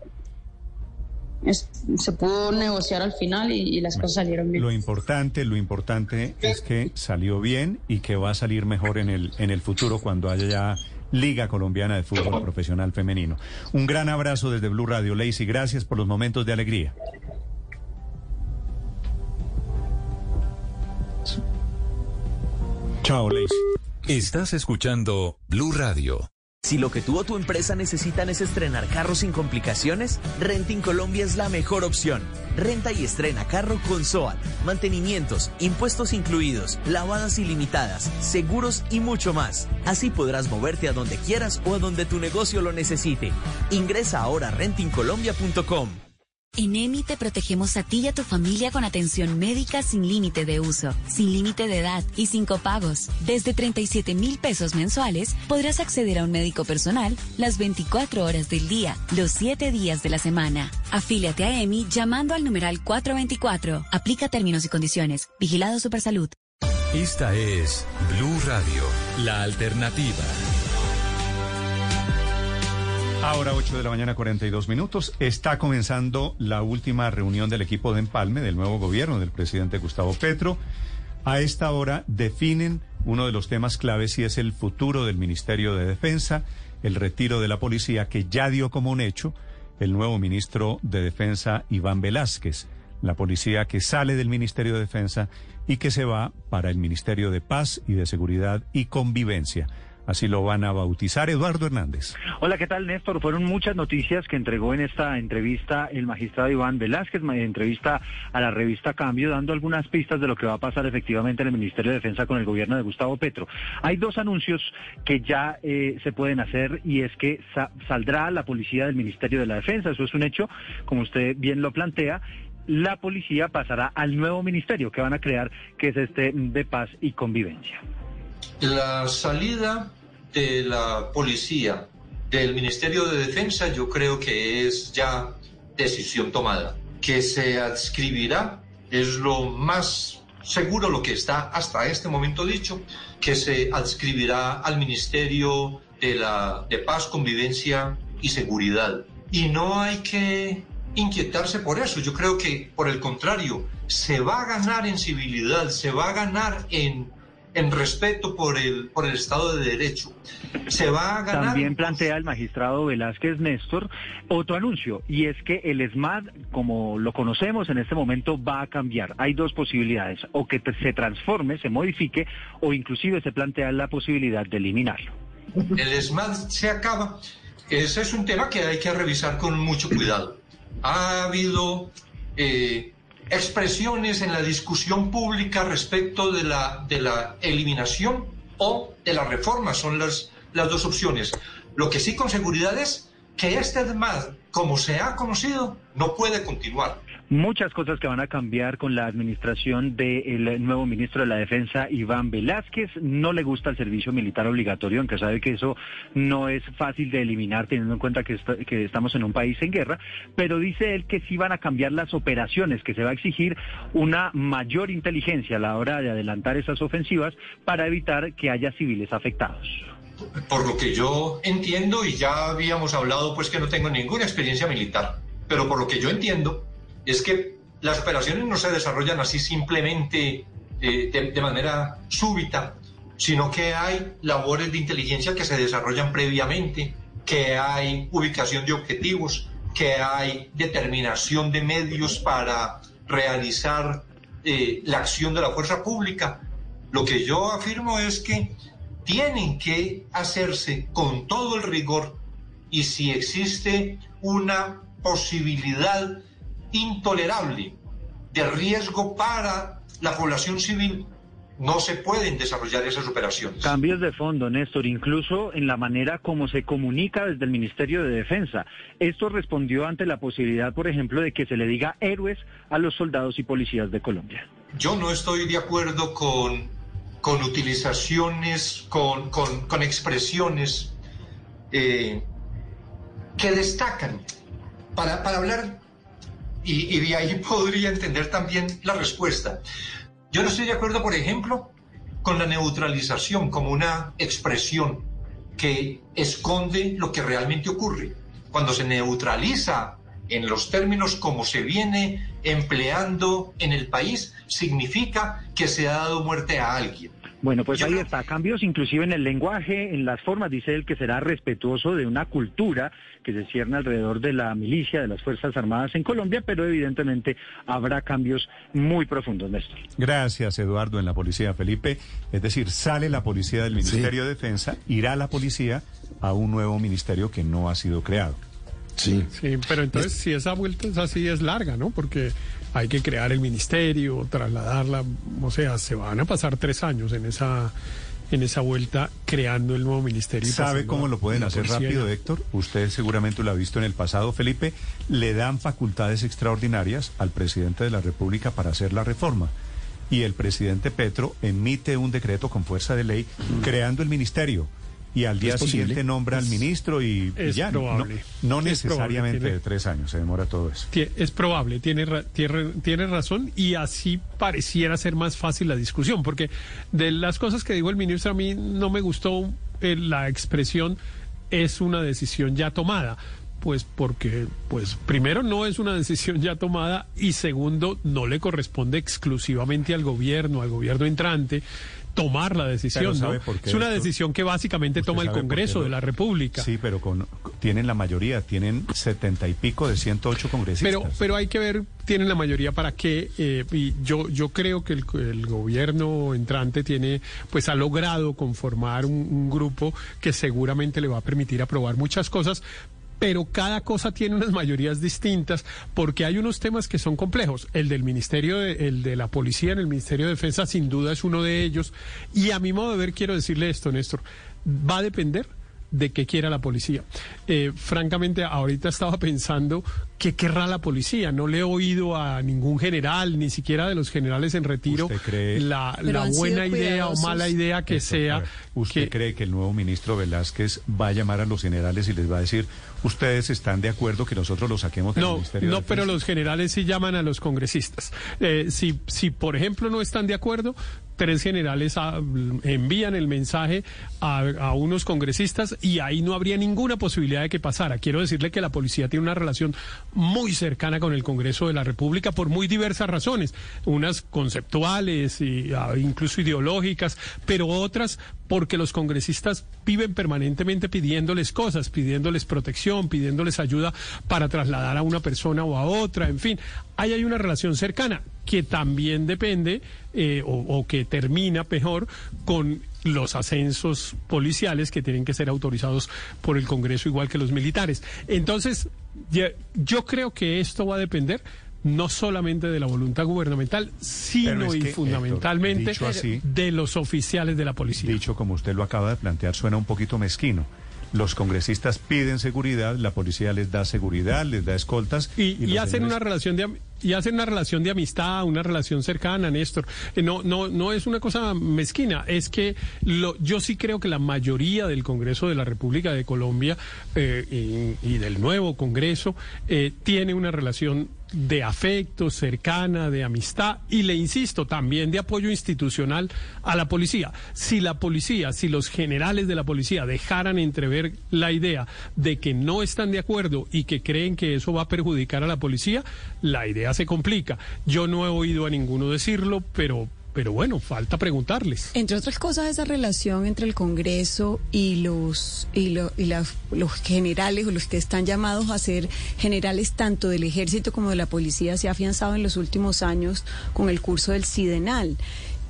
es- se pudo negociar al final y, y las cosas salieron bien. Lo importante, lo importante es que salió bien y que va a salir mejor en el, en el futuro cuando haya ya Liga Colombiana de Fútbol Profesional Femenino. Un gran abrazo desde Blue Radio, Lacey. Gracias por los momentos de alegría. Chao, Lacey. Estás escuchando Blue Radio. Si lo que tú o tu empresa necesitan es estrenar carro sin complicaciones, Renting Colombia es la mejor opción. Renta y estrena carro con SOAT, mantenimientos, impuestos incluidos, lavadas ilimitadas, seguros y mucho más. Así podrás moverte a donde quieras o a donde tu negocio lo necesite. Ingresa ahora a rentingcolombia.com. En EMI te protegemos a ti y a tu familia con atención médica sin límite de uso, sin límite de edad y sin copagos. Desde 37 mil pesos mensuales podrás acceder a un médico personal las 24 horas del día, los 7 días de la semana. Afíliate a EMI llamando al numeral 424. Aplica términos y condiciones. Vigilado Supersalud. Esta es Blue Radio, la alternativa. Ahora 8 de la mañana 42 minutos. Está comenzando la última reunión del equipo de empalme del nuevo gobierno del presidente Gustavo Petro. A esta hora definen uno de los temas claves y es el futuro del Ministerio de Defensa. el retiro de la policía que ya dio como un hecho el nuevo ministro de Defensa, Iván Velázquez. La policía que sale del Ministerio de Defensa y que se va para el Ministerio de Paz y de Seguridad y Convivencia. Así lo van a bautizar Eduardo Hernández. Hola, ¿qué tal, Néstor? Fueron muchas noticias que entregó en esta entrevista el magistrado Iván Velázquez, entrevista a la revista Cambio, dando algunas pistas de lo que va a pasar efectivamente en el Ministerio de Defensa con el gobierno de Gustavo Petro. Hay dos anuncios que ya eh, se pueden hacer y es que sa- saldrá la policía del Ministerio de la Defensa. Eso es un hecho, como usted bien lo plantea. La policía pasará al nuevo ministerio que van a crear, que es este de paz y convivencia. La salida de la policía del Ministerio de Defensa yo creo que es ya decisión tomada. Que se adscribirá es lo más seguro, lo que está hasta este momento dicho, que se adscribirá al Ministerio de, la, de Paz, Convivencia y Seguridad. Y no hay que inquietarse por eso. Yo creo que, por el contrario, se va a ganar en civilidad, se va a ganar en, en respeto por el, por el Estado de Derecho. Se va a ganar... También plantea el magistrado Velázquez Néstor otro anuncio, y es que el SMAD, como lo conocemos en este momento, va a cambiar. Hay dos posibilidades, o que se transforme, se modifique, o inclusive se plantea la posibilidad de eliminarlo. el SMAD se acaba. Ese es un tema que hay que revisar con mucho cuidado. Ha habido eh, expresiones en la discusión pública respecto de la, de la eliminación o de la reforma. Son las, las dos opciones. Lo que sí con seguridad es que este SMAD, como se ha conocido, no puede continuar. Muchas cosas que van a cambiar con la administración del nuevo ministro de la Defensa, Iván Velázquez. No le gusta el servicio militar obligatorio, aunque sabe que eso no es fácil de eliminar teniendo en cuenta que, que estamos en un país en guerra, pero dice él que sí van a cambiar las operaciones, que se va a exigir una mayor inteligencia a la hora de adelantar esas ofensivas para evitar que haya civiles afectados. por lo que yo entiendo, y ya habíamos hablado, pues que no tengo ninguna experiencia militar, pero por lo que yo entiendo, es que las operaciones no se desarrollan así simplemente eh, de, de manera súbita, sino que hay labores de inteligencia que se desarrollan previamente, que hay ubicación de objetivos, que hay determinación de medios para realizar eh, la acción de la fuerza pública. Lo que yo afirmo es que tienen que hacerse con todo el rigor y si existe una posibilidad intolerable de riesgo para la población civil, no se pueden desarrollar esas operaciones. Cambios de fondo, Néstor, incluso en la manera como se comunica desde el Ministerio de Defensa. Esto respondió ante la posibilidad, por ejemplo, de que se le diga héroes a los soldados y policías de Colombia. Yo no estoy de acuerdo con, con utilizaciones, con, con- con expresiones eh, que destacan. Para, para hablar, y, y de ahí podría entender también la respuesta. Yo no estoy de acuerdo, por ejemplo, con la neutralización como una expresión que esconde lo que realmente ocurre. Cuando se neutraliza en los términos como se viene empleando en el país, significa que se ha dado muerte a alguien. Bueno, pues ahí está, cambios inclusive en el lenguaje, en las formas, dice él que será respetuoso de una cultura que se cierne alrededor de la milicia, de las Fuerzas Armadas en Colombia, pero evidentemente habrá cambios muy profundos, Néstor. Gracias, Eduardo, en la policía, Felipe. Es decir, sale la policía del Ministerio de Defensa, irá la policía a un nuevo ministerio que no ha sido creado. Sí. Sí, pero entonces si esa vuelta es así es larga, ¿no? Porque hay que crear el ministerio, trasladarla, o sea, se van a pasar tres años en esa en esa vuelta creando el nuevo ministerio. ¿Sabe cómo lo pueden hacer rápido. Héctor? Usted seguramente lo ha visto en el pasado, Felipe. Le dan facultades extraordinarias al presidente de la República para hacer la reforma. Y el presidente Petro emite un decreto con fuerza de ley creando el ministerio. Y al día siguiente nombra al ministro y, y es ya. no- probable. No, Es necesariamente probable, tiene- de tres años, se demora todo eso. Es probable, tiene, ra- tiene, tiene razón y así pareciera ser más fácil la discusión, porque de las cosas que dijo el ministro a mí no me gustó eh, la expresión es una decisión ya tomada. Pues porque, pues primero no es una decisión ya tomada y segundo no le corresponde exclusivamente al gobierno, al gobierno entrante. Tomar la decisión, ¿no? ¿sabe por qué Es una esto? decisión que básicamente toma el Congreso de la República. Sí, pero con, tienen la mayoría, tienen setenta y pico de 108 congresistas. Pero, pero hay que ver, tienen la mayoría para qué. eh, y yo, yo creo que el, el gobierno entrante tiene, pues ha logrado conformar un, un grupo que seguramente le va a permitir aprobar muchas cosas. Pero cada cosa tiene unas mayorías distintas porque hay unos temas que son complejos. El del Ministerio, de, el de la Policía en el Ministerio de Defensa sin duda es uno de ellos. Y a mi modo de ver quiero decirle esto, Néstor, va a depender de qué quiera la policía. Eh, francamente, ahorita estaba pensando qué querrá la policía. No le he oído a ningún general, ni siquiera de los generales en retiro, ¿Usted cree- la, buena idea o mala idea que Esto, sea. ¿Usted cree que el nuevo ministro Velázquez va a llamar a los generales y les va a decir, ustedes están de acuerdo que nosotros lo saquemos del No, Ministerio no, de pero Defensa"? los generales sí llaman a los congresistas. Eh, si, si, por ejemplo, no están de acuerdo, tres generales envían el mensaje a, a unos congresistas y ahí no habría ninguna posibilidad de que pasara. Quiero decirle que la policía tiene una relación muy cercana con el Congreso de la República por muy diversas razones, unas conceptuales ah, incluso ideológicas, pero otras porque los congresistas viven permanentemente pidiéndoles cosas, pidiéndoles protección, pidiéndoles ayuda para trasladar a una persona o a otra, en fin, ahí hay una relación cercana que también depende eh, o, o que termina mejor con los ascensos policiales que tienen que ser autorizados por el Congreso igual que los militares. Entonces, yo creo que esto va a depender no solamente de la voluntad gubernamental, sino y fundamentalmente Héctor, dicho así- de los oficiales de la policía. Dicho como usted lo acaba de plantear, suena un poquito mezquino. Los congresistas piden seguridad, la policía les da seguridad, les da escoltas y, hacen señores- una relación de y hacen una relación de amistad, una relación cercana, Néstor. Eh, No, no, no es una cosa mezquina, es que lo, yo sí creo que la mayoría del Congreso de la República de Colombia eh, y, del nuevo Congreso eh, tiene una relación de afecto, cercana, de amistad y le insisto, también de apoyo institucional a la policía. Si la policía, si los generales de la policía dejaran entrever la idea de que no están de acuerdo y que creen que eso va a perjudicar a la policía, la idea se complica. Yo no he oído a ninguno decirlo, pero, pero bueno, falta preguntarles. Entre otras cosas, esa relación entre el Congreso y los y, lo- y las- los generales o los que están llamados a ser generales tanto del ejército como de la policía se ha afianzado en los últimos años con el curso del Sidenal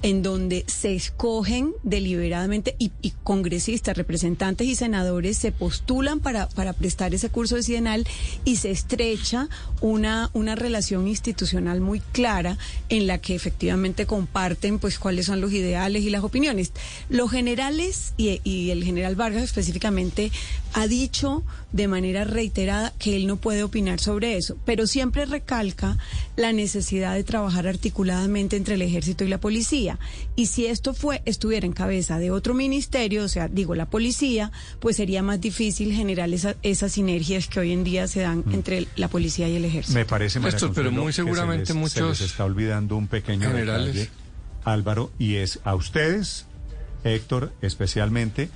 en donde se escogen deliberadamente y, congresistas, representantes y senadores se postulan para, para prestar ese curso de Sidenal y se estrecha una, una relación institucional muy clara en la que efectivamente comparten pues cuáles son los ideales y las opiniones. Los generales y el general Vargas específicamente ha dicho de manera reiterada que él no puede opinar sobre eso, pero siempre recalca la necesidad de trabajar articuladamente entre el ejército y la policía. Y si esto fue estuviera en cabeza de otro ministerio, o sea, digo la policía, pues sería más difícil generar esa- esas sinergias que hoy en día se dan entre la policía y el ejército. Me parece, María Néstor, pero muy que se seguramente se muchos les está olvidando un pequeño generales- detalle, Álvaro, y es a ustedes, Héctor, especialmente,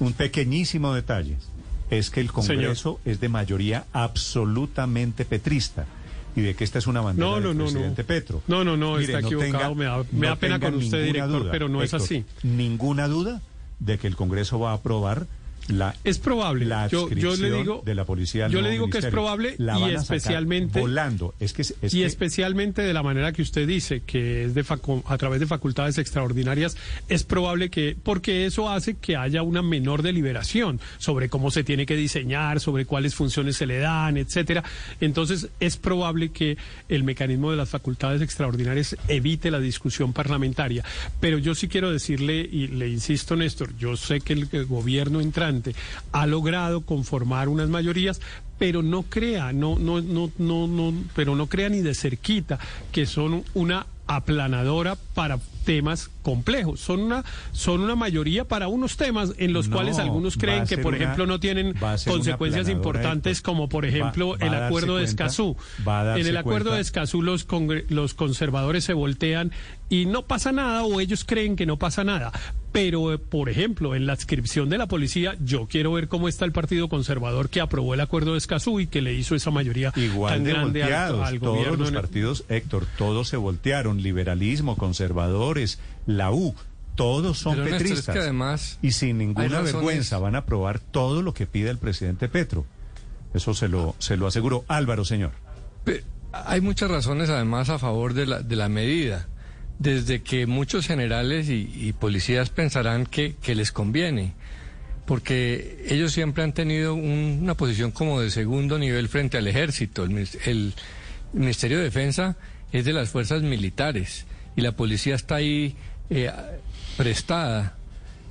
un pequeñísimo detalle. Es que el Congreso es de mayoría absolutamente petrista. Y de que esta es una bandera No, no, del no, no. presidente Petro. No, no, no, Mire, está equivocado. Me da- me da pena tenga con usted, director, pero no es Héctor, así. Ninguna duda de que el Congreso va a aprobar la es probable la Yo- yo le digo- de la policía yo le digo que es probable La y especialmente- volando es que es y que- especialmente de la manera que usted dice, que es de facu- a través de facultades extraordinarias, es probable que, porque eso hace que haya una menor deliberación sobre cómo se tiene que diseñar, sobre cuáles funciones se le dan, etcétera. Entonces, es probable que el mecanismo de las facultades extraordinarias evite la discusión parlamentaria. Pero yo sí quiero decirle, y le insisto, Néstor, yo sé que el, el gobierno entrante ha logrado conformar unas mayorías, pero no crea, no, no, no, no, no, pero no crea ni de cerquita que son una aplanadora para temas complejos. Son una, son una mayoría para unos temas en los No, cuales algunos creen que, por una- ejemplo, no tienen consecuencias importantes como, por ejemplo, va el acuerdo de Escazú. En el acuerdo cuenta- de Escazú los, los conservadores se voltean y no pasa nada o ellos creen que no pasa nada. Pero, eh, por ejemplo, en la adscripción de la policía, yo quiero ver cómo está el Partido Conservador que aprobó el acuerdo de Escazú y que le hizo esa mayoría Igual tan de grande al, volteados, al todos gobierno. los en el- partidos, Héctor, todos se voltearon, liberalismo, la U, todos son Pero, Néstor, es que petristas. además y sin ninguna vergüenza van a aprobar todo lo que pide el presidente Petro. Eso se lo, se lo aseguro. Álvaro, señor. Hay muchas razones además a favor de la, de la medida. Desde que muchos generales y, y policías pensarán que, que les conviene, porque ellos siempre han tenido un- una posición como de segundo nivel frente al ejército. El Ministerio de Defensa es de las fuerzas militares y la policía está ahí eh, prestada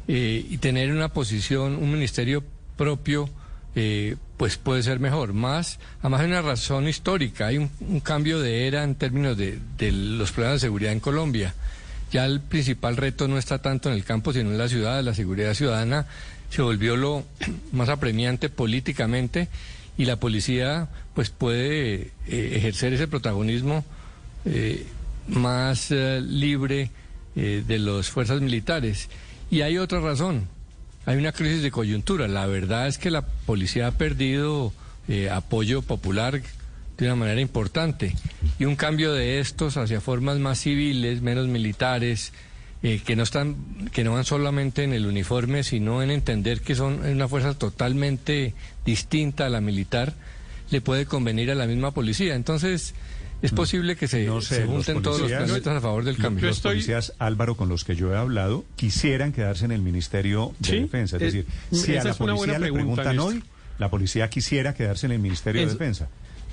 eh, y tener una posición, un ministerio propio, eh, pues puede ser mejor. Más, además hay una razón histórica, hay un, cambio de era en términos de, los problemas de seguridad en Colombia. Ya el principal reto no está tanto en el campo, sino en la ciudad. La seguridad ciudadana se volvió lo más apremiante políticamente y la policía pues puede ejercer ese protagonismo más eh, libre eh, de las fuerzas militares. Y hay otra razón, hay una crisis de coyuntura. La verdad es que la policía ha perdido eh, apoyo popular de una manera importante y un cambio de estos hacia formas más civiles, menos militares, que no están, que no van solamente en el uniforme, sino en entender que son una fuerza totalmente distinta a la militar, le puede convenir a la misma policía. Entonces, es posible que se, No sé, se los junten todos los planetas a favor del cambio. Los policías, Álvaro, con los que yo he hablado, quisieran quedarse en el Ministerio de Sí, Defensa. Es eh, decir, si a la es una buena policía le pregunta, preguntan hoy, la policía quisiera quedarse en el Ministerio de Defensa.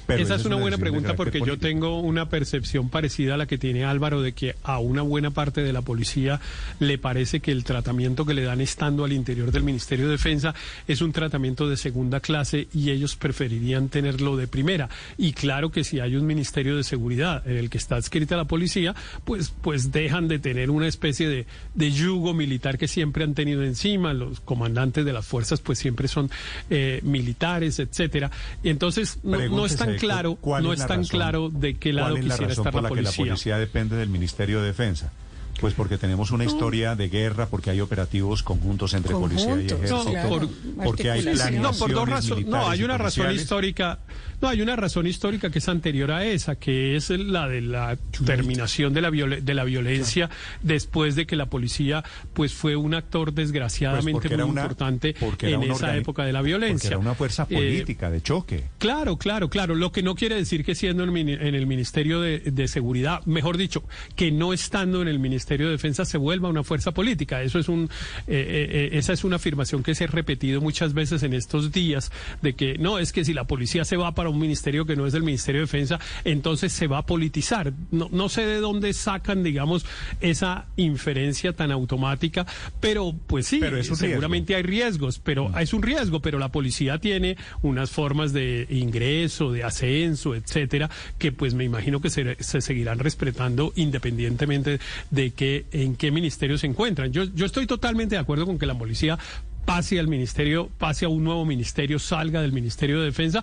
Pero Esa es una buena pregunta porque yo tengo una percepción parecida a la que tiene Álvaro de que a una buena parte de la policía le parece que el tratamiento que le dan estando al interior del Ministerio de Defensa es un tratamiento de segunda clase y ellos preferirían tenerlo de primera. Y claro que si hay un Ministerio de Seguridad en el que está adscrita la policía, pues, pues dejan de tener una especie de, de yugo militar que siempre han tenido encima. Los comandantes de las fuerzas pues siempre son eh, militares, etcétera. Y entonces no, no es Pregúntese, tan claro, ¿cuál no es es la tan razón? claro de qué lado ¿Cuál es la quisiera razón estar por la la que la policía. policía depende del Ministerio de Defensa? Pues porque tenemos una historia de guerra, porque hay operativos conjuntos entre policía y ejército, claro. por- porque hay planeaciones no, por dos razones. No, hay una razón histórica. No, hay una razón histórica que es anterior a esa, que es la de la terminación de la, de la violencia después de que la policía pues fue un actor desgraciadamente Pues muy una- importante en esa época de la violencia. era una fuerza Eh, política de choque. Claro, claro, claro. Lo que no quiere decir que siendo en el, mini- en el Ministerio de, de Seguridad, mejor dicho, que no estando en el Ministerio de Defensa se vuelva una fuerza política. Eso es un, eh, eh, esa es una afirmación que se ha repetido muchas veces en estos días de que no es que si la policía se va para un ministerio que no es del Ministerio de Defensa, entonces se va a politizar. No, no sé de dónde sacan, digamos, esa inferencia tan automática, pero pues sí, Pero riesgo. seguramente hay riesgos, pero es un riesgo, pero la policía tiene unas formas de ingreso, de ascenso, etcétera, que pues me imagino que se, se seguirán respetando independientemente de que en qué ministerio se encuentran. Yo, yo estoy totalmente de acuerdo con que la policía pase al ministerio, pase a un nuevo ministerio, salga del Ministerio de Defensa,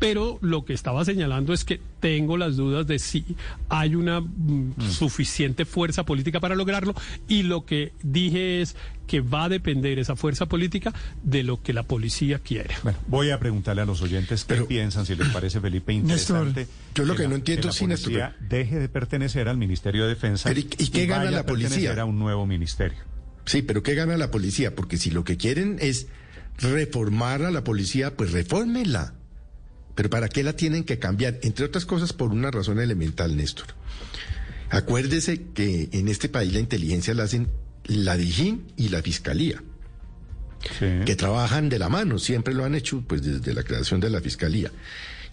pero lo que estaba señalando es que tengo las dudas de si hay una mm, suficiente fuerza política para lograrlo y lo que dije es que va a depender esa fuerza política de lo que la policía quiere. Bueno, voy a preguntarle a los oyentes qué piensan, si les parece, Felipe, Néstor, interesante. yo lo que la- no entiendo, la sí, Néstor, policía deje de pertenecer al Ministerio de Defensa Pero, ¿y- y qué gana vaya la policía? a un nuevo ministerio. Sí, pero ¿qué gana la policía? Porque si lo que quieren es reformar a la policía, pues refórmenla. Pero ¿para qué la tienen que cambiar? Entre otras cosas, por una razón elemental, Néstor. Acuérdese que en este país la inteligencia la hacen la DIJÍN y la Fiscalía, que trabajan de la mano, siempre lo han hecho pues desde la creación de la Fiscalía.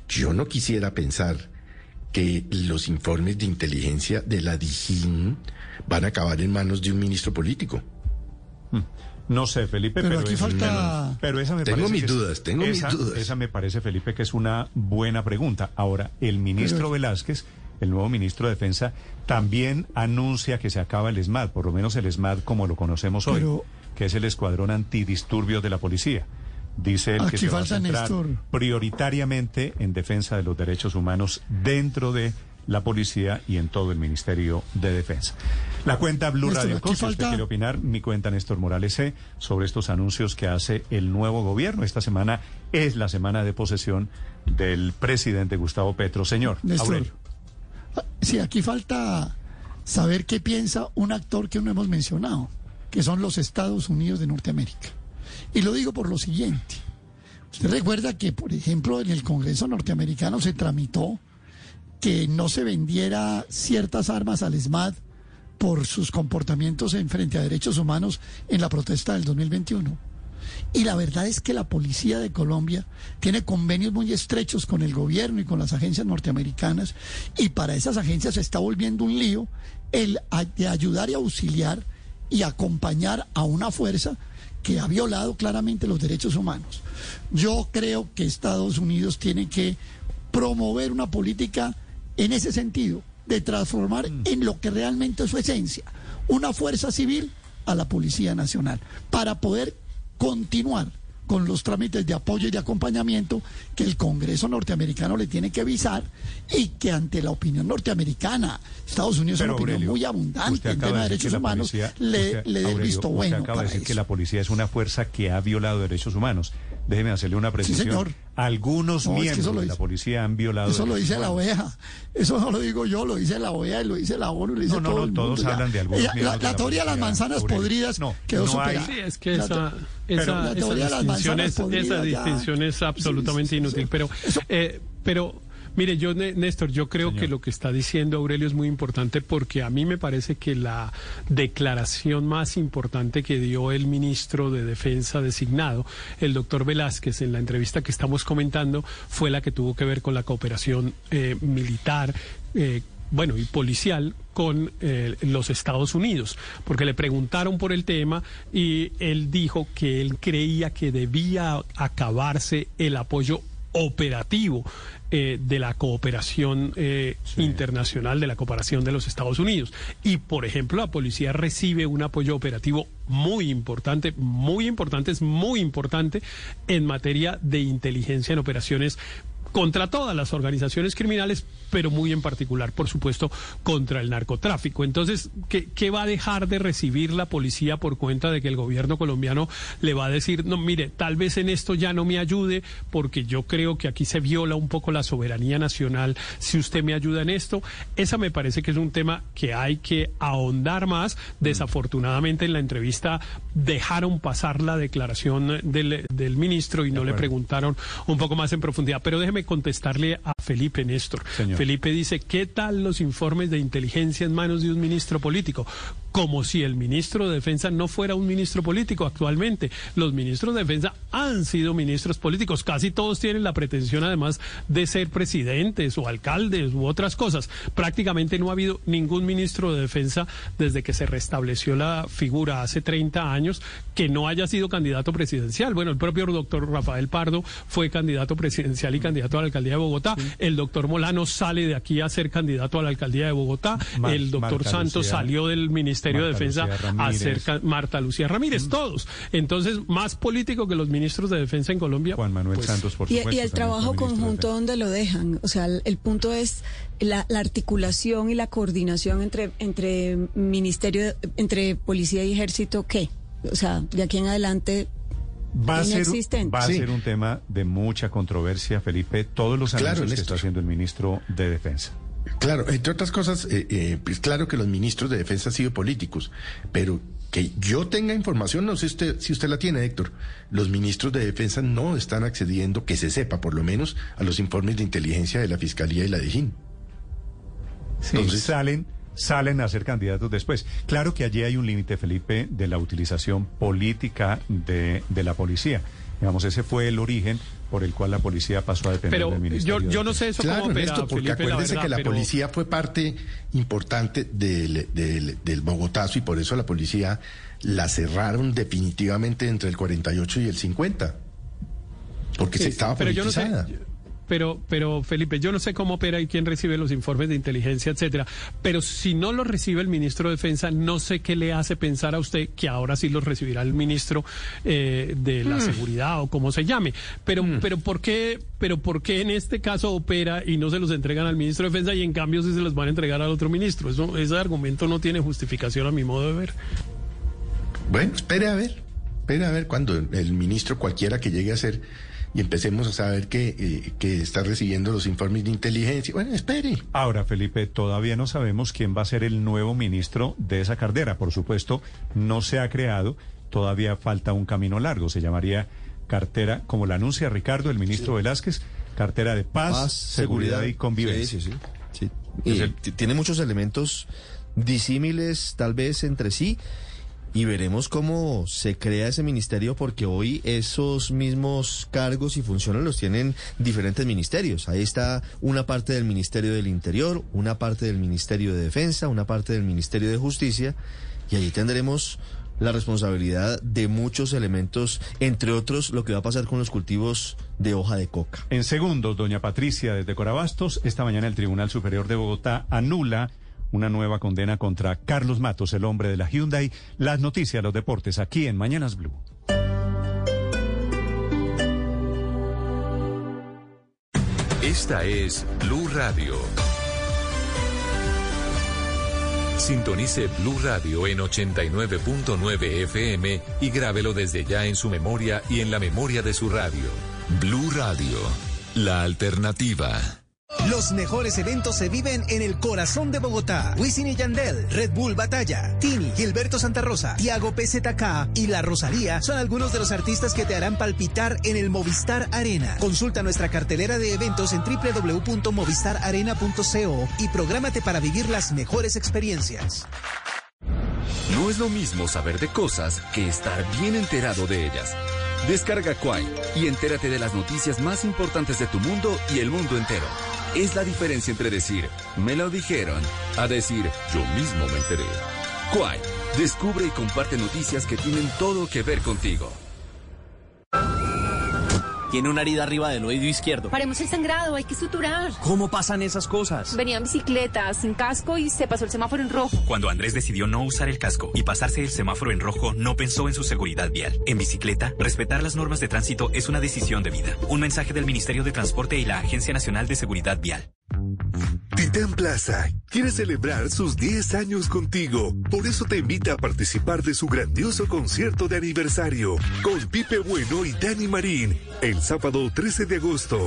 Yo no quisiera pensar que los informes de inteligencia de la DIJÍN van a acabar en manos de un ministro político. No sé, Felipe, Pero pero, aquí es- falta- pero esa me Tengo parece mis que es- dudas, tengo mis esa- dudas. Esa me parece, Felipe, que es una buena pregunta. Ahora, el ministro Pero- Velázquez, el nuevo ministro de Defensa, también anuncia que se acaba el ESMAD, por lo menos el ESMAD como lo conocemos hoy, Pero- que es el Escuadrón Antidisturbios de la Policía. Dice él que se va a centrar Néstor. prioritariamente en defensa de los derechos humanos dentro de la policía y en todo el Ministerio de Defensa. La cuenta Blue Néstor, Radio si usted quiere opinar, mi cuenta Néstor Morales C, sobre estos anuncios que hace el nuevo gobierno. Esta semana es la semana de posesión del presidente Gustavo Petro. Señor, Néstor. Aurelio. Sí, aquí falta saber qué piensa un actor que no hemos mencionado. que son los Estados Unidos de Norteamérica. Y lo digo por lo siguiente. Usted recuerda que, por ejemplo, en el Congreso norteamericano se tramitó que no se vendiera ciertas armas al ESMAD por sus comportamientos en frente a derechos humanos en la protesta del 2021. Y la verdad es que la policía de Colombia tiene convenios muy estrechos con el gobierno y con las agencias norteamericanas y para esas agencias se está volviendo un lío el de ayudar y auxiliar y acompañar a una fuerza que ha violado claramente los derechos humanos. Yo creo que Estados Unidos tiene que promover una política en ese sentido, de transformar en lo que realmente es su esencia, una fuerza civil a la Policía Nacional, para poder continuar con los trámites de apoyo y de acompañamiento que el Congreso norteamericano le tiene que visar y que ante la opinión norteamericana, Estados Unidos es Pero, una opinión Aurelio, muy abundante en tema de derechos humanos, policía- le, usted- le dé el Aurelio, visto usted bueno acaba para de decir eso. que la policía es una fuerza que ha violado derechos humanos. Déjeme hacerle una precisión. señor. Algunos No, es que miembros de la policía han violado Eso lo dice la. OEA. Eso no lo digo yo, lo dice la OEA y lo dice la ONU, lo dice No, no, todo no, el todos mundo. ya. hablan de algunos Ella- miembros La, de la la teoría de las manzanas podridas No, quedó no hay- superada. Sí, es que esa, esa, esa es, distinción es absolutamente inútil. Pero, eh, pero mire, yo, Né- Néstor, yo creo que lo que está diciendo Aurelio es muy importante porque a mí me parece que la declaración más importante que dio el ministro de Defensa designado, el doctor Velázquez, en la entrevista que estamos comentando, fue la que tuvo que ver con la cooperación eh, militar. eh, bueno, y policial con eh, los Estados Unidos, porque le preguntaron por el tema y él dijo que él creía que debía acabarse el apoyo operativo eh, de la cooperación eh, internacional, de la cooperación de los Estados Unidos. Y, por ejemplo, la policía recibe un apoyo operativo muy importante, muy importante, es muy importante en materia de inteligencia en operaciones contra todas las organizaciones criminales, pero muy en particular, por supuesto, contra el narcotráfico. Entonces, ¿qué, qué va a dejar de recibir la policía por cuenta de que el gobierno colombiano le va a decir, no, mire, tal vez en esto ya no me ayude, porque yo creo que aquí se viola un poco la soberanía nacional, si usted me ayuda en esto? Esa me parece que es un tema que hay que ahondar más. Desafortunadamente, en la entrevista dejaron pasar la declaración del, del ministro y no le preguntaron un poco más en profundidad. Pero déjeme contestarle a Felipe Néstor. Señor. Felipe dice, ¿qué tal los informes de inteligencia en manos de un ministro político? Como si el ministro de Defensa no fuera un ministro político actualmente. Los ministros de Defensa han sido ministros políticos. Casi todos tienen la pretensión, además, de ser presidentes o alcaldes u otras cosas. Prácticamente no ha habido ningún ministro de Defensa desde que se restableció la figura hace 30 años que no haya sido candidato presidencial. Bueno, el propio doctor Rafael Pardo fue candidato presidencial y candidato a la alcaldía de Bogotá. El doctor Molano sale de aquí a ser candidato a la alcaldía de Bogotá. Mar- el doctor Marta Santos Lucía- salió del Ministerio de Defensa a ser Marta Lucía Ramírez, todos. Entonces, más político que los ministros de Defensa en Colombia. Juan Manuel pues, Santos, por Y, supuesto. y el trabajo conjunto donde lo dejan. O sea, el, el punto es la, la articulación y la coordinación entre, entre ministerio, entre policía y ejército, ¿qué? O sea, de aquí en adelante Va a, ser, va a Sí. ser un tema de mucha controversia, Felipe, todos los Claro, anuncios que está haciendo el ministro de Defensa. Claro, entre otras cosas, eh, eh, pues claro que los ministros de defensa han sido políticos, pero que yo tenga información, no sé usted, si usted la tiene, Héctor, los ministros de defensa no están accediendo, que se sepa por lo menos, a los informes de inteligencia de la Fiscalía y la DIJÍN. Entonces salen, salen a ser candidatos después. Claro que allí hay un límite, Felipe, de la utilización política de, de la policía. Digamos, ese fue el origen por el cual la policía pasó a depender Pero del Ministerio. yo, de yo no sé eso Claro, cómo Ernesto, porque Felipe, la acuérdese verdad, que la pero- policía fue parte importante del, del, del Bogotazo y por eso la policía la cerraron definitivamente entre el 48 y el 50. Porque Sí, se estaba pero yo no sé, politizada. Pero, pero Felipe, yo no sé cómo opera y quién recibe los informes de inteligencia, etcétera. Pero si no los recibe el ministro de Defensa, no sé qué le hace pensar a usted que ahora sí los recibirá el ministro eh, de la Mm. seguridad o como se llame. Pero, pero por qué, pero por qué en este caso opera y no se los entregan al ministro de Defensa y en cambio sí se los van a entregar al otro ministro? Eso, ese argumento no tiene justificación a mi modo de ver. Bueno, espere a ver, espere a ver cuando el ministro cualquiera que llegue a ser y empecemos a saber que, eh, que está recibiendo los informes de inteligencia. Bueno, espere. Ahora, Felipe, todavía no sabemos quién va a ser el nuevo ministro de esa cartera. Por supuesto, no se ha creado, todavía falta un camino largo. Se llamaría cartera, como la anuncia Ricardo, el ministro Velázquez, cartera de paz, seguridad, y convivencia. Sí, sí, sí. sí. Y tiene muchos elementos disímiles tal vez entre sí y veremos cómo se crea ese ministerio porque hoy esos mismos cargos y funciones los tienen diferentes ministerios. Ahí está una parte del Ministerio del Interior, una parte del Ministerio de Defensa, una parte del Ministerio de Justicia y allí tendremos la responsabilidad de muchos elementos, entre otros lo que va a pasar con los cultivos de hoja de coca. En segundos, doña Patricia, desde Corabastos, esta mañana el Tribunal Superior de Bogotá anula una nueva condena contra Carlos Matos, el hombre de la Hyundai. Las noticias, los deportes, aquí en Mañanas Blue. Esta es Blue Radio. Sintonice Blue Radio en 89.9 FM y grábelo desde ya en su memoria y en la memoria de su radio. Blue Radio, la alternativa. Los mejores eventos se viven en el corazón de Bogotá. Wisin y Yandel, Red Bull Batalla, Tini, Gilberto Santa Rosa, Tiago PZK y La Rosalía son algunos de los artistas que te harán palpitar en el Movistar Arena. Consulta nuestra cartelera de eventos en www.movistararena.co y prográmate para vivir las mejores experiencias. No es lo mismo saber de cosas que estar bien enterado de ellas. Descarga Quai y entérate de las noticias más importantes de tu mundo y el mundo entero. Es la diferencia entre decir, me lo dijeron, a decir, yo mismo me enteré. Quai, descubre y comparte noticias que tienen todo que ver contigo. Tiene una herida arriba del oído izquierdo. Paremos el sangrado, hay que suturar. ¿Cómo pasan esas cosas? Venía en bicicleta, sin casco y se pasó el semáforo en rojo. Cuando Andrés decidió no usar el casco y pasarse el semáforo en rojo, no pensó en su seguridad vial. En bicicleta, respetar las normas de tránsito es una decisión de vida. Un mensaje del Ministerio de Transporte y la Agencia Nacional de Seguridad Vial. Titán Plaza quiere celebrar sus 10 años contigo. Por eso te invita a participar de su grandioso concierto de aniversario con Pipe Bueno y Dani Marín el sábado 13 de agosto.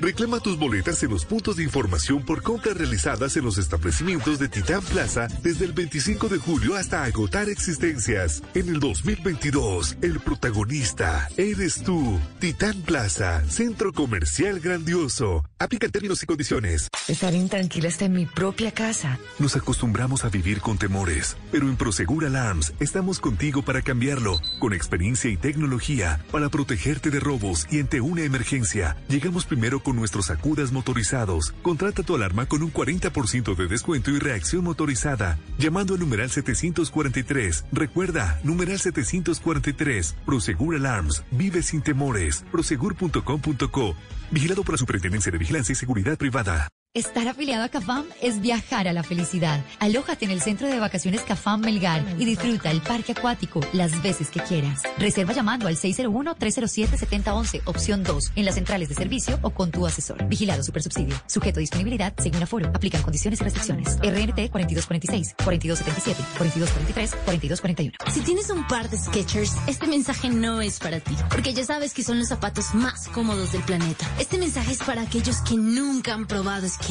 Reclama tus boletas en los puntos de información por compras realizadas en los establecimientos de Titán Plaza desde el 25 de julio hasta agotar existencias. En el 2022, el protagonista eres tú. Titán Plaza, centro comercial grandioso. Aplica términos y condiciones. Estar intranquila hasta en mi propia casa. Nos acostumbramos a vivir con temores, pero en Prosegur Alarms estamos contigo para cambiarlo, con experiencia y tecnología para protegerte de robos y ante una emergencia. Llegamos primero con nuestros acudas motorizados. Contrata tu alarma con un 40% de descuento y reacción motorizada, llamando al numeral 743. Recuerda, numeral 743. Prosegur Alarms. Vive sin temores. Prosegur.com.co. Vigilado por la Superintendencia de Vigilancia y Seguridad Privada. Estar afiliado a CAFAM es viajar a la felicidad. Alójate en el centro de vacaciones CAFAM Melgar y disfruta el parque acuático las veces que quieras. Reserva llamando al 601-307-7011, opción 2, en las centrales de servicio o con tu asesor. Vigilado Supersubsidio. Sujeto a disponibilidad según aforo. Aplican condiciones y restricciones. RNT 4246, 4277, 4243, 4241. Si tienes un par de Skechers, este mensaje no es para ti, porque ya sabes que son los zapatos más cómodos del planeta. Este mensaje es para aquellos que nunca han probado Skechers,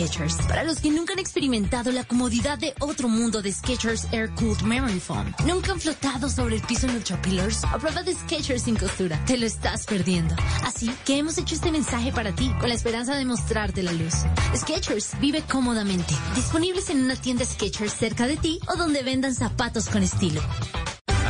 para los que nunca han experimentado la comodidad de otro mundo de Skechers Air Cooled Memory Foam, nunca han flotado sobre el piso en Ultra Pillars o prueba de Skechers sin costura. Te lo estás perdiendo. Así que hemos hecho este mensaje para ti, con la esperanza de mostrarte la luz. Skechers vive cómodamente. Disponibles en una tienda Skechers cerca de ti o donde vendan zapatos con estilo.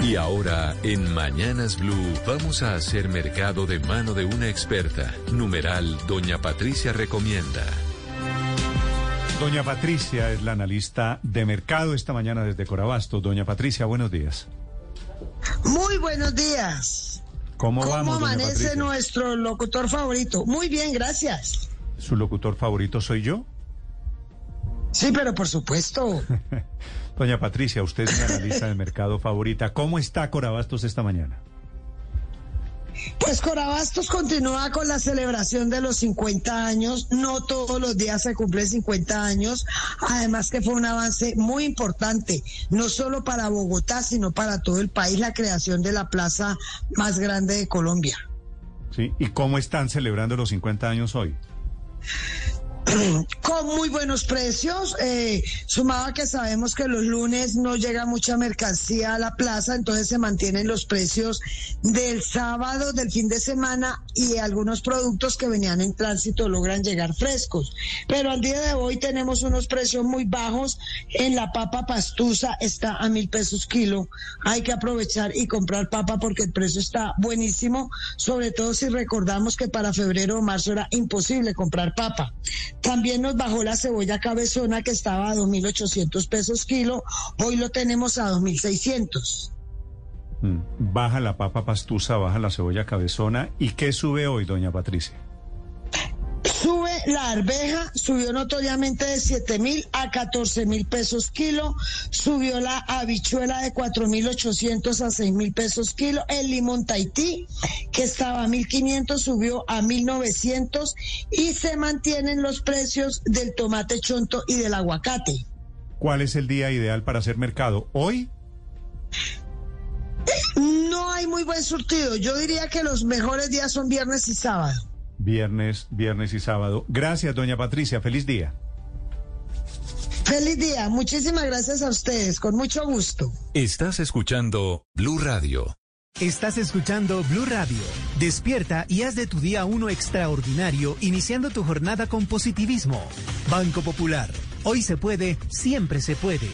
Y ahora, en Mañanas Blue, vamos a hacer mercado de mano de una experta. Numeral, Doña Patricia Recomienda. Doña Patricia es la analista de mercado esta mañana desde Corabasto. Doña Patricia, buenos días. Muy buenos días. ¿Cómo, vamos, doña amanece Patricia? nuestro locutor favorito? Muy bien, gracias. ¿Su locutor favorito soy yo? Sí, pero por supuesto. Doña Patricia, usted es mi analista de mercado favorita. ¿Cómo está Corabastos esta mañana? Pues Corabastos continúa con la celebración de los 50 años. No todos los días se cumplen 50 años. Además que fue un avance muy importante, no solo para Bogotá, sino para todo el país, la creación de la plaza más grande de Colombia. ¿Sí? ¿Y cómo están celebrando los 50 años hoy? con muy buenos precios, eh, sumado a que sabemos que los lunes no llega mucha mercancía a la plaza, entonces se mantienen los precios del sábado, del fin de semana y algunos productos que venían en tránsito logran llegar frescos. Pero al día de hoy tenemos unos precios muy bajos. En la papa pastusa está a mil pesos kilo. Hay que aprovechar y comprar papa porque el precio está buenísimo, sobre todo si recordamos que para febrero o marzo era imposible comprar papa. También nos bajó la cebolla cabezona que estaba a 2.800 pesos kilo, hoy lo tenemos a 2.600. Mm, Baja la papa pastusa, baja la cebolla cabezona. ¿Y qué sube hoy, doña Patricia? Sube la arveja, subió notoriamente de 7 mil a 14 mil pesos kilo, subió la habichuela de 4 mil 800 a 6 mil pesos kilo, el limón Tahití, que estaba a 1500, subió a 1900 y se mantienen los precios del tomate chonto y del aguacate. ¿Cuál es el día ideal para hacer mercado? ¿Hoy? No hay muy buen surtido, yo diría que los mejores días son viernes y sábado. Viernes, viernes y sábado. Gracias, doña Patricia. Feliz día. Feliz día, muchísimas gracias a ustedes, con mucho gusto. Estás escuchando Blue Radio. Estás escuchando Blue Radio. Despierta y haz de tu día uno extraordinario, iniciando tu jornada con positivismo. Banco Popular. Hoy se puede, siempre se puede.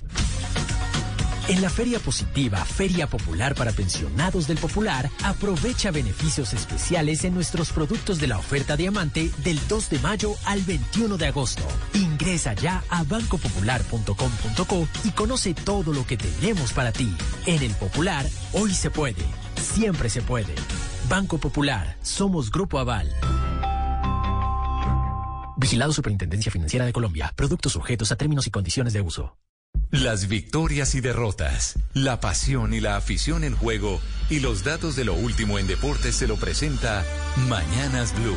En la Feria Positiva, Feria Popular para Pensionados del Popular, aprovecha beneficios especiales en nuestros productos de la oferta diamante del 2 de mayo al 21 de agosto. Ingresa ya a bancopopular.com.co y conoce todo lo que tenemos para ti. En el Popular, hoy se puede, siempre se puede. Banco Popular, somos Grupo Aval. Vigilado Superintendencia Financiera de Colombia. Productos sujetos a términos y condiciones de uso. Las victorias y derrotas, la pasión y la afición en juego y los datos de lo último en deportes se lo presenta Mañanas Blue.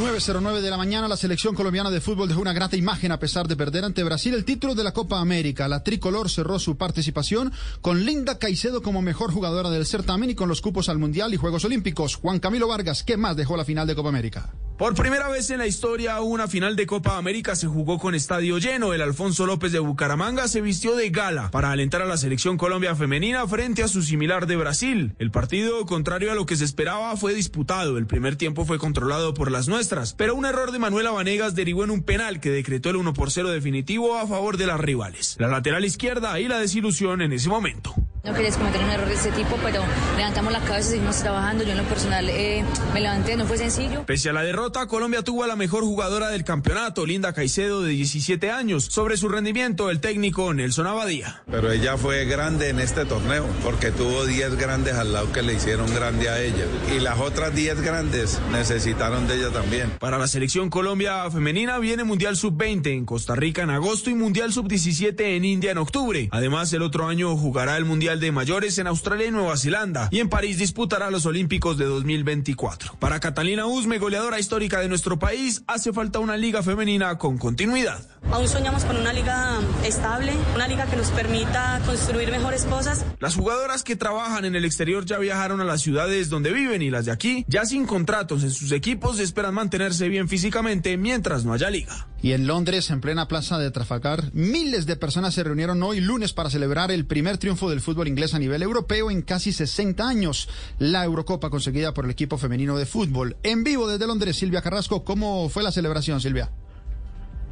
9.09 de la mañana, la selección colombiana de fútbol dejó una grata imagen a pesar de perder ante Brasil el título de la Copa América. La tricolor cerró su participación con Linda Caicedo como mejor jugadora del certamen y con los cupos al Mundial y Juegos Olímpicos. Juan Camilo Vargas, ¿qué más dejó la final de Copa América? Por primera vez en la historia, una final de Copa América se jugó con estadio lleno. El Alfonso López de Bucaramanga se vistió de gala para alentar a la selección Colombia femenina frente a su similar de Brasil. El partido, contrario a lo que se esperaba, fue disputado. El primer tiempo fue controlado por las nuestras, pero un error de Manuela Vanegas derivó en un penal que decretó el 1 por 0 definitivo a favor de las rivales. La lateral izquierda y la desilusión en ese momento. No querías cometer un error de ese tipo, pero levantamos la cabeza y seguimos trabajando. Yo en lo personal eh, me levanté, no fue sencillo. Pese a la derrota, Colombia tuvo a la mejor jugadora del campeonato, Linda Caicedo, de 17 años. Sobre su rendimiento, el técnico Nelson Abadía. Pero ella fue grande en este torneo, porque tuvo 10 grandes al lado que le hicieron grande a ella. Y las otras 10 grandes necesitaron de ella también. Para la selección Colombia femenina viene Mundial Sub-20 en Costa Rica en agosto y Mundial Sub-17 en India en octubre. Además, el otro año jugará el Mundial de Mayores en Australia y Nueva Zelanda. Y en París disputará los Olímpicos de 2024. Para Catalina Usme, goleadora histórica de nuestro país, hace falta una liga femenina con continuidad. Aún soñamos con una liga estable, una liga que nos permita construir mejores cosas. Las jugadoras que trabajan en el exterior ya viajaron a las ciudades donde viven y las de aquí, ya sin contratos en sus equipos, esperan mantenerse bien físicamente mientras no haya liga. Y en Londres, en plena plaza de Trafalgar, miles de personas se reunieron hoy lunes para celebrar el primer triunfo del fútbol inglés a nivel europeo en casi 60 años, la Eurocopa conseguida por el equipo femenino de fútbol. En vivo desde Londres, Silvia Carrasco, ¿cómo fue la celebración, Silvia?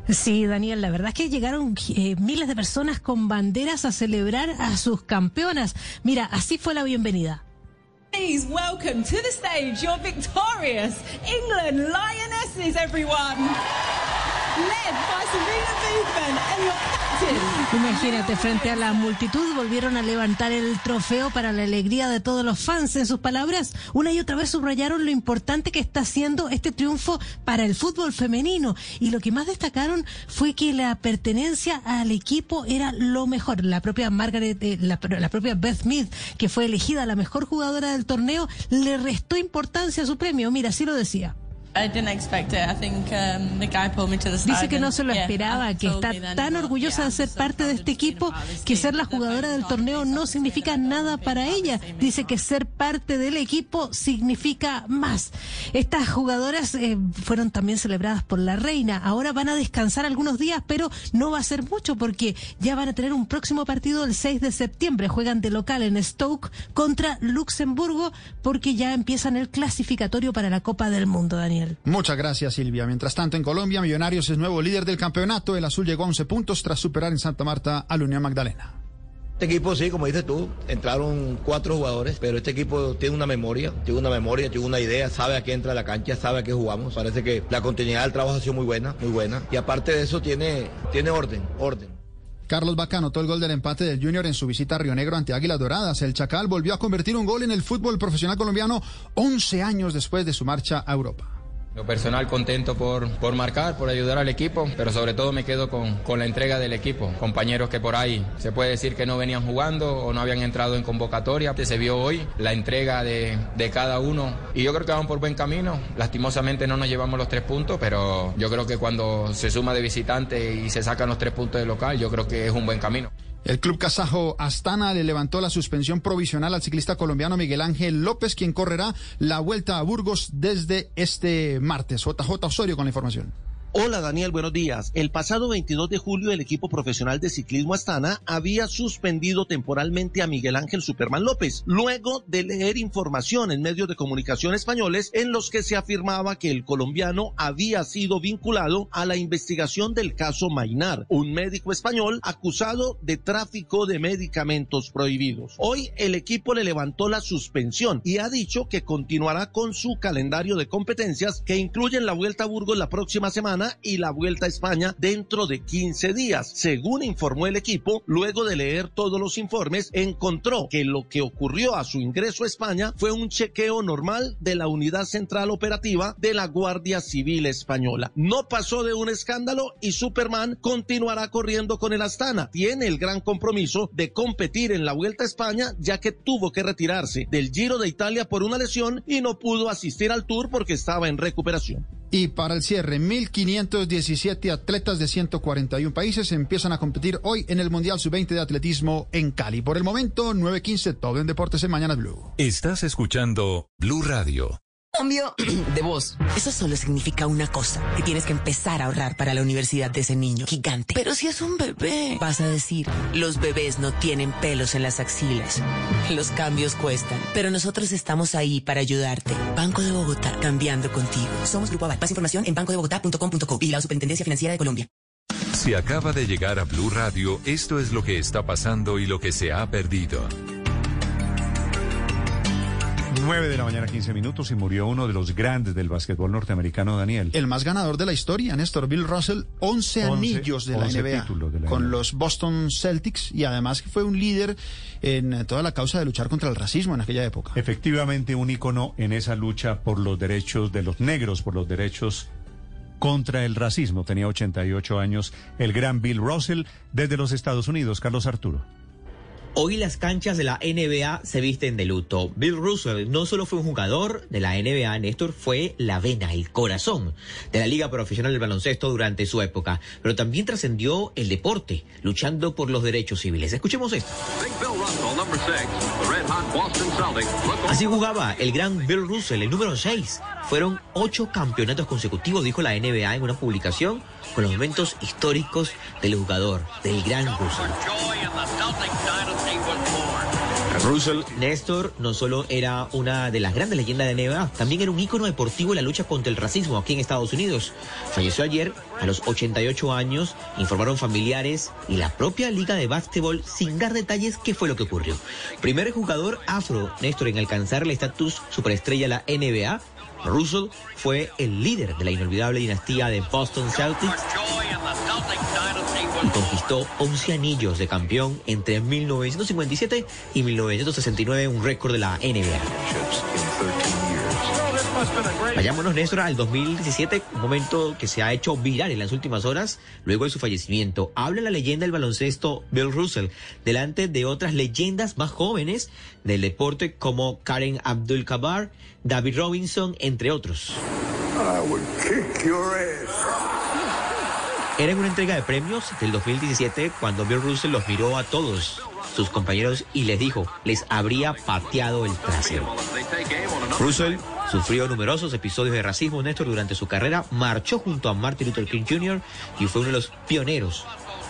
Sí, Daniel, la verdad es que llegaron eh, miles de personas con banderas a celebrar a sus campeonas. Mira, así fue la bienvenida. Please welcome to the stage your victorious England Lionesses, everyone. Imagínate, frente a la multitud volvieron a levantar el trofeo para la alegría de todos los fans. En sus palabras, una y otra vez subrayaron lo importante que está siendo este triunfo para el fútbol femenino. Y lo que más destacaron fue que la pertenencia al equipo era lo mejor. La propia Margaret, eh, la, la propia Beth Smith, que fue elegida la mejor jugadora del torneo, le restó importancia a su premio. Mira, así lo decía. Dice que no se lo esperaba, que está tan orgullosa de ser parte de este equipo que ser la jugadora del torneo no significa nada para ella. Dice que ser parte del equipo significa más. Estas jugadoras eh, fueron también celebradas por la reina. Ahora van a descansar algunos días, pero no va a ser mucho porque ya van a tener un próximo partido el 6 de septiembre. Juegan de local en Stoke contra Luxemburgo porque ya empiezan el clasificatorio para la Copa del Mundo, Daniel. Muchas gracias, Silvia. Mientras tanto, en Colombia, Millonarios es nuevo líder del campeonato. El azul llegó a 11 puntos tras superar en Santa Marta a la Unión Magdalena. Este equipo, sí, como dices tú, entraron cuatro jugadores, pero este equipo tiene una memoria, tiene una memoria, tiene una idea, sabe a qué entra a la cancha, sabe a qué jugamos. Parece que la continuidad del trabajo ha sido muy buena, muy buena. Y aparte de eso, tiene, tiene orden, orden. Carlos Bacano, todo el gol del empate del Junior en su visita a Río Negro ante Águilas Doradas. El Chacal volvió a convertir un gol en el fútbol profesional colombiano 11 años después de su marcha a Europa. Lo personal contento por, por marcar, por ayudar al equipo, pero sobre todo me quedo con, con, la entrega del equipo. Compañeros que por ahí se puede decir que no venían jugando o no habían entrado en convocatoria. Se vio hoy la entrega de, de cada uno y yo creo que vamos por buen camino. Lastimosamente no nos llevamos los tres puntos, pero yo creo que cuando se suma de visitante y se sacan los tres puntos de local, yo creo que es un buen camino. El club kazajo Astana le levantó la suspensión provisional al ciclista colombiano Miguel Ángel López, quien correrá la vuelta a Burgos desde este martes. JJ Osorio con la información. Hola Daniel, buenos días. El pasado 22 de julio el equipo profesional de ciclismo Astana había suspendido temporalmente a Miguel Ángel Superman López, luego de leer información en medios de comunicación españoles en los que se afirmaba que el colombiano había sido vinculado a la investigación del caso Mainar, un médico español acusado de tráfico de medicamentos prohibidos. Hoy el equipo le levantó la suspensión y ha dicho que continuará con su calendario de competencias que incluyen la Vuelta a Burgos la próxima semana y la Vuelta a España dentro de 15 días. Según informó el equipo, luego de leer todos los informes, encontró que lo que ocurrió a su ingreso a España fue un chequeo normal de la Unidad Central Operativa de la Guardia Civil Española. No pasó de un escándalo y Superman continuará corriendo con el Astana. Tiene el gran compromiso de competir en la Vuelta a España ya que tuvo que retirarse del Giro de Italia por una lesión y no pudo asistir al Tour porque estaba en recuperación. Y para el cierre, 1.517 atletas de 141 países empiezan a competir hoy en el Mundial Sub-20 de Atletismo en Cali. Por el momento, 9.15, todo en Deportes en Mañana Blue. Estás escuchando Blue Radio. Cambio de voz. Eso solo significa una cosa, que tienes que empezar a ahorrar para la universidad de ese niño gigante. Pero si es un bebé, vas a decir, los bebés no tienen pelos en las axilas. Los cambios cuestan, pero nosotros estamos ahí para ayudarte. Banco de Bogotá, cambiando contigo. Somos Grupo Aval. Más información en bancodebogotá.com.co y la Superintendencia Financiera de Colombia. Si acaba de llegar a Blue Radio, esto es lo que está pasando y lo que se ha perdido. 9 de la mañana, 15 minutos, y murió uno de los grandes del básquetbol norteamericano, Daniel. El más ganador de la historia, Néstor Bill Russell, 11, anillos de la, NBA, de la con NBA. los Boston Celtics, y además fue un líder en toda la causa de luchar contra el racismo en aquella época. Efectivamente, un ícono en esa lucha por los derechos de los negros, por los derechos contra el racismo. Tenía 88 años el gran Bill Russell desde los Estados Unidos. Carlos Arturo. Hoy las canchas de la NBA se visten de luto. Bill Russell no solo fue un jugador de la NBA, Néstor, fue la vena, el corazón de la Liga Profesional del Baloncesto durante su época, pero también trascendió el deporte, luchando por los derechos civiles. Escuchemos esto. Así jugaba el gran Bill Russell, el número 6. Fueron ocho campeonatos consecutivos, dijo la NBA en una publicación, con los momentos históricos del jugador, del gran Russell. Russell. Néstor no solo era una de las grandes leyendas de NBA, también era un ícono deportivo en la lucha contra el racismo aquí en Estados Unidos. Falleció ayer a los 88 años, informaron familiares y la propia liga de básquetbol sin dar detalles qué fue lo que ocurrió. Primer jugador afro, Néstor, en alcanzar el estatus superestrella de la NBA. Russell fue el líder de la inolvidable dinastía de Boston Celtics. y conquistó 11 anillos de campeón entre 1957 y 1969, un récord de la NBA. Vayámonos, Néstor, al 2017, un momento que se ha hecho viral en las últimas horas, luego de su fallecimiento. Habla la leyenda del baloncesto Bill Russell, delante de otras leyendas más jóvenes del deporte como Karen Abdul-Jabbar, David Robinson, entre otros. Era en una entrega de premios del 2017 cuando Bill Russell los miró a todos sus compañeros y les dijo, les habría pateado el trasero. Russell sufrió numerosos episodios de racismo, Néstor, durante su carrera, marchó junto a Martin Luther King Jr. y fue uno de los pioneros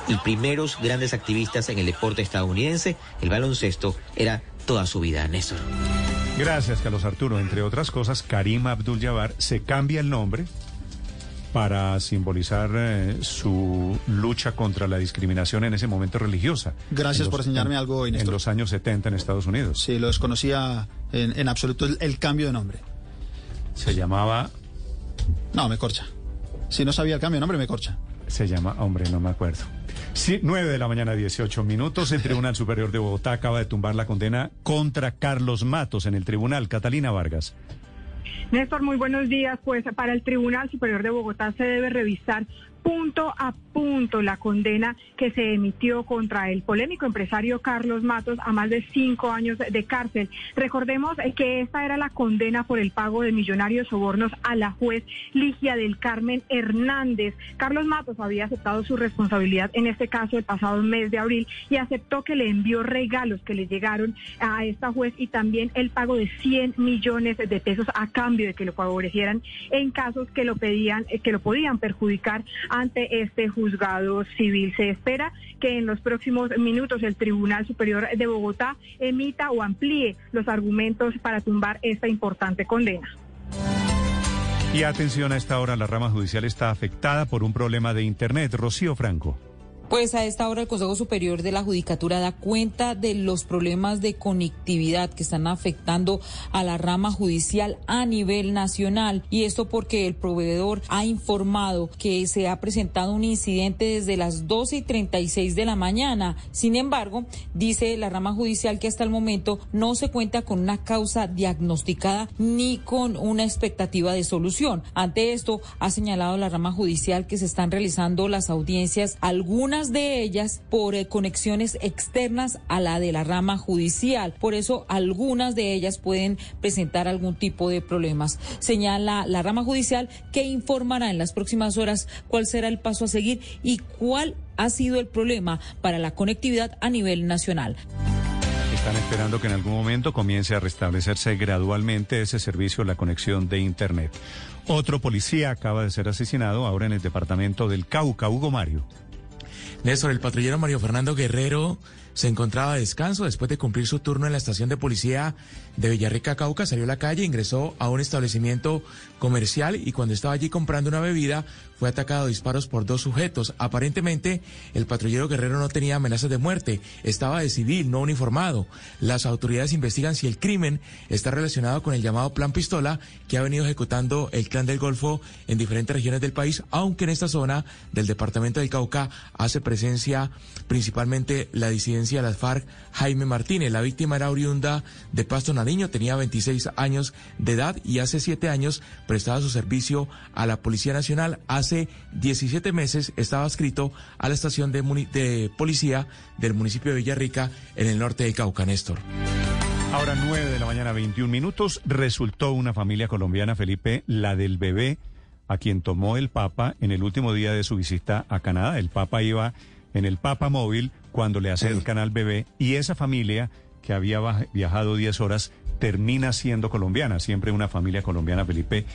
y primeros grandes activistas en el deporte estadounidense. El baloncesto era toda su vida, Néstor. Gracias, Carlos Arturo. Entre otras cosas, Karim Abdul-Jabbar se cambia el nombre para simbolizar eh, su lucha contra la discriminación en ese momento religiosa. Gracias por enseñarme algo hoy, En los años 70 en Estados Unidos. Sí, lo desconocía en, en absoluto el, el, cambio de nombre. Se llamaba... No, me corcha. Si no sabía el cambio de nombre, me corcha. Se llama, hombre, no me acuerdo. Sí, 9 de la mañana, 18 minutos. El Tribunal Superior de Bogotá acaba de tumbar la condena contra Carlos Matos en el tribunal. Catalina Vargas. Néstor, muy buenos días. Pues para el Tribunal Superior de Bogotá se debe revisar punto a punto la condena que se emitió contra el polémico empresario Carlos Matos a más de cinco años de cárcel. Recordemos que esta era la condena por el pago de millonarios sobornos a la juez Ligia del Carmen Hernández. Carlos Matos había aceptado su responsabilidad en este caso el pasado mes de abril y aceptó que le envió regalos que le llegaron a esta juez y también el pago de 100 millones de pesos a cambio de que lo favorecieran en casos que lo pedían, que lo podían perjudicar ante este juzgado civil. Se espera que en los próximos minutos el Tribunal Superior de Bogotá emita o amplíe los argumentos para tumbar esta importante condena. Y atención a esta hora, la rama judicial está afectada por un problema de Internet. Rocío Franco. Pues a esta hora el Consejo Superior de la Judicatura da cuenta de los problemas de conectividad que están afectando a la rama judicial a nivel nacional y esto porque el proveedor ha informado que se ha presentado un incidente desde las 12 y 36 de la mañana. Sin embargo, dice la rama judicial que hasta el momento no se cuenta con una causa diagnosticada ni con una expectativa de solución. Ante esto, ha señalado la rama judicial que se están realizando las audiencias algunas de ellas por eh, conexiones externas a la de la rama judicial. Por eso algunas de ellas pueden presentar algún tipo de problemas. Señala la rama judicial que informará en las próximas horas cuál será el paso a seguir y cuál ha sido el problema para la conectividad a nivel nacional. Están esperando que en algún momento comience a restablecerse gradualmente ese servicio, la conexión de Internet. Otro policía acaba de ser asesinado ahora en el departamento del Cauca, Hugo Mario. Néstor, el patrullero Mario Fernando Guerrero se encontraba a descanso después de cumplir su turno en la estación de policía de Villarrica, Cauca, salió a la calle, ingresó a un establecimiento comercial y cuando estaba allí comprando una bebida fue atacado a disparos por dos sujetos. Aparentemente, el patrullero guerrero no tenía amenazas de muerte, estaba de civil, no uniformado. Las autoridades investigan si el crimen está relacionado con el llamado Plan Pistola que ha venido ejecutando el Clan del Golfo en diferentes regiones del país, aunque en esta zona del departamento del Cauca hace presencia principalmente la disidencia de las FARC, Jaime Martínez. La víctima era oriunda de Pasto Nariño, tenía 26 años de edad y hace siete años prestaba su servicio a la Policía Nacional. Hace 17 meses estaba adscrito a la estación de, de policía del municipio de Villarrica en el norte de Cauca, Néstor. Ahora 9 de la mañana, 21 minutos, resultó una familia colombiana, Felipe, la del bebé, a quien tomó el Papa en el último día de su visita a Canadá. El Papa iba en el Papa móvil cuando le hace el canal bebé y esa familia que había viajado 10 horas termina siendo colombiana, siempre una familia colombiana, Felipe,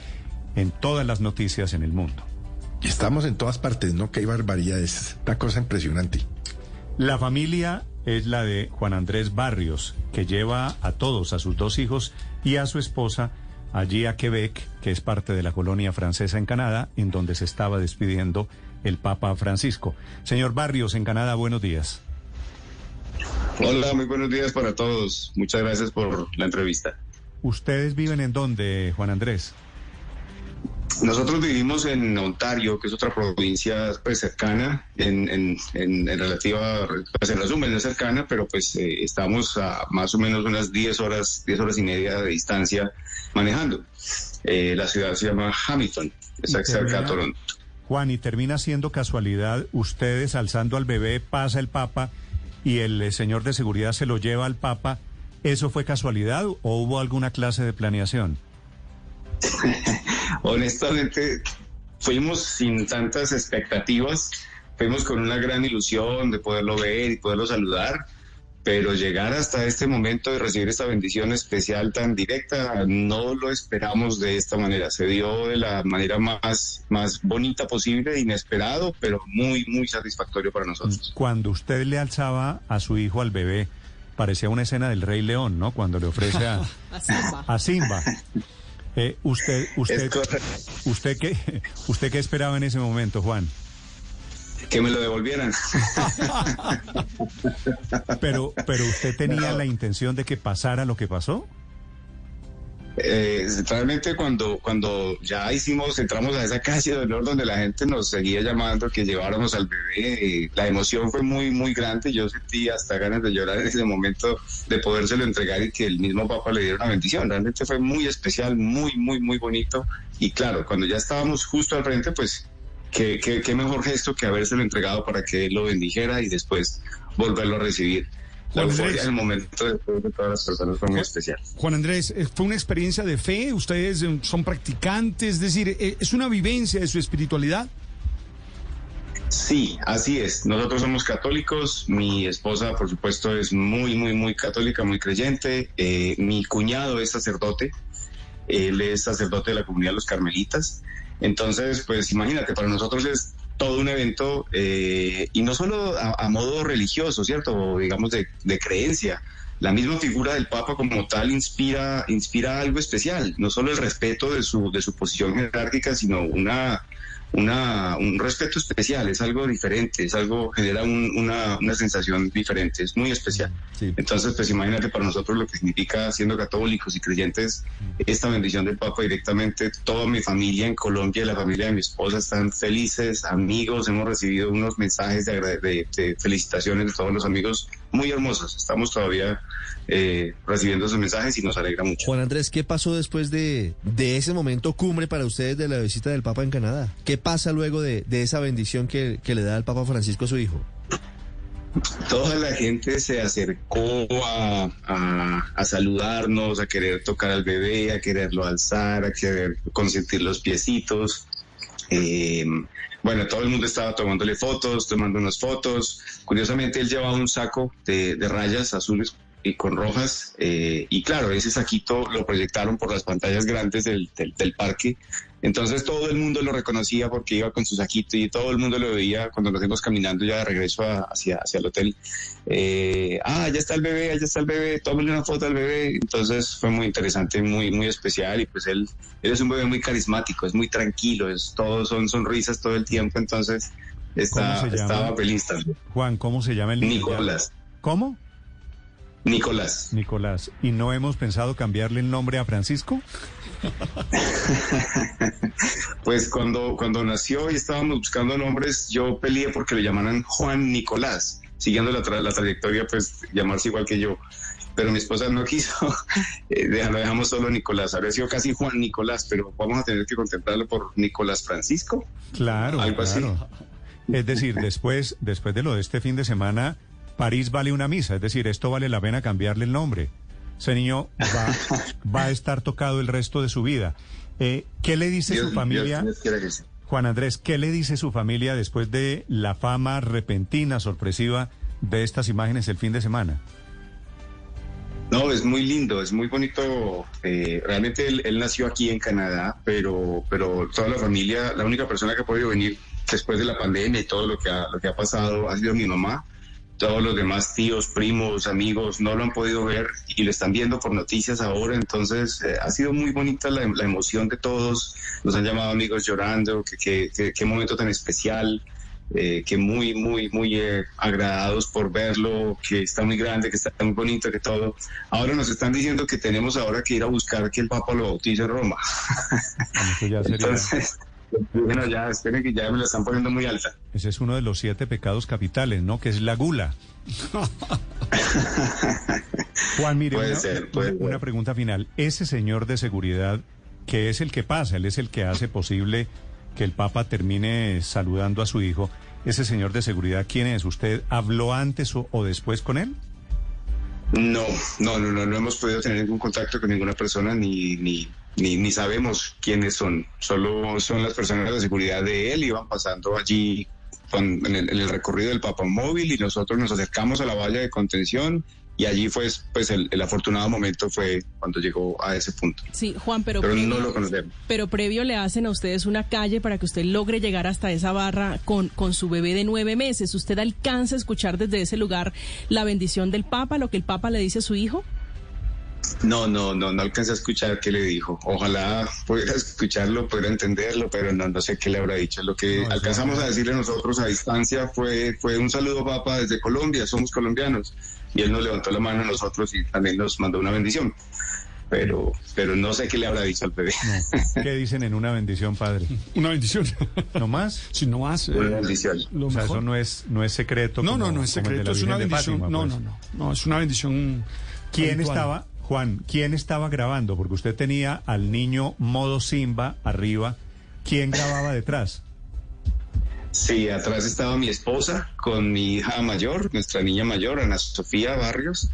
en todas las noticias en el mundo. Estamos en todas partes, ¿no? Que hay barbaridades, una cosa impresionante. La familia es la de Juan Andrés Barrios, que lleva a todos, a sus dos hijos y a su esposa, allí a Quebec, que es parte de la colonia francesa en Canadá, en donde se estaba despidiendo el Papa Francisco. Señor Barrios, en Canadá, buenos días. Hola, muy buenos días para todos. Muchas gracias por la entrevista. ¿Ustedes viven en dónde, Juan Andrés? Nosotros vivimos en Ontario, que es otra provincia pues, cercana, en, en, en, relativa, pues en resumen, no es cercana, pero pues eh, estamos a más o menos unas 10 horas, 10 horas y media de distancia manejando. Eh, la ciudad se llama Hamilton, está cerca de Toronto. Juan, y termina siendo casualidad, ustedes alzando al bebé, pasa el Papa y el eh, señor de seguridad se lo lleva al Papa. ¿Eso fue casualidad o hubo alguna clase de planeación? honestamente, fuimos sin tantas expectativas, fuimos con una gran ilusión de poderlo ver y poderlo saludar, pero llegar hasta este momento de recibir esta bendición especial tan directa, no lo esperamos de esta manera. Se dio de la manera más, más bonita posible, inesperado, pero muy, muy satisfactorio para nosotros. Cuando usted le alzaba a su hijo, al bebé, parecía una escena del Rey León, ¿no? Cuando le ofrece a, A Simba. Eh, usted, usted, usted qué, usted qué esperaba en ese momento, Juan. Que me lo devolvieran. pero, pero usted tenía la intención de que pasara lo que pasó. Eh, realmente cuando, cuando ya hicimos, entramos a esa calle de dolor donde la gente nos seguía llamando que lleváramos al bebé, eh, la emoción fue muy, muy grande. Yo sentí hasta ganas de llorar en ese momento de podérselo entregar y que el mismo papá le diera una bendición. Realmente fue muy especial, muy, muy, muy bonito. Y claro, cuando ya estábamos justo al frente, pues qué, qué, qué mejor gesto que habérselo entregado para que él lo bendijera y después volverlo a recibir. Juan Andrés, el momento de, todas las personas fue muy especial. Juan Andrés, eh, ¿fue una experiencia de fe? ¿Ustedes eh, son practicantes? Es decir, eh, ¿es una vivencia de su espiritualidad? Sí, así es. Nosotros somos católicos. Mi esposa, por supuesto, es muy, muy, muy católica, muy creyente. mi cuñado es sacerdote. Él es sacerdote de la comunidad de los carmelitas. Entonces, pues imagínate, para nosotros es todo un evento, eh, y no solo a, modo religioso, ¿cierto? digamos de, de, creencia. La misma figura del Papa como tal inspira, inspira algo especial, no solo el respeto de su, de su posición jerárquica, sino una, una, un respeto especial, es algo diferente, es algo, genera una, una, sensación diferente, es muy especial. Entonces, pues imagínate para nosotros lo que significa siendo católicos y creyentes, esta bendición del Papa directamente, toda mi familia en Colombia, la familia de mi esposa están felices, amigos, hemos recibido unos mensajes de, de felicitaciones de todos los amigos muy hermosos, estamos todavía eh, recibiendo esos mensajes y nos alegra mucho. Juan Andrés, ¿qué pasó después de, de ese momento cumbre para ustedes de la visita del Papa en Canadá? ¿Qué pasa luego de, de esa bendición que, que le da el Papa Francisco a su hijo? Toda la gente se acercó a, a, saludarnos, a querer tocar al bebé, a quererlo alzar, a querer consentir los piecitos. Eh, bueno, todo el mundo estaba tomándole fotos, tomando unas fotos. Curiosamente, él llevaba un saco de, de rayas azules y con rojas. Eh, y claro, ese saquito lo proyectaron por las pantallas grandes del, del, parque. Entonces todo el mundo lo reconocía porque iba con su saquito y todo el mundo lo veía cuando nos fuimos caminando ya de regreso hacia, hacia el hotel. Eh, ah, ya está el bebé, ya está el bebé, tómale una foto al bebé. Entonces fue muy interesante, muy, muy especial y pues él, él es un bebé muy carismático, es muy tranquilo, es todo son sonrisas todo el tiempo. Entonces está, estaba feliz también. Juan, ¿cómo se llama el niño? Nicolás. ¿Cómo? Nicolás. Nicolás. ¿Y no hemos pensado cambiarle el nombre a Francisco? pues cuando, cuando nació y estábamos buscando nombres, yo peleé porque le llamaran Juan Nicolás, siguiendo la, la trayectoria, pues llamarse igual que yo. Pero mi esposa no quiso, eh, lo dejamos solo Nicolás. Habría sido casi Juan Nicolás, pero vamos a tener que contemplarlo por Nicolás Francisco. Claro, algo así. Es decir, después, después de lo de este fin de semana, París vale una misa, es decir, esto vale la pena cambiarle el nombre. Ese niño va, a estar tocado el resto de su vida. Eh, ¿Qué le dice su familia? Juan Andrés, ¿qué le dice su familia después de la fama repentina, sorpresiva de estas imágenes el fin de semana? No, es muy lindo, es muy bonito. Eh, realmente él, nació aquí en Canadá, pero, pero toda la familia, la única persona que ha podido venir después de la pandemia y todo lo que ha, lo que ha pasado ha sido mi mamá todos los demás tíos, primos, amigos no lo han podido ver y lo están viendo por noticias ahora, entonces eh, ha sido muy bonita la, emoción de todos, nos han llamado amigos llorando, qué que, momento tan especial, eh, que muy, muy, muy eh, agradados por verlo, que está muy grande, que está muy bonito, que todo. Ahora nos están diciendo que tenemos ahora que ir a buscar que el Papa lo bautice en Roma. Entonces, bueno, ya esperen que ya me lo están poniendo muy alta. Ese es uno de los siete pecados capitales, ¿no? Que es la gula. Juan, mire, Puede una, ser, puede una ser. pregunta final. Ese señor de seguridad, que es el que pasa, él es el que hace posible que el Papa termine saludando a su hijo. Ese señor de seguridad, ¿quién es? ¿Usted habló antes o, o después con él? No, no, no, no, no hemos podido tener ningún contacto con ninguna persona ni, ni, ni, ni sabemos quiénes son. Solo son las personas de seguridad de él, iban pasando allí con- en, el, en el recorrido del papamóvil y nosotros nos acercamos a la valla de contención y allí fue, pues el, el afortunado momento fue cuando llegó a ese punto. Sí, Juan, pero, Pero previo, no lo conocemos. pero previo le hacen a ustedes una calle para que usted logre llegar hasta esa barra con, con su bebé de nueve meses. ¿Usted alcanza a escuchar desde ese lugar la bendición del Papa, lo que el Papa le dice a su hijo? No, no, no, no alcancé a escuchar qué le dijo. Ojalá pudiera escucharlo, pudiera entenderlo, pero no, no sé qué le habrá dicho. Lo que alcanzamos a decirle nosotros a distancia fue, fue un saludo, papá, desde Colombia, somos colombianos. Y él nos levantó la mano a nosotros y también nos mandó una bendición. Pero, pero no sé qué le habrá dicho al bebé. ¿Qué dicen en una bendición, padre? Una bendición. ¿No más? Si no más. eh, Una bendición. lo o sea, mejor. eso no es, no es secreto. No, como- no, no es secreto, es una bendición. Fátima, no, pues. no, no, no, es una bendición. ¿Quién habitual. estaba, Juan, quién estaba grabando? Porque usted tenía al niño modo Simba arriba. ¿Quién grababa detrás? Sí, atrás estaba mi esposa con mi hija mayor, nuestra niña mayor, Ana Sofía Barrios.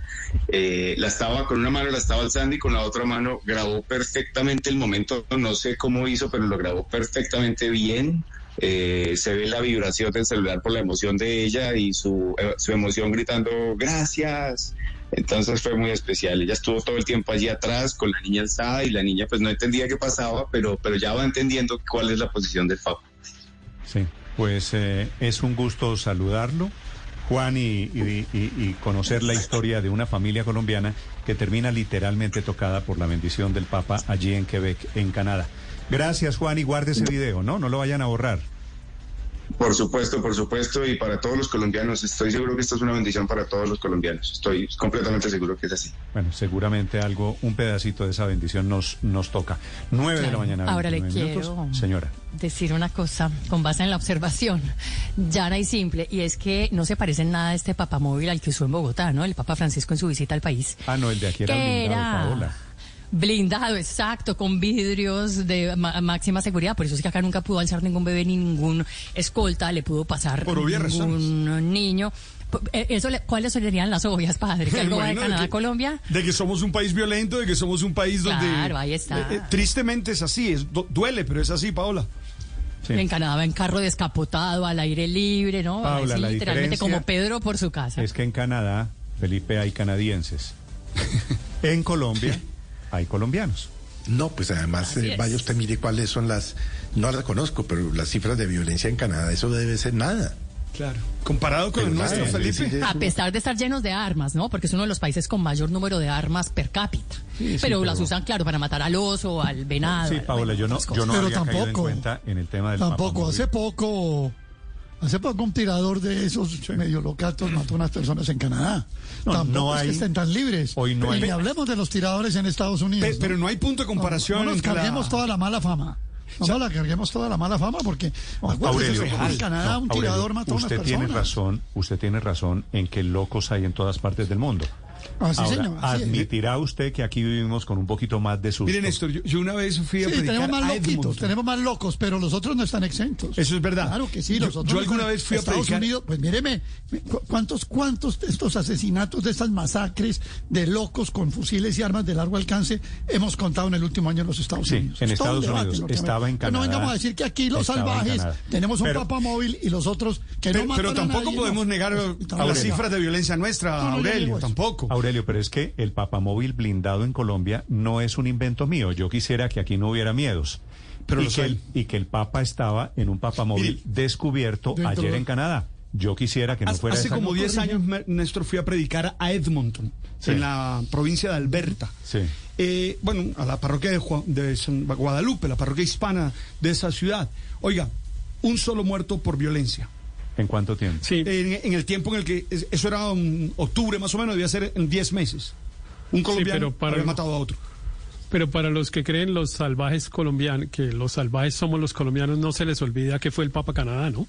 Eh, la estaba con una mano, la estaba alzando y con la otra mano grabó perfectamente el momento. No sé cómo hizo, pero lo grabó perfectamente bien. Eh, se ve la vibración del celular por la emoción de ella y su, eh, su emoción gritando gracias. Entonces fue muy especial. Ella estuvo todo el tiempo allí atrás con la niña alzada y la niña pues no entendía qué pasaba, pero, pero ya va entendiendo cuál es la posición del Papa. Sí, pues eh, es un gusto saludarlo, Juan, y, y- y- conocer la historia de una familia colombiana que termina literalmente tocada por la bendición del Papa allí en Quebec, en Canadá. Gracias, Juan, y guarde ese video, ¿no? No lo vayan a borrar. Por supuesto, por supuesto, y para todos los colombianos, estoy seguro que esto es una bendición para todos los colombianos. Estoy completamente seguro que es así. Bueno, seguramente algo, un pedacito de esa bendición nos, nos toca. Nueve de la mañana. Ahora le 29 minutos. quiero- Señora. decir una cosa con base en la observación llana y simple, y es que no se parece en nada a este papamóvil al que usó en Bogotá, ¿no? El Papa Francisco en su visita al país. Ah, no, el de aquí era ¿Qué blindado, era? Paola. Blindado, exacto, con vidrios de ma- máxima seguridad. Por eso es que acá nunca pudo alzar ningún bebé ni ningún escolta, le pudo pasar Por ningún niño. Eh, Eso, le- ¿Cuáles serían las obvias, padre? ¿Que algo va de Canadá que- a Colombia? De que somos un país violento, de que somos un país donde... Claro, ahí está. Eh, eh, tristemente es así, es, du- duele, pero es así, Paola. En Canadá va en carro descapotado, al aire libre, ¿no? La literalmente como Pedro por su casa. Es que en Canadá, Felipe, hay canadienses. en Colombia, hay colombianos. No, pues además, eh, vaya usted mire cuáles son las, no las conozco, pero las cifras de violencia en Canadá, eso debe ser nada. Claro. Comparado con Pero el nuestro, es Felipe. A pesar de estar llenos de armas, ¿no? Porque es uno de los países con mayor número de armas per cápita. Sí, sí, pero, las usan, claro, para matar al oso, al venado. Sí, Paola, yo no, yo no. Pero había caído en tampoco- cuenta en el tema del Tampoco, hace poco, hace poco un tirador de esos medio locatos mató a unas personas en Canadá. No, tampoco no es hay- que estén tan libres. hoy no y hay- ni hablemos de los tiradores en Estados Unidos. Pe- pero no hay punto de comparación No, no nos la- carguemos toda la mala fama. No nos la carguemos toda la mala fama porque acuérdese, Aurelio, en Canadá no, un Aurelio, tirador mató a unas usted personas. tiene razón, usted tiene razón en que locos hay en todas partes del mundo. Ah, sí, Ahora, señor, así es. admitirá usted que aquí vivimos con un poquito más de susto. Mire, Néstor, yo, yo una vez fui a Sí, predicar tenemos más a loquitos, Edmonton. tenemos más locos, pero los otros no están exentos. Eso es verdad. Claro que sí, Yo- los otros yo no alguna están- vez fui a Estados predicar- Unidos, pues míreme, cu- ¿cuántos, cuántos de estos asesinatos, de estas masacres de locos con fusiles y armas de largo alcance hemos contado en el último año en los Estados Sí, Unidos? en Es Estados debate, Unidos, estaba en Pero No Canadá, vengamos a decir que aquí los salvajes Canadá. tenemos un Pero- papamóvil y los otros que Pero, no pero matan a tampoco nadie, podemos no. negar Tampoco. las cifras de violencia nuestra, No, no, yo Aurelio, tampoco. Aurelio, pero es que el papamóvil blindado en Colombia no es un invento mío. Yo quisiera que aquí no hubiera miedos. Pero y, que el, y que el Papa estaba en un papamóvil Mire, descubierto ayer de- en Canadá. Yo quisiera que no Hace, fuera hace como 10 años, Néstor, fui a predicar a Edmonton, Sí. en la provincia de Alberta. Sí. Eh, bueno, a la parroquia de, Ju- de San Guadalupe, la parroquia hispana de esa ciudad. Oiga, un solo muerto por violencia. ¿En cuánto tiempo? Sí. En, en el tiempo en el que es- eso era octubre más o menos, debía ser en 10 meses. Un colombiano pero para- había matado a otro. Pero para los que creen los salvajes colombianos, que los salvajes somos los colombianos, no se les olvida que fue el Papa Canadá, ¿no?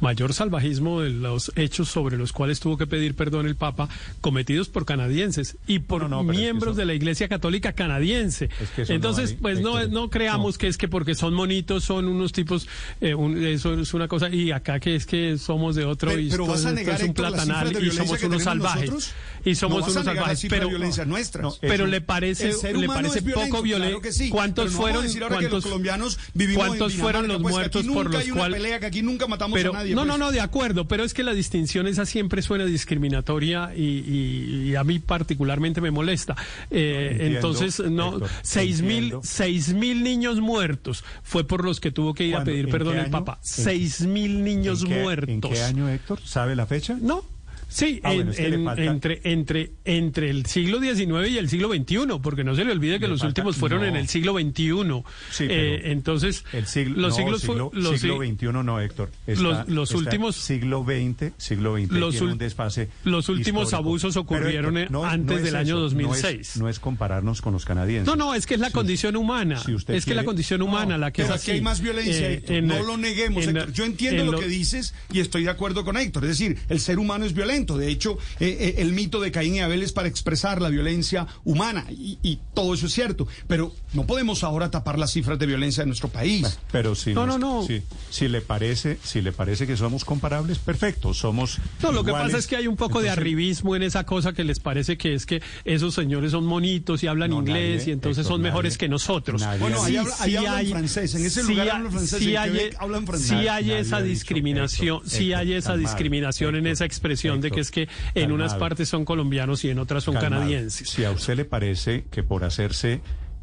Mayor salvajismo de los hechos sobre los cuales tuvo que pedir perdón el Papa, cometidos por canadienses y por No, no, pero es que miembros eso- de la Iglesia Católica canadiense. Es que eso no Entonces, hay, pues no, no creamos que es que porque son monitos, son unos tipos, eh, un- eso es una cosa, y acá que es que somos de otro Pero- y pero esto, vas a esto negar, es un Héctor, platanal y somos unos salvajes. nosotros. Y somos No unos salvajes. Pero, violencia nuestras. No, pero le parece, le parece poco violento. claro que sí, ¿Cuántos no fueron, los cuántos, colombianos vivimos en cuántos fueron los pues, muertos por los cuales pelea, que aquí nunca matamos pero, a nadie. No, pues. no, no, de acuerdo, pero es que la distinción esa siempre suena discriminatoria y, y- y a mí particularmente me molesta. Eh, Entiendo, entonces, no, Héctor, seis mil, seis mil niños muertos fue por los que tuvo que ir a pedir ¿En perdón el? Papa. ¿En- Seis mil niños ¿En qué- muertos. ¿En qué año, Héctor? ¿Sabe la fecha? No. Sí, Ah, en- bueno, en- entre, entre, entre el siglo XIX y el siglo XXI, porque no se le olvide que Le los falta- últimos fueron no. en el siglo XXI. Sí, Eh, entonces, El siglo, los no, siglos siglo, los siglo XXI no, Héctor. Está- Los- los está últimos- siglo XX, siglo XX los tiene ul- un desfase. los últimos histórico. abusos ocurrieron, Héctor, antes es del año eso, no es- 2006. No es, compararnos con los canadienses. No, no, es que es la condición humana. si usted es que la quiere- condición humana la que Pero es aquí hay más violencia, Eh, Héctor. en- no lo neguemos, Héctor. Yo entiendo en lo lo- que dices y estoy de acuerdo con Héctor. Es decir, el ser humano es violento. De hecho, eh, eh, el mito de Caín y Abel es para expresar la violencia humana y, y todo eso es cierto. Pero no podemos ahora tapar las cifras de violencia de nuestro país. Pero si, No, nos- no, no. Si, si le parece, si le parece que somos comparables, perfecto, somos. No, lo que iguales. pasa es que hay un poco de arribismo en esa cosa que les parece que es que esos señores son monitos y hablan No, inglés nadie, y entonces Héctor, son mejores nadie. que nosotros. Nadie Bueno, ahí Sí, habla- ahí sí hablan hay- francés, en ese sí lugar hay- hablan francés, sí en hay- Quebec hablan francés. sí hay Nadie esa discriminación, sí hay esa discriminación en esa expresión de que es que en calmado. unas partes son colombianos y en otras son calmado. canadienses. Si a usted le parece que por hacerse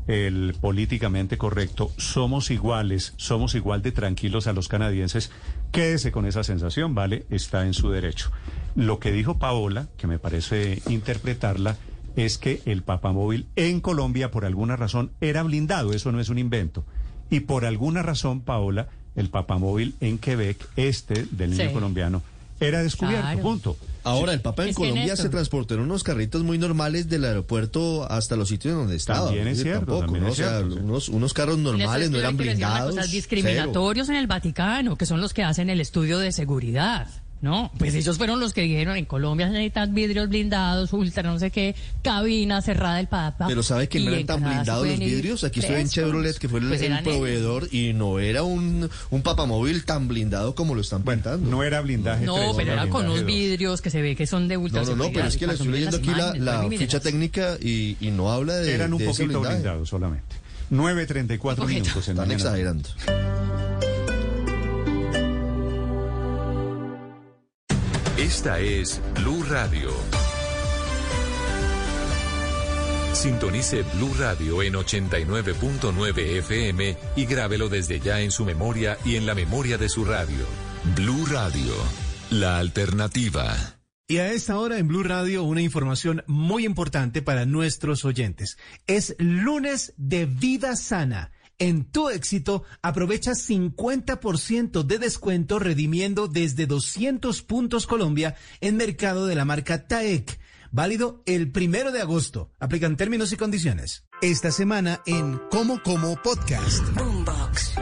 el políticamente correcto somos iguales, somos igual de tranquilos a los canadienses, quédese con esa sensación, ¿vale? Está en su derecho. Lo que dijo Paola, que me parece interpretarla, es que el papamóvil en Colombia por alguna razón era blindado, eso no es un invento. Y por alguna razón, Paola, el papamóvil en Quebec, este del niño Sí. colombiano, era descubierto, Claro. punto. Ahora, el Papa en Es que, Colombia se transportó en unos carritos muy normales del aeropuerto hasta los sitios donde estaba. También es decir, cierto, tampoco, también ¿no? es O sea, sí. unos, unos carros normales, no eran blindados. cosa, cero. discriminatorios en el Vaticano, que son los que hacen el estudio de seguridad. No, pues ellos fueron los que dijeron en Colombia se necesitan vidrios blindados, ultra no sé qué, cabina cerrada del Papa. Pero ¿sabe que no eran tan blindados los vidrios? Aquí estoy en. Chevrolet, que fue el, Pues el ellos. proveedor, y no era un, un papamóvil tan blindado como lo están pintando. No era blindaje No, pero era con unos vidrios que se ve que son de ultra No, no, no, pero es que le estoy leyendo aquí la, la ficha técnica y, y no habla de, Eran un de poquito blindados solamente. 9.34 Un poquito. minutos en Están exagerando. Esta es Blue Radio. Sintonice Blue Radio en 89.9 FM y grábelo desde ya en su memoria y en la memoria de su radio. Blue Radio, la alternativa. Y a esta hora en Blue Radio una información muy importante para nuestros oyentes. Es lunes de vida sana. En tu éxito aprovecha 50% de descuento redimiendo desde 200 puntos Colombia en mercado de la marca TAEC. Válido el primero de agosto. Aplican términos y condiciones. Esta semana en Como Como Podcast. Boombox.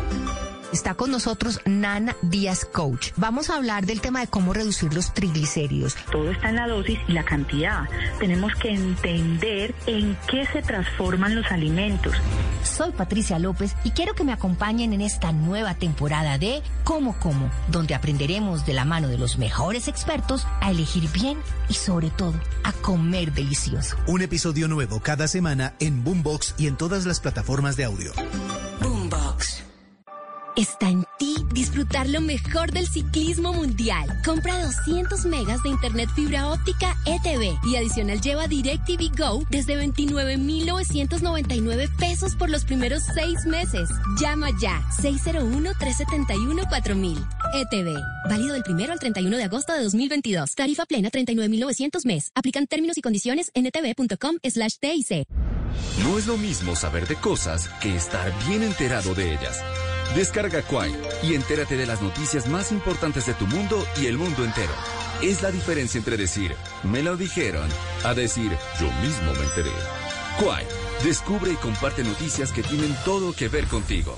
Está con nosotros Nana Díaz Coach. Vamos a hablar del tema de cómo reducir los triglicéridos. Todo está en la dosis y la cantidad. Tenemos que entender en qué se transforman los alimentos. Soy Patricia López y quiero que me acompañen en esta nueva temporada de Como Como, donde aprenderemos de la mano de los mejores expertos a elegir bien y sobre todo a comer delicioso. Un episodio nuevo cada semana en Boombox y en todas las plataformas de audio. Boombox. Está en ti disfrutar lo mejor del ciclismo mundial. Compra 200 megas de internet fibra óptica ETV y adicional lleva DirecTV Go desde 29,999 pesos por los primeros seis meses. Llama ya 601-371-4000. ETV. Válido del primero al 31 de agosto de 2022. Tarifa plena 39,900 mes. Aplican términos y condiciones en etv.com slash TIC. No es lo mismo saber de cosas que estar bien enterado de ellas. Descarga Quai y entérate de las noticias más importantes de tu mundo y el mundo entero. Es la diferencia entre decir, me lo dijeron, a decir, yo mismo me enteré. Quai, descubre y comparte noticias que tienen todo que ver contigo.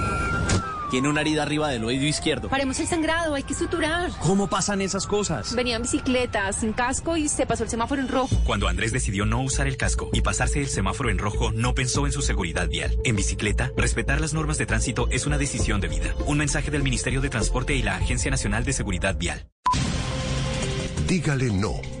Tiene una herida arriba del oído izquierdo. Paremos el sangrado, hay que suturar. ¿Cómo pasan esas cosas? Venía en bicicleta, sin casco y se pasó el semáforo en rojo. Cuando Andrés decidió no usar el casco y pasarse el semáforo en rojo, no pensó en su seguridad vial. En bicicleta, respetar las normas de tránsito es una decisión de vida. Un mensaje del Ministerio de Transporte y la Agencia Nacional de Seguridad Vial. Dígale no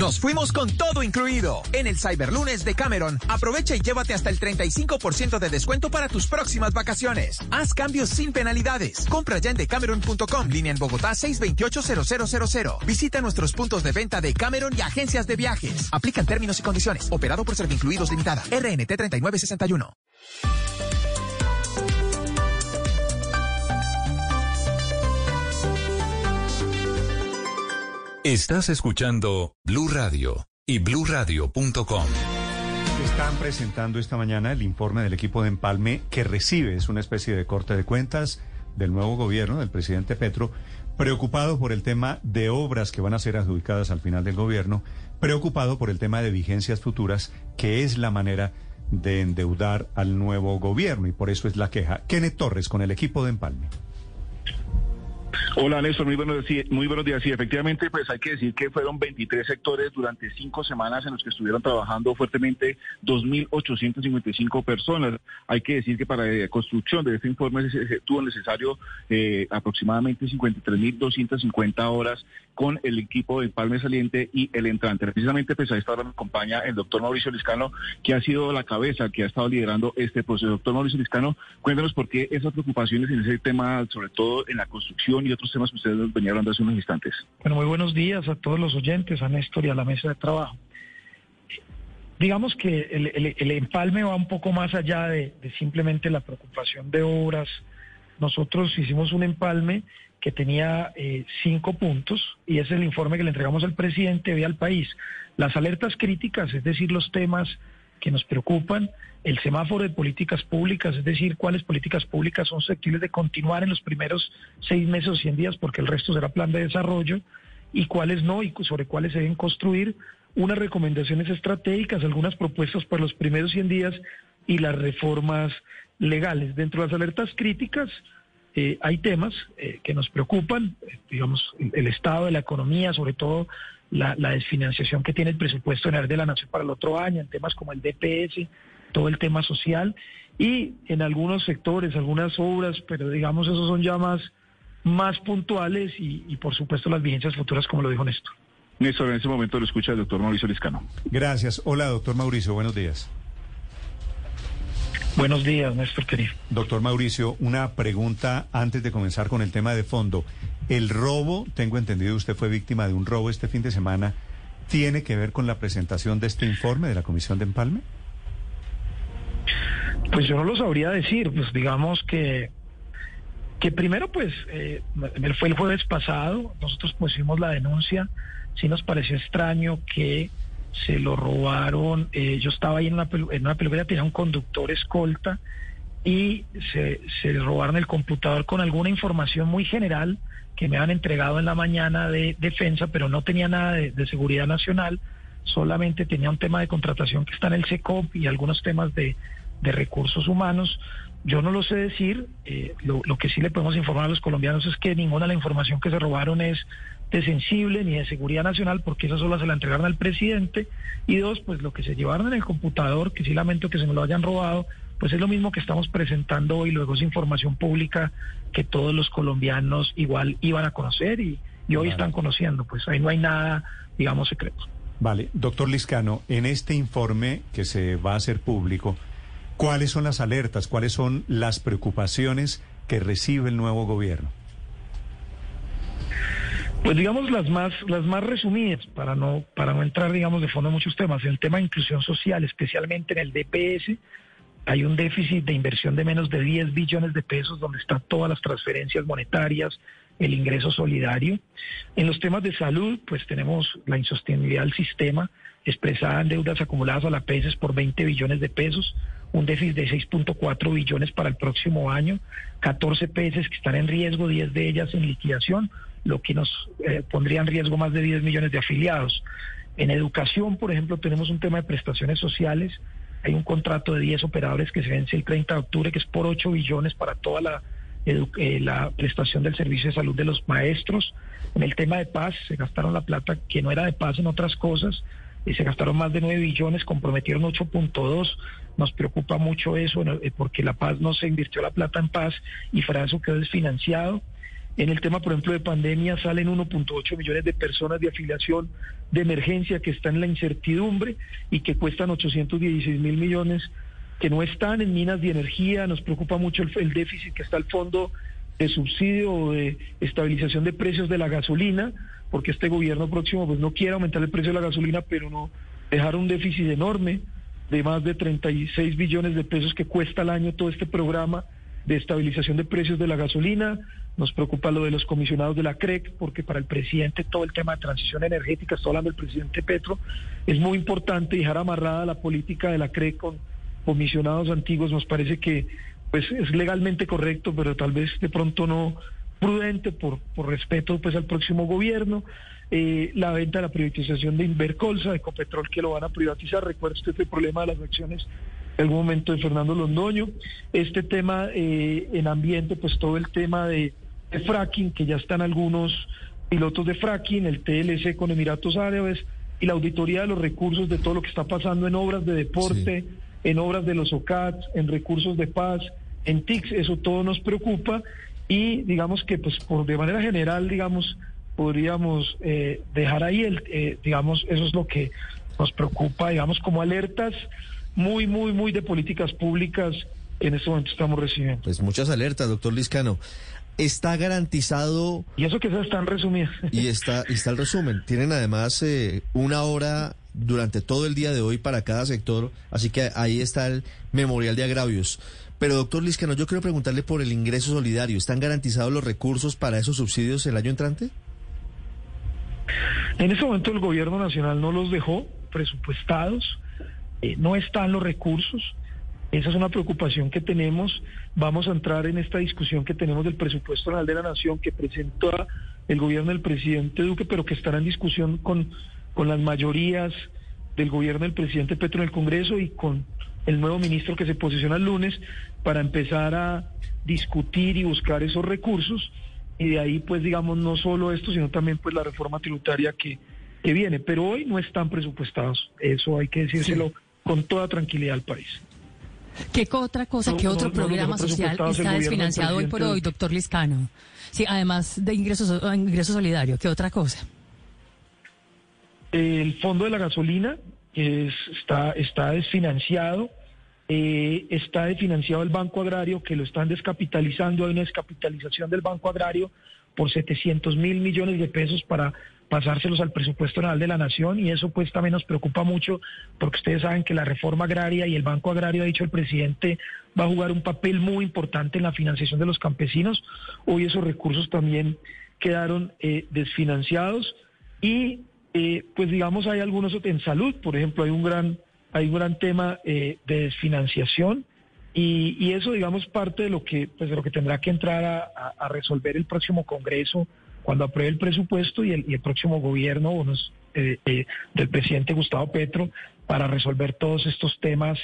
Nos fuimos con todo incluido. En el Cyberlunes de Cameron, aprovecha y llévate hasta el 35% de descuento para tus próximas vacaciones. Haz cambios sin penalidades. Compra ya en decameron.com, línea en Bogotá 628-0000. Visita nuestros puntos de venta de Cameron y agencias de viajes. Aplican términos y condiciones. Operado por Servincluidos Limitada. RNT 3961. Estás escuchando Blue Radio y bluradio.com. Están presentando esta mañana el informe del equipo de Empalme que recibe, es una especie de corte de cuentas del nuevo gobierno, del presidente Petro, preocupado por el tema de obras que van a ser adjudicadas al final del gobierno, preocupado por el tema de vigencias futuras, que es la manera de endeudar al nuevo gobierno y por eso es la queja. Kenneth Torres con el equipo de Empalme. Hola Néstor, muy buenos, días, muy buenos días. Sí, efectivamente, pues hay que decir que fueron 23 sectores durante cinco semanas en los que estuvieron trabajando fuertemente 2.855 personas. Hay que decir que para la construcción de este informe se tuvo necesario eh, aproximadamente 53.250 horas con el equipo de Palme Saliente y el entrante. Precisamente, pues a esta hora me acompaña el doctor Mauricio Liscano, que ha sido la cabeza, que ha estado liderando este proceso. Doctor Mauricio Liscano, cuéntanos por qué esas preocupaciones en ese tema, sobre todo en la construcción y otros temas que ustedes nos venían hablando hace unos instantes. Bueno, muy buenos días a todos los oyentes, a Néstor y a la mesa de trabajo. Digamos que el, empalme va un poco más allá de, simplemente la preocupación de obras. Nosotros hicimos un empalme que tenía eh, cinco puntos y es el informe que le entregamos al presidente hoy al país. Las alertas críticas, es decir, los temas que nos preocupan, el semáforo de políticas públicas, es decir, cuáles políticas públicas son susceptibles de continuar en los primeros seis meses o 100 días, porque el resto será plan de desarrollo, y cuáles no, y sobre cuáles se deben construir, unas recomendaciones estratégicas, algunas propuestas para los primeros 100 días y las reformas legales. Dentro de las alertas críticas eh, hay temas eh, que nos preocupan, eh, digamos, el, estado de la economía, sobre todo la, la desfinanciación que tiene el presupuesto general de la Nación para el otro año, en temas como el DPS, todo el tema social y en algunos sectores, algunas obras, pero digamos esos son ya más, más puntuales y, y por supuesto las vigencias futuras, como lo dijo Néstor. Néstor, en ese momento lo escucha el doctor Mauricio Liscano. Gracias. Hola, doctor Mauricio, buenos días. Buenos días, Néstor querido. Doctor Mauricio, una pregunta antes de comenzar con el tema de fondo. El robo, tengo entendido, usted fue víctima de un robo este fin de semana, ¿tiene que ver con la presentación de este informe de la Comisión de Empalme? Pues yo no lo sabría decir, pues digamos que que primero pues eh, fue el jueves pasado, nosotros pusimos la denuncia, sí nos pareció extraño que se lo robaron, eh, yo estaba ahí en una, en una peluquería, tenía un conductor escolta y se, se robaron el computador con alguna información muy general que me han entregado en la mañana de defensa, pero no tenía nada de seguridad nacional, solamente tenía un tema de contratación que está en el SECOP y algunos temas de, de recursos humanos. Yo no lo sé decir, eh, lo, lo que sí le podemos informar a los colombianos es que ninguna de la información que se robaron es de sensible ni de seguridad nacional, porque esa sola se la entregaron al presidente. Y dos, pues lo que se llevaron en el computador, que sí lamento que se me lo hayan robado, pues es lo mismo que estamos presentando hoy, luego es información pública que todos los colombianos igual iban a conocer y, y hoy están conociendo, pues ahí no hay nada, digamos, secreto. Vale, doctor Liscano, en este informe que se va a hacer público, ¿cuáles son las alertas, cuáles son las preocupaciones que recibe el nuevo gobierno? Pues digamos las más las más resumidas para no para no entrar digamos de fondo en muchos temas. El tema de inclusión social, especialmente en el DPS, hay un déficit de inversión de menos de 10 billones de pesos donde están todas las transferencias monetarias, el ingreso solidario. En los temas de salud, pues tenemos la insostenibilidad del sistema expresada en deudas acumuladas a la PESES por 20 billones de pesos, un déficit de 6.4 billones para el próximo año, 14 PESES que están en riesgo, 10 de ellas en liquidación, lo que nos eh, pondría en riesgo más de 10 millones de afiliados. En educación, por ejemplo, tenemos un tema de prestaciones sociales. Hay un contrato de 10 operadores que se vence el 30 de octubre, que es por 8 billones para toda la, la prestación del servicio de salud de los maestros. En el tema de paz, se gastaron la plata que no era de paz en otras cosas. Y se gastaron más de 9 billones, comprometieron 8.2. Nos preocupa mucho eso. Eh, porque la paz no se invirtió la plata en paz y eso quedó desfinanciado. En el tema, por ejemplo, de pandemia salen 1.8 millones de personas de afiliación de emergencia que están en la incertidumbre y que cuestan 816 mil millones que no están en minas de energía. Nos preocupa mucho el, el déficit que está el fondo de subsidio o de estabilización de precios de la gasolina, porque este gobierno próximo pues no quiere aumentar el precio de la gasolina, pero no dejar un déficit enorme de más de 36 billones de pesos que cuesta al año todo este programa de estabilización de precios de la gasolina. Nos preocupa lo de los comisionados de la CREC, porque para el presidente todo el tema de transición energética, está hablando del presidente Petro, es muy importante dejar amarrada la política de la CREC con comisionados antiguos. Nos parece que pues es legalmente correcto, pero tal vez de pronto no prudente por, por respeto pues al próximo gobierno. Eh, la venta, la privatización de Invercolsa, de Ecopetrol, que lo van a privatizar. Recuerda usted el problema de las acciones en algún momento de Fernando Londoño. Este tema eh, en ambiente, pues todo el tema de, de fracking, que ya están algunos pilotos de fracking, el TLC con Emiratos Árabes y la auditoría de los recursos de todo lo que está pasando en obras de deporte, en obras de los OCAT, en recursos de paz, en TICS, eso todo nos preocupa y digamos que pues por de manera general, digamos, podríamos eh, dejar ahí el, eh, digamos, eso es lo que nos preocupa, digamos, como alertas muy, muy, muy de políticas públicas que en este momento estamos recibiendo. Pues muchas alertas, doctor Liscano. Está garantizado. Y eso que esas están resumidas. Y está, y está el resumen. Tienen además eh, una hora durante todo el día de hoy para cada sector, así que ahí está el memorial de agravios. Pero doctor Liscano, yo quiero preguntarle por el ingreso solidario. ¿Están garantizados los recursos para esos subsidios el año entrante? En ese momento el gobierno nacional no los dejó presupuestados, eh, no están los recursos. Esa es una preocupación que tenemos. Vamos a entrar en esta discusión que tenemos del presupuesto general de la Nación que presentó el gobierno del presidente Duque, pero que estará en discusión con, con las mayorías del gobierno del presidente Petro en el Congreso y con el nuevo ministro que se posiciona el lunes para empezar a discutir y buscar esos recursos. Y de ahí pues digamos no solo esto sino también pues la reforma tributaria que, que viene. Pero hoy no están presupuestados. Eso hay que decírselo con toda tranquilidad al país. ¿Qué otra cosa, No, qué otro no, programa no, social está desfinanciado hoy por hoy, doctor Liscano? Sí, además de ingresos, ingreso solidario, ¿qué otra cosa? El fondo de la gasolina es- está, está desfinanciado, eh, está desfinanciado el Banco Agrario, que lo están descapitalizando, hay una descapitalización del Banco Agrario por 700 mil millones de pesos para pasárselos al presupuesto general de la Nación y eso pues también nos preocupa mucho porque ustedes saben que la reforma agraria y el Banco Agrario, ha dicho el presidente, va a jugar un papel muy importante en la financiación de los campesinos. Hoy esos recursos también quedaron eh, desfinanciados y eh, pues digamos hay algunos en salud, por ejemplo, hay un gran hay un gran tema eh, de desfinanciación Y, y eso, digamos, parte de lo que, pues, de lo que tendrá que entrar a, resolver el próximo Congreso cuando apruebe el presupuesto y el, y el próximo gobierno eh, eh, del presidente Gustavo Petro para resolver todos estos temas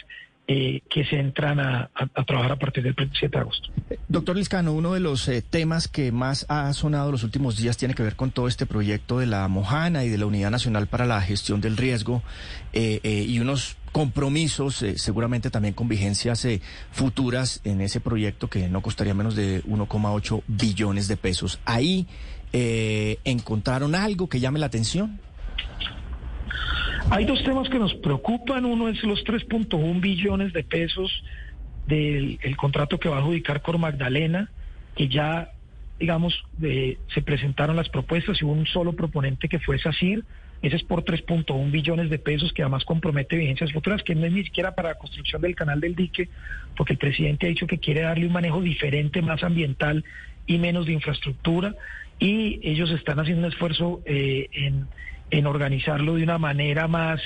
eh, que se entran a, trabajar a partir del 7 de agosto. Doctor Liscano, uno de los eh, temas que más ha sonado los últimos días tiene que ver con todo este proyecto de la Mojana y de la Unidad Nacional para la Gestión del Riesgo eh, eh, y unos compromisos, eh, seguramente también con vigencias eh, futuras en ese proyecto que no costaría menos de 1,8 billones de pesos. Ahí encontraron algo que llame la atención. Hay dos temas que nos preocupan. Uno es los 3.1 billones de pesos del el contrato que va a adjudicar Cor Magdalena, que ya, digamos, eh, se presentaron las propuestas y hubo un solo proponente que fue SACIR. Ese es por 3.1 billones de pesos que además compromete vigencias futuras, que no es ni siquiera para la construcción del canal del dique, porque el presidente ha dicho que quiere darle un manejo diferente, más ambiental y menos de infraestructura. Y ellos están haciendo un esfuerzo eh, en, en organizarlo de una manera más,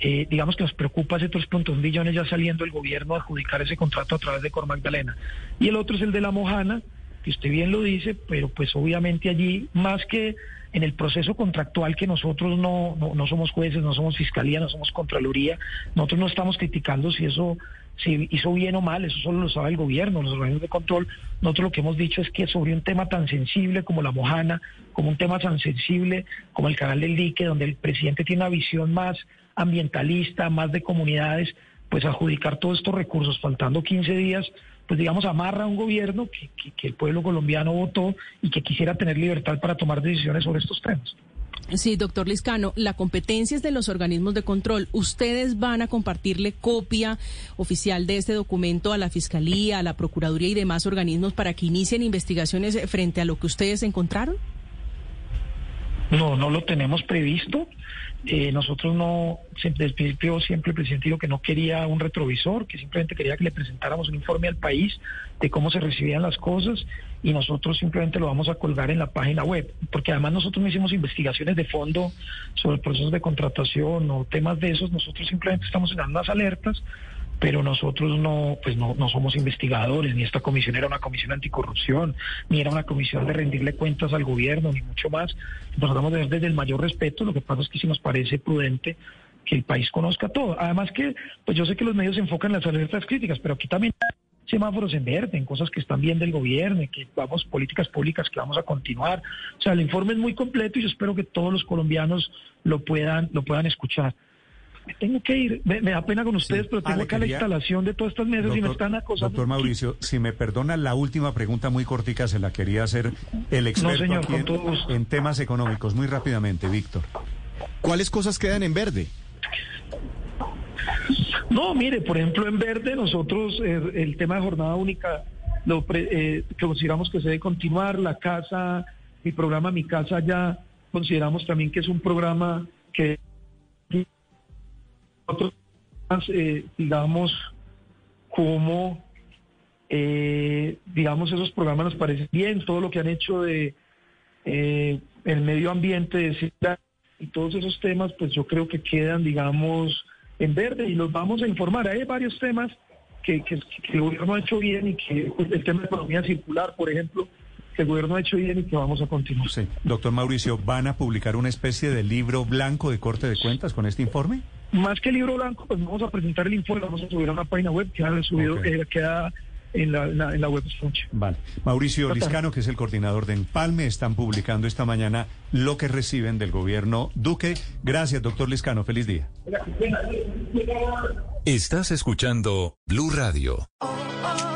eh, digamos que nos preocupa ese 3.1 billones ya saliendo el gobierno a adjudicar ese contrato a través de Cor Magdalena. Y el otro es el de la Mojana, que usted bien lo dice, pero pues obviamente allí, más que en el proceso contractual que nosotros no, no, no somos jueces, no somos fiscalía, no somos contraloría, nosotros no estamos criticando si eso si hizo bien o mal, eso solo lo sabe el gobierno, los organismos de control. Nosotros lo que hemos dicho es que sobre un tema tan sensible como la Mojana, como un tema tan sensible como el canal del dique, donde el presidente tiene una visión más ambientalista, más de comunidades, pues adjudicar todos estos recursos faltando 15 días, pues digamos amarra a un gobierno que, que- que el pueblo colombiano votó y que quisiera tener libertad para tomar decisiones sobre estos temas. Sí, doctor Liscano, la competencia es de los organismos de control. ¿Ustedes van a compartirle copia oficial de este documento a la Fiscalía, a la Procuraduría y demás organismos para que inicien investigaciones frente a lo que ustedes encontraron? No, no lo tenemos previsto. Eh, nosotros no, desde el principio siempre el presidente que no quería un retrovisor, que simplemente quería que le presentáramos un informe al país de cómo se recibían las cosas y nosotros simplemente lo vamos a colgar en la página web, porque además nosotros no hicimos investigaciones de fondo sobre procesos de contratación o temas de esos, nosotros simplemente estamos dando las alertas pero nosotros no, pues no, no somos investigadores, ni esta comisión era una comisión anticorrupción, ni era una comisión de rendirle cuentas al gobierno, ni mucho más. Nos tratamos de ver desde el mayor respeto, lo que pasa es que sí nos parece prudente que el país conozca todo. Además que, pues yo sé que los medios se enfocan en las alertas críticas, pero aquí también semáforos en verde, en cosas que están bien del gobierno, y que vamos, políticas públicas que vamos a continuar. O sea, el informe es muy completo y yo espero que todos los colombianos lo puedan, lo puedan escuchar. Me tengo que ir, me, me da pena con ustedes, pero Ah, tengo le acá la instalación de todas estas mesas y me están acosando. Doctor Mauricio, si me perdona la última pregunta muy cortica, se la quería hacer el experto señor, aquí con en, todo gusto. en temas económicos. Muy rápidamente, Víctor. ¿Cuáles cosas quedan en verde? No, mire, por ejemplo, en verde nosotros eh, el tema de jornada única lo pre- eh, consideramos que se debe continuar. La casa, mi programa Mi Casa ya consideramos también que es un programa que nosotros, eh, digamos, como eh, digamos esos programas nos parecen bien, todo lo que han hecho de eh, el medio ambiente, de ciudad y todos esos temas, pues yo creo que quedan, digamos, en verde y los vamos a informar. Hay varios temas que, que- que el gobierno ha hecho bien y que pues, el tema de economía circular, por ejemplo, que el gobierno ha hecho bien y que vamos a continuar. Sí. Doctor Mauricio, ¿van a publicar una especie de libro blanco de corte de cuentas con este informe? Más que libro blanco, pues vamos a presentar el informe, vamos a subir a una página web que ha subido, eh, queda en la, en la, en la web. Vale. Mauricio. Liscano, que es el coordinador de Empalme, están publicando esta mañana lo que reciben del gobierno Duque. Gracias, doctor Liscano. Feliz día. Estás escuchando Blue Radio. Juntos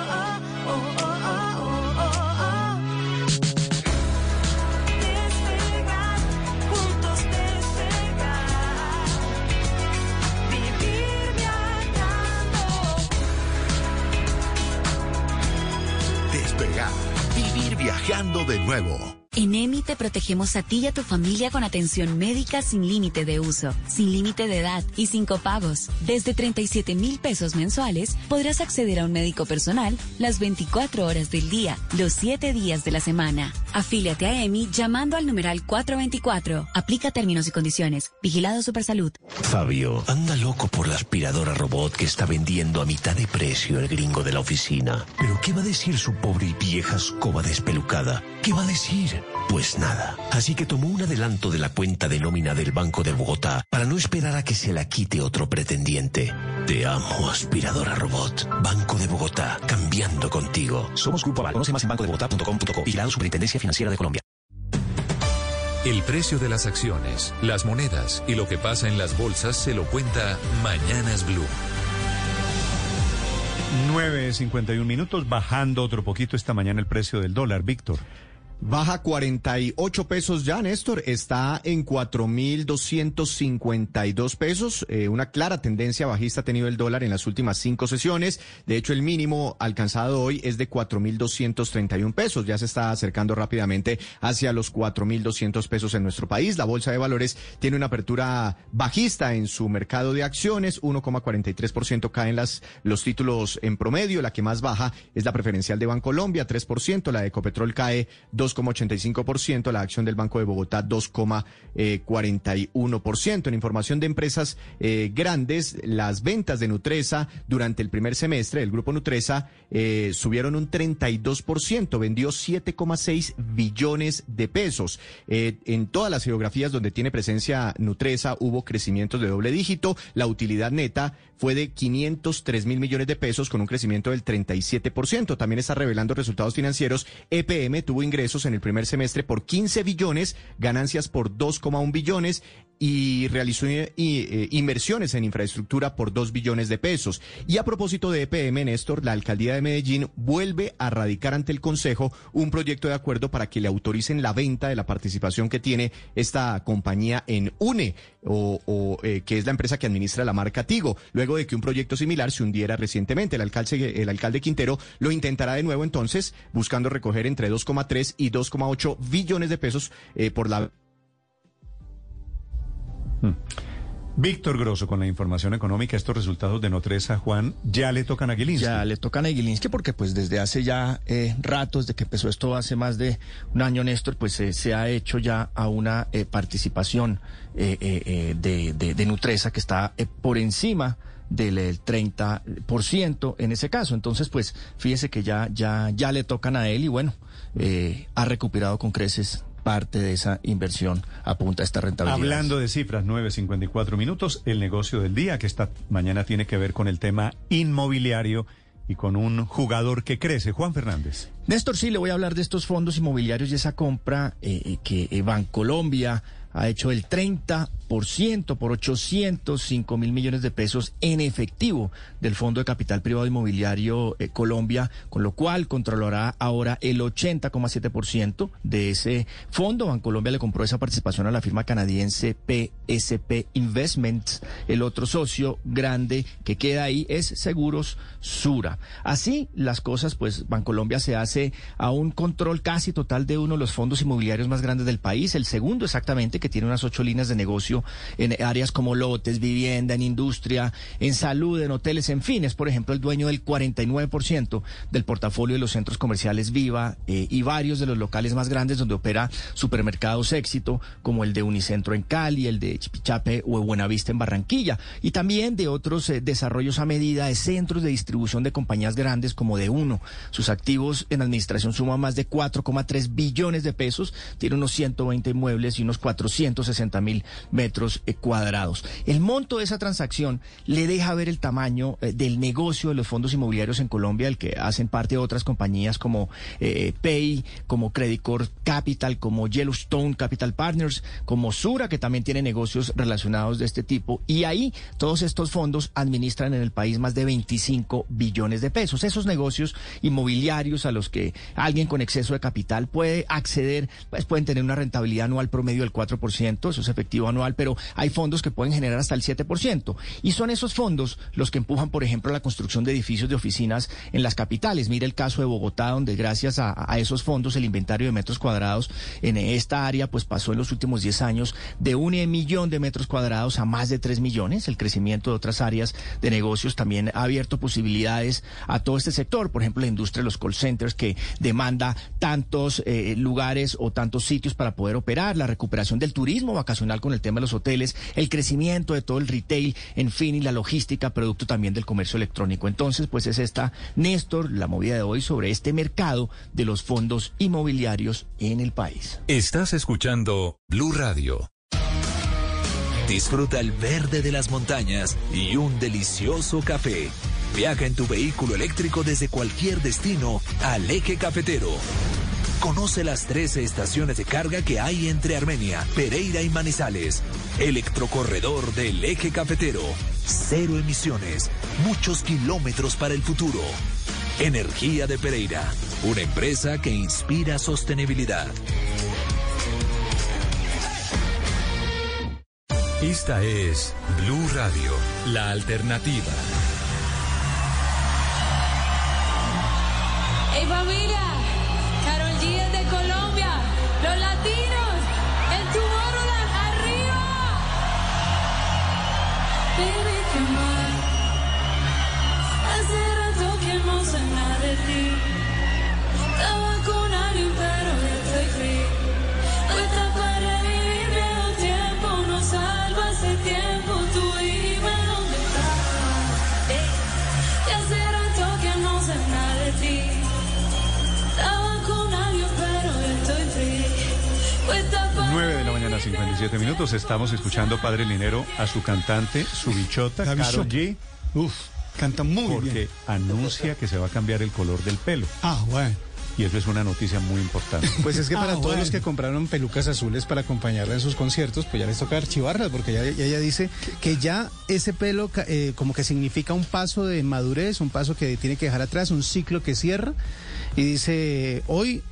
viajando de nuevo. En EMI te protegemos a ti y a tu familia con atención médica sin límite de uso, sin límite de edad y sin copagos. Desde 37 mil pesos mensuales podrás acceder a un médico personal las 24 horas del día, los 7 días de la semana. Afíliate a EMI llamando al numeral 424. Aplica términos y condiciones. Vigilado Supersalud. Fabio, anda loco por la aspiradora robot que está vendiendo a mitad de precio el gringo de la oficina. Pero ¿qué va a decir su pobre y vieja escoba despelucada? ¿Qué va a decir? Pues nada. Así que tomó un adelanto de la cuenta de nómina del Banco de Bogotá para no esperar a que se la quite otro pretendiente. Te amo, aspiradora robot. Banco de Bogotá, cambiando contigo. Somos Grupo Aval. Conoce más en bancodebogotá.com.co. Vigilado Superintendencia Financiera de Colombia. El precio de las acciones, las monedas y lo que pasa en las bolsas se lo cuenta Mañanas Blue. 9.51 minutos, bajando otro poquito esta mañana el precio del dólar. Víctor. Baja 48 pesos ya, Néstor. Está en 4.252 pesos. Eh, una clara tendencia bajista ha tenido el dólar en las últimas cinco sesiones. De hecho, el mínimo alcanzado hoy es de 4.231 pesos. Ya se está acercando rápidamente hacia los 4.200 pesos en nuestro país. La Bolsa de Valores tiene una apertura bajista en su mercado de acciones. 1,43% caen las, los títulos en promedio. La que más baja es la preferencial de Bancolombia, 3%. La de Ecopetrol cae 2,85%, la acción del Banco de Bogotá 2,41%. En información de empresas eh, grandes, las ventas de Nutresa durante el primer semestre del grupo Nutresa eh, subieron un 32%, vendió 7,6 billones de pesos. Eh, en todas las geografías donde tiene presencia Nutresa hubo crecimientos de doble dígito, la utilidad neta fue de 503 mil millones de pesos con un crecimiento del 37%. También está revelando resultados financieros. EPM tuvo ingresos en el primer semestre por 15 billones, ganancias por 2,1 billones y realizó eh, eh, inversiones en infraestructura por 2 billones de pesos. Y a propósito de EPM, Néstor, la alcaldía de Medellín vuelve a radicar ante el Consejo un proyecto de acuerdo para que le autoricen la venta de la participación que tiene esta compañía en UNE, o, o, eh, que es la empresa que administra la marca Tigo, luego de que un proyecto similar se hundiera recientemente. El alcalde, el alcalde Quintero lo intentará de nuevo entonces, buscando recoger entre 2,3 y 2,8 billones de pesos por la Víctor Grosso, con la información económica, estos resultados de Notresa, Juan, ya le tocan a Gilinski. Ya le tocan a Gilinski porque pues desde hace ya eh, ratos, desde que empezó esto hace más de un año, Néstor, pues eh, se ha hecho ya a una eh, participación de, de, de Nutresa que está por encima del el 30% en ese caso. Entonces, pues fíjese que ya, ya, ya le tocan a él y bueno, ha recuperado con creces parte de esa inversión apunta a esta rentabilidad. Hablando de cifras, 9.54 minutos, el negocio del día que esta mañana tiene que ver con el tema inmobiliario y con un jugador que crece, Juan Fernández. Néstor, sí, le voy a hablar de estos fondos inmobiliarios y esa compra eh, que eh, Bancolombia ha hecho el 30% por 805 mil millones de pesos en efectivo del Fondo de Capital Privado Inmobiliario eh, Colombia, con lo cual controlará ahora el 80,7% de ese fondo. Bancolombia le compró esa participación a la firma canadiense PSP Investments. El otro socio grande que queda ahí es Seguros Sura. Así las cosas, pues Bancolombia se hace a un control casi total de uno de los fondos inmobiliarios más grandes del país, el segundo exactamente, que tiene unas ocho líneas de negocio en áreas como lotes, vivienda, en industria, en salud, en hoteles, en fin, es por ejemplo el dueño del 49% del portafolio de los centros comerciales Viva eh, y varios de los locales más grandes donde opera supermercados éxito, como el de Unicentro en Cali, el de Chipichape o Buenavista en Barranquilla, y también de otros eh, desarrollos a medida de centros de distribución de compañías grandes como de Uno. Sus activos en administración suman más de 4,3 billones de pesos, tiene unos 120 inmuebles y unos 460 mil metros eh, cuadrados. El monto de esa transacción le deja ver el tamaño eh, del negocio de los fondos inmobiliarios en Colombia, el que hacen parte de otras compañías como eh, Pay, como Credit Corp Capital, como Yellowstone Capital Partners, como Sura, que también tiene negocios relacionados de este tipo. Y ahí todos estos fondos administran en el país más de 25 billones de pesos. Esos negocios inmobiliarios a los que alguien con exceso de capital puede acceder, pues pueden tener una rentabilidad anual promedio del 4%, eso es efectivo anual, pero hay fondos que pueden generar hasta el 7%. Y son esos fondos los que empujan, por ejemplo, la construcción de edificios de oficinas en las capitales. Mire el caso de Bogotá, donde gracias a, esos fondos el inventario de metros cuadrados en esta área pues pasó en los últimos 10 años de un millón de metros cuadrados a más de 3 millones. El crecimiento de otras áreas de negocios también ha abierto posibilidades a todo este sector. Por ejemplo, la industria de los call centers que demanda tantos eh, lugares o tantos sitios para poder operar, la recuperación del turismo vacacional con el tema los hoteles, el crecimiento de todo el retail, en fin, y la logística, producto también del comercio electrónico. Entonces, pues es esta, Néstor, la movida de hoy sobre este mercado de los fondos inmobiliarios en el país. Estás escuchando Blue Radio. Disfruta el verde de las montañas y un delicioso café. Viaja en tu vehículo eléctrico desde cualquier destino al eje cafetero. Conoce las 13 estaciones de carga que hay entre Armenia, Pereira y Manizales. Electrocorredor del eje cafetero. Cero emisiones. Muchos kilómetros para el futuro. Energía de Pereira. Una empresa que inspira sostenibilidad. Esta es Blue Radio, la alternativa. Hey familia, Baby, come on. Hace rato que no sé nada de ti. 57 minutos. Estamos escuchando, Padre Linero, a su cantante, su bichota, bichota. G. Uf, canta muy porque bien. anuncia que se va a cambiar el color del pelo. Ah, bueno. Y eso es una noticia muy importante. Pues es que para Ah, todos bueno. los que compraron pelucas azules para acompañarla en sus conciertos, pues ya les toca archivarlas, porque ya, ya ella dice que ya ese pelo eh, como que significa un paso de madurez, un paso que tiene que dejar atrás, un ciclo que cierra. Y dice, hoy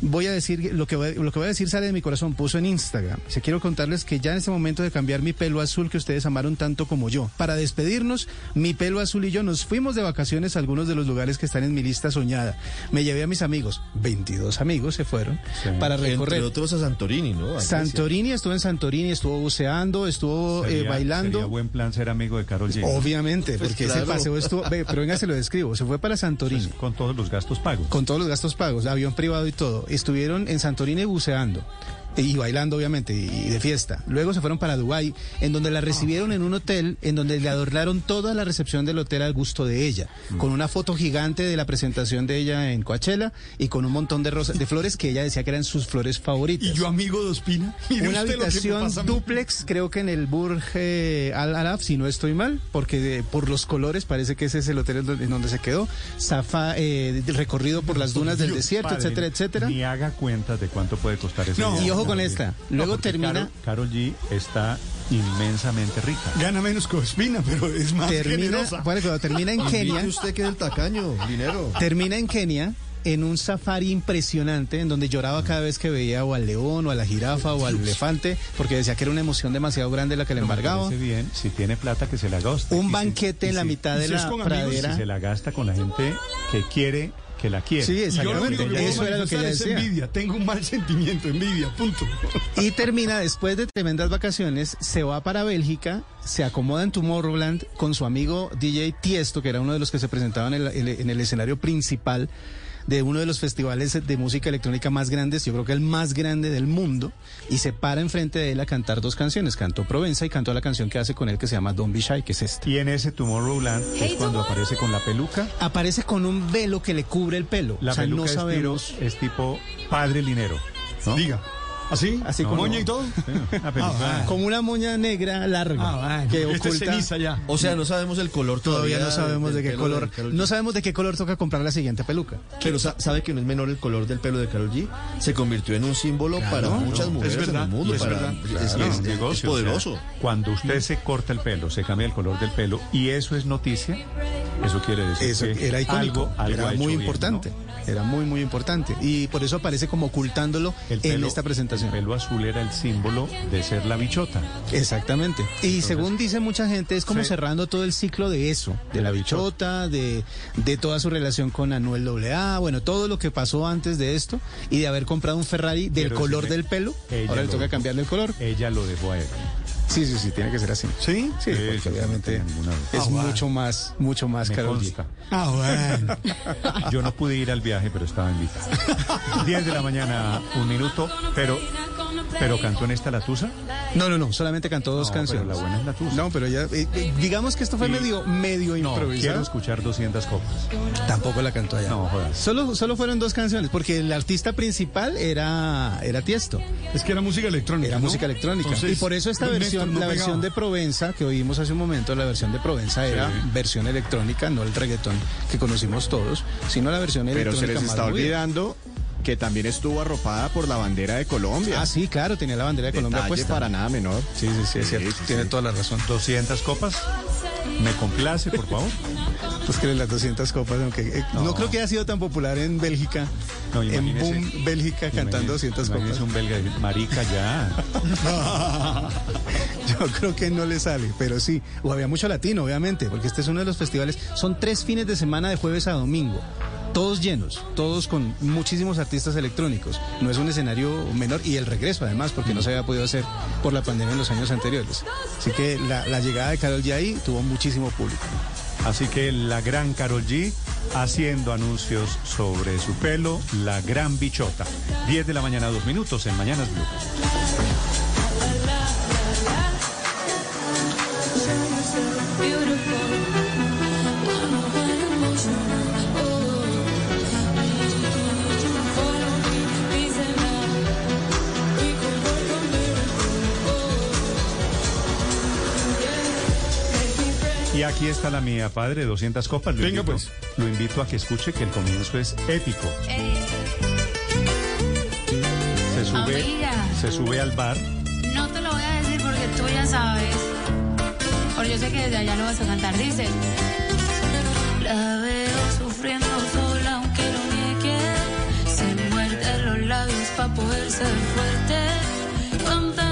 voy a decir, lo que voy, lo que voy a decir sale de mi corazón, puso en Instagram. Se quiero contarles que ya en este momento de cambiar mi pelo azul que ustedes amaron tanto como yo. Para despedirnos, mi pelo azul y yo nos fuimos de vacaciones a algunos de los lugares que están en mi lista soñada. Me llevé a mis amigos, 22 amigos se fueron, para recorrer. Entre otros a Santorini, ¿no? A. Santorini, estuvo en Santorini, estuvo buceando, estuvo eh, bailando. Sería buen plan ser amigo de Carol G. Obviamente, Pues porque claro. ese paseo estuvo. ve, pero venga, se lo describo. Se fue para Santorini. Pues con todos los gastos pagos. Con todos los gastos pagos, avión privado y todo. Estuvieron en Santorini buceando. Y bailando, obviamente, y de fiesta. Luego se fueron para Dubái, en donde la recibieron en un hotel, en donde le adornaron toda la recepción del hotel al gusto de ella, con una foto gigante de la presentación de ella en Coachella y con un montón de rosas, de flores que ella decía que eran sus flores favoritas. Y yo, amigo de Ospina, Una habitación duplex, creo que en el Burj eh, Al Arab, si no estoy mal, porque de- por los colores parece que ese es el hotel en donde, en donde se quedó. Zafa, eh, recorrido por las dunas del Dios, desierto, padre, etcétera, etcétera. Ni haga cuentas de cuánto puede costar ese No, y ojo con esta. No, Luego porque termina- Carol, Carol G está inmensamente rica. Gana menos que Ospina, pero es más termina, generosa. bueno, cuando termina en Kenia. usted que es el tacaño, dinero. Termina en Kenia en un safari impresionante en donde lloraba cada vez que veía o al león o a la jirafa o al elefante porque decía que era una emoción demasiado grande la que le No embargaba. bien, si tiene plata que se la gaste. Un si- banquete y en la si- mitad de si la es con amigos, pradera. Si se la gasta con la gente que quiere que la quiere. Sí, exactamente. Eso era lo que ella decía. envidia. Tengo un mal sentimiento, envidia, punto. Y termina, después de tremendas vacaciones, se va para Bélgica, se acomoda en Tomorrowland con su amigo DJ Tiesto, que era uno de los que se presentaban en el, en el- en el escenario principal de uno de los festivales de música electrónica más grandes, yo creo que el más grande del mundo, y se para enfrente de él a cantar dos canciones. Cantó Provenza y cantó la canción que hace con él que se llama Don't Be Shy, que es esta. Y en ese Tomorrowland es cuando aparece con la peluca. Aparece con un velo que le cubre el pelo. La o sea, peluca no es, sabemos. tiro- es tipo padre linero. ¿no? Diga. ¿Así? Así No, como moña y todo. una peluca. Como una moña negra larga que oculta. O sea, no sabemos el color todavía. Todavía no sabemos de qué color. No sabemos de qué color toca comprar la siguiente peluca. Pero sa- sabe que no es menor el color del pelo de Carol G. Se convirtió en un símbolo Claro, para muchas es mujeres en el mundo. es para- verdad. es- Claro, es, es es- negocio, es poderoso. o sea, cuando usted se corta el pelo, se cambia el color del pelo y eso es noticia, Eso quiere decir Eso que era icónico, algo, algo era muy importante, era muy, muy importante. Y por eso aparece como ocultándolo en esta presentación. El pelo azul era el símbolo de ser la bichota. Exactamente. Y según dice mucha gente, es como Sí. cerrando todo el ciclo de eso, de la bichota, de, de toda su relación con Anuel AA, bueno, todo lo que pasó antes de esto y de haber comprado un Ferrari del color del pelo. ella Ahora le toca cambiarle el color. Ella lo dejó a él. Sí, sí, sí, tiene que ser así. ¿Sí? Sí, porque obviamente es Ah, bueno. mucho más, mucho más Me Karol G. Ah, bueno. Yo no pude ir al viaje, pero estaba invitado. 10 de la mañana, un minuto, pero, pero cantó en esta la tusa. No, no, no, solamente cantó dos No, pero canciones. la buena es la tusa. No, pero ya, eh, eh, digamos que esto fue Y- medio, medio No, improvisado. quiero escuchar 200 copas. Tampoco la cantó allá. No, jodas. Solo, solo fueron dos canciones, porque el artista principal era, era Tiesto. Es que era música electrónica. Era ¿no? música electrónica. Entonces, y por eso esta Néstor versión, no la pegaba. versión de Provenza que oímos hace un momento, la versión de Provenza era versión electrónica, no el reggaetón que conocimos todos, sino la versión Pero electrónica se les más está olvidando que también estuvo arropada por la bandera de Colombia. Ah, sí, claro, tenía la bandera de Colombia puesta. para nada menor. Sí, sí, sí, es cierto. sí, Tiene sí. toda la razón. 200 copas. Me complace, por favor. Pues que las 200 copas, aunque eh, no. No. creo que haya sido tan popular en Bélgica. No, en Boom, Bélgica, cantando 200 copas. Un belga marica, ya. Yo creo que no le sale, pero sí. O había mucho latino, obviamente, porque este es uno de los festivales. Son tres fines de semana de jueves a domingo. Todos llenos, todos con muchísimos artistas electrónicos. No es un escenario menor y el regreso además, porque no se había podido hacer por la pandemia en los años anteriores. Así que la, llegada de Carol G ahí tuvo muchísimo público. Así que la gran Carol G haciendo anuncios sobre su pelo, la gran bichota. 10 de la mañana, dos minutos en Mañanas Blue. Y aquí está la mía, padre, 200 copas. Lo Venga, invito- pues. Lo invito a que escuche que el comienzo es épico. Se sube, Amiga. se sube al bar. No te lo voy a decir porque tú ya sabes. Porque yo sé que desde allá lo vas a cantar. Dice. La veo sufriendo sola aunque lo niegue. Se muerde los labios para poder ser fuerte. ¿Cuántas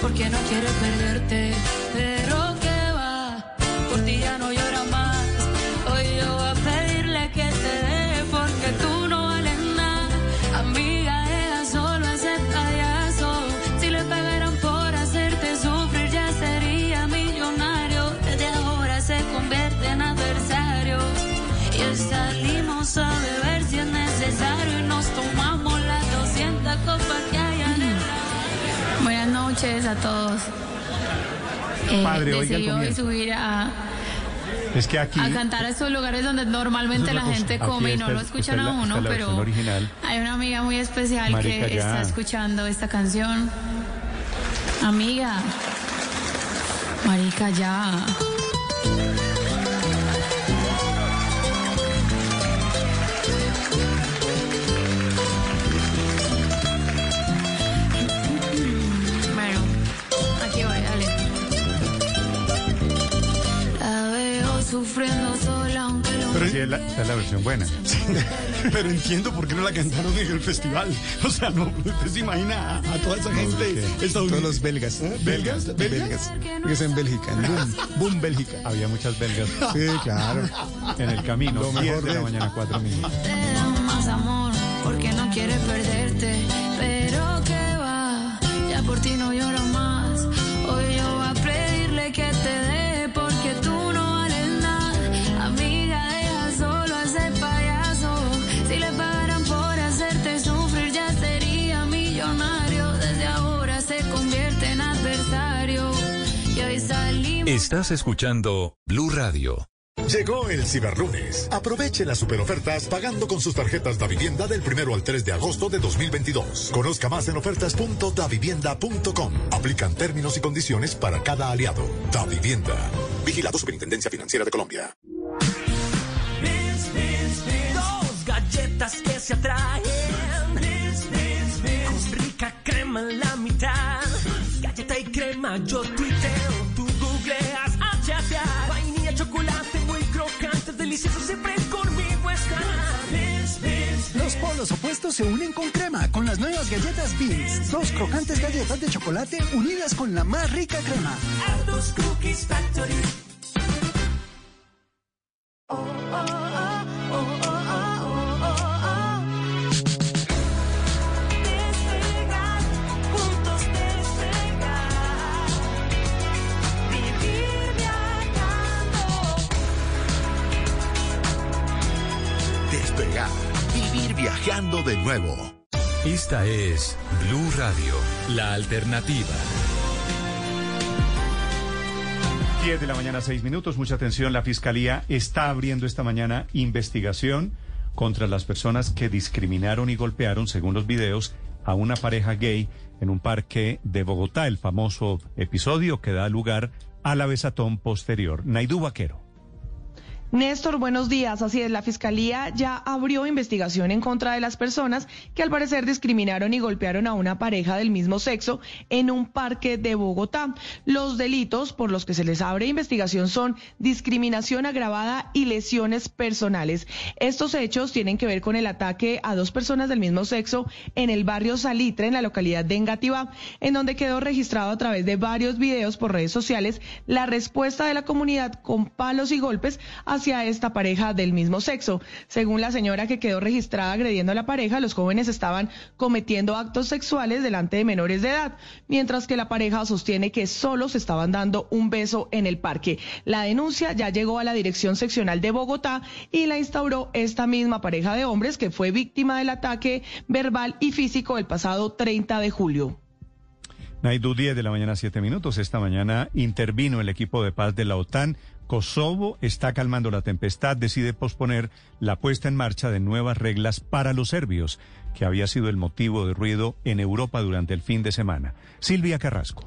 porque no quiere perderte. Pero que a todos. Eh, Padre, hoy subir a, Es que aquí. a cantar a estos lugares donde normalmente la gente come y no lo es- escuchan es a uno, pero original. hay una amiga muy especial Marica, que ya. está escuchando esta canción. Amiga, Marica, ya. Sufriendo sola aunque lo Pero sí, es la, esta es la versión buena. Pero entiendo por qué no la cantaron en el festival. O sea, no, usted se imagina a, a toda esa gente estadounidense. Todos los belgas. ¿Eh? ¿Belgas? ¿Belgas? Que es en Bélgica, en Boom, Boom, Bélgica. Había muchas belgas. Sí, claro. En el camino, Lo 10 mejor de la mañana, 4 minutos. te da más amor porque no quiere perderte. Pero que va, ya por ti no lloro Estás escuchando Blue Radio. Llegó el Ciberlunes. Aproveche las superofertas pagando con sus tarjetas Da Vivienda del primero al 3 de agosto de 2022. Conozca más en ofertas.davivienda.com. Aplican términos y condiciones para cada aliado. Da Vivienda. Vigilado Superintendencia Financiera de Colombia. Dos galletas se atraen. Con rica crema en la mitad. Galleta y crema, yo tuiteo, delicioso, siempre conmigo estás. Los polos opuestos se unen con crema con las nuevas galletas Beans. Dos crocantes galletas de chocolate unidas con la más rica crema. Ardos Cookies Factory. Despegar, de nuevo. Esta es Blue Radio, la alternativa. 10 de la mañana, 6 minutos. Mucha atención. La Fiscalía está abriendo esta mañana investigación contra las personas que discriminaron y golpearon, según los videos, a una pareja gay en un parque de Bogotá. El famoso episodio que da lugar a la besatón posterior. Naidú Vaquero. Néstor, buenos días. Así es, la Fiscalía ya abrió investigación en contra de las personas que al parecer discriminaron y golpearon a una pareja del mismo sexo en un parque de Bogotá. Los delitos por los que se les abre investigación son discriminación agravada y lesiones personales. Estos hechos tienen que ver con el ataque a dos personas del mismo sexo en el barrio Salitre, en la localidad de Engativá, en donde quedó registrado a través de varios videos por redes sociales la respuesta de la comunidad con palos y golpes hacia esta pareja del mismo sexo. Según la señora que quedó registrada agrediendo a la pareja, los jóvenes estaban cometiendo actos sexuales delante de menores de edad, mientras que la pareja sostiene que solo se estaban dando un beso en el parque. La denuncia ya llegó a la Dirección Seccional de Bogotá y la instauró esta misma pareja de hombres que fue víctima del ataque verbal y físico el pasado 30 de julio. Naidú, 10 de la mañana, 7 minutos. Esta mañana intervino el equipo de paz de la OTAN. Kosovo está calmando la tempestad, decide posponer la puesta en marcha de nuevas reglas para los serbios, que había sido el motivo de ruido en Europa durante el fin de semana. Silvia Carrasco.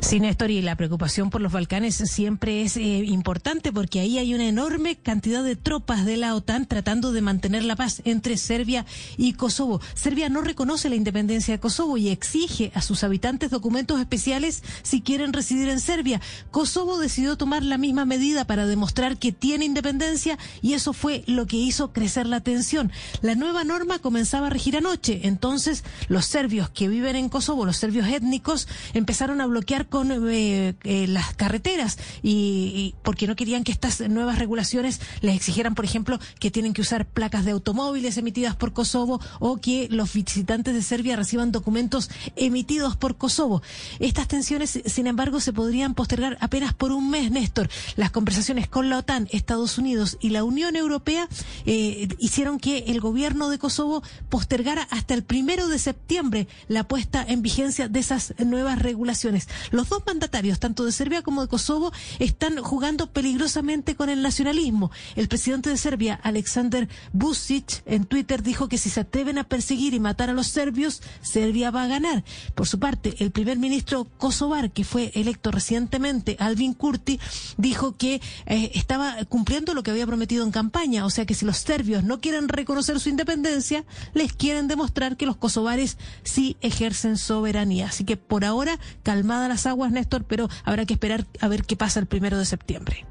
Sí, Néstor, y la preocupación por los Balcanes siempre es eh, importante porque ahí hay una enorme cantidad de tropas de la OTAN tratando de mantener la paz entre Serbia y Kosovo. Serbia no reconoce la independencia de Kosovo y exige a sus habitantes documentos especiales si quieren residir en Serbia. Kosovo decidió tomar la misma medida para demostrar que tiene independencia y eso fue lo que hizo crecer la tensión. La nueva norma comenzaba a regir anoche, entonces los serbios que viven en Kosovo, los serbios étnicos, empezaron a bloquear con eh, eh, las carreteras y, y porque no querían que estas nuevas regulaciones les exigieran, por ejemplo, que tienen que usar placas de automóviles emitidas por Kosovo o que los visitantes de Serbia reciban documentos emitidos por Kosovo. Estas tensiones, sin embargo, se podrían postergar apenas por un mes, Néstor. Las conversaciones con la OTAN, Estados Unidos y la Unión Europea eh, hicieron que el gobierno de Kosovo postergara hasta el primero de septiembre la puesta en vigencia de esas nuevas regulaciones. Los dos mandatarios, tanto de Serbia como de Kosovo, están jugando peligrosamente con el nacionalismo. El presidente de Serbia, Alexander Vucic, en Twitter dijo que si se atreven a perseguir y matar a los serbios, Serbia va a ganar. Por su parte, el primer ministro kosovar, que fue electo recientemente, Alvin Kurti, dijo que eh, estaba cumpliendo lo que había prometido en campaña, o sea que si los serbios no quieren reconocer su independencia, les quieren demostrar que los kosovares sí ejercen soberanía. Así que por ahora, calmada las aguas, Néstor, pero habrá que esperar a ver qué pasa el primero de septiembre.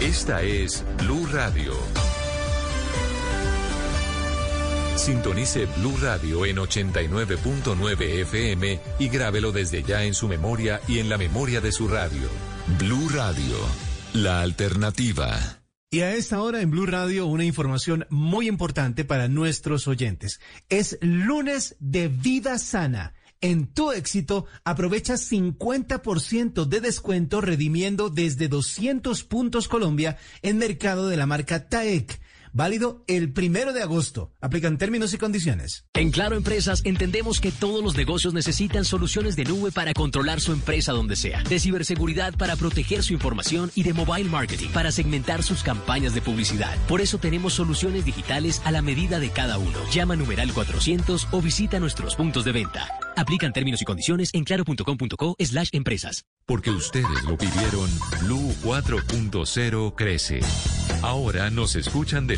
Esta es Blue Radio. Sintonice Blue Radio en 89.9 FM y grábelo desde ya en su memoria y en la memoria de su radio. Blue Radio, la alternativa. Y a esta hora en Blue Radio una información muy importante para nuestros oyentes. Es lunes de vida sana. En tu éxito, aprovecha 50% de descuento redimiendo desde 200 puntos Colombia en mercado de la marca TAEC. Válido el primero de agosto. Aplican términos y condiciones. En Claro Empresas entendemos que todos los negocios necesitan soluciones de nube para controlar su empresa donde sea, de ciberseguridad para proteger su información y de mobile marketing para segmentar sus campañas de publicidad. Por eso tenemos soluciones digitales a la medida de cada uno. Llama numeral 400 o visita nuestros puntos de venta. Aplican términos y condiciones en claro.com.co slash empresas. Porque ustedes lo pidieron, Blue 4.0 crece. Ahora nos escuchan de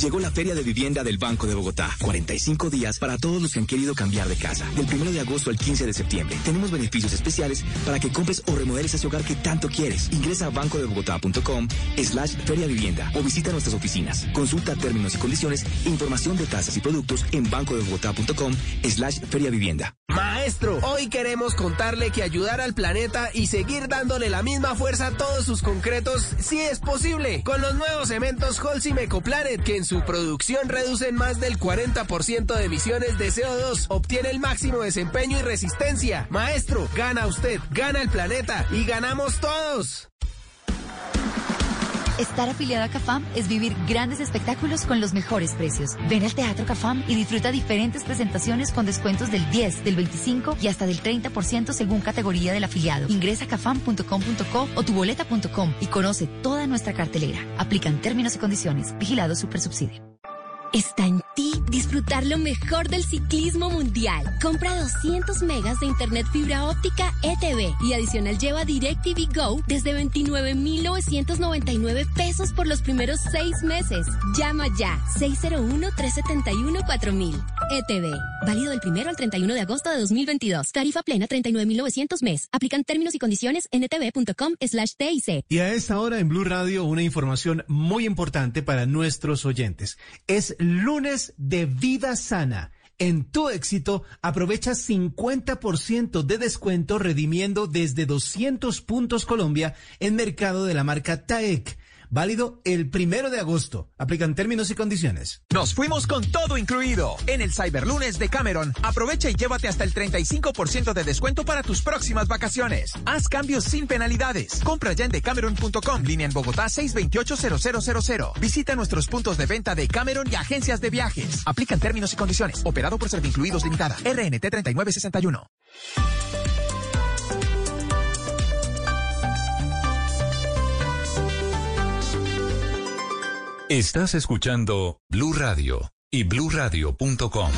Llegó la Feria de Vivienda del Banco de Bogotá. 45 días para todos los que han querido cambiar de casa. Del 1 de agosto al 15 de septiembre. Tenemos beneficios especiales para que compres o remodeles ese hogar que tanto quieres. Ingresa a bancodebogotá.com slash Feria Vivienda o visita nuestras oficinas. Consulta términos y condiciones, información de tasas y productos en bancodebogotá.com slash Feria Vivienda. Maestro, hoy queremos contarle que ayudar al planeta y seguir dándole la misma fuerza a todos sus concretos sí es posible. Con los nuevos cementos Holcim Ecoplanet que en su producción reducen más del 40% de emisiones de CO2, obtiene el máximo desempeño y resistencia. Maestro, gana usted, gana el planeta y ganamos todos. Estar afiliado a CAFAM es vivir grandes espectáculos con los mejores precios. Ven al Teatro CAFAM y disfruta diferentes presentaciones con descuentos del 10, del 25 y hasta del 30% según categoría del afiliado. Ingresa a cafam.com.co o tuboleta.com y conoce toda nuestra cartelera. Aplican términos y condiciones. Vigilado Supersubsidio. Está en ti disfrutar lo mejor del ciclismo mundial. Compra 200 megas de internet fibra óptica ETV y adicional lleva DirecTV Go desde 29,999 pesos por los primeros seis meses. Llama ya 601-371-4000. ETV. Válido del primero al 31 de agosto de 2022. Tarifa plena 39,900 mes. Aplican términos y condiciones en etv.com slash TIC. Y a esta hora en Blue Radio una información muy importante para nuestros oyentes. Es lunes de vida sana. En tu éxito, aprovecha 50% de descuento redimiendo desde 200 puntos Colombia en mercado de la marca TAEC. Válido el primero de agosto. Aplican términos y condiciones. Nos fuimos con todo incluido. En el Cyberlunes de Cameron, aprovecha y llévate hasta el 35% de descuento para tus próximas vacaciones. Haz cambios sin penalidades. Compra ya en decameron.com, línea en Bogotá 628-0000. Visita nuestros puntos de venta de Cameron y agencias de viajes. Aplican términos y condiciones. Operado por Servincluidos Limitada. RNT 3961. Estás escuchando Blue Radio y bluradio.com.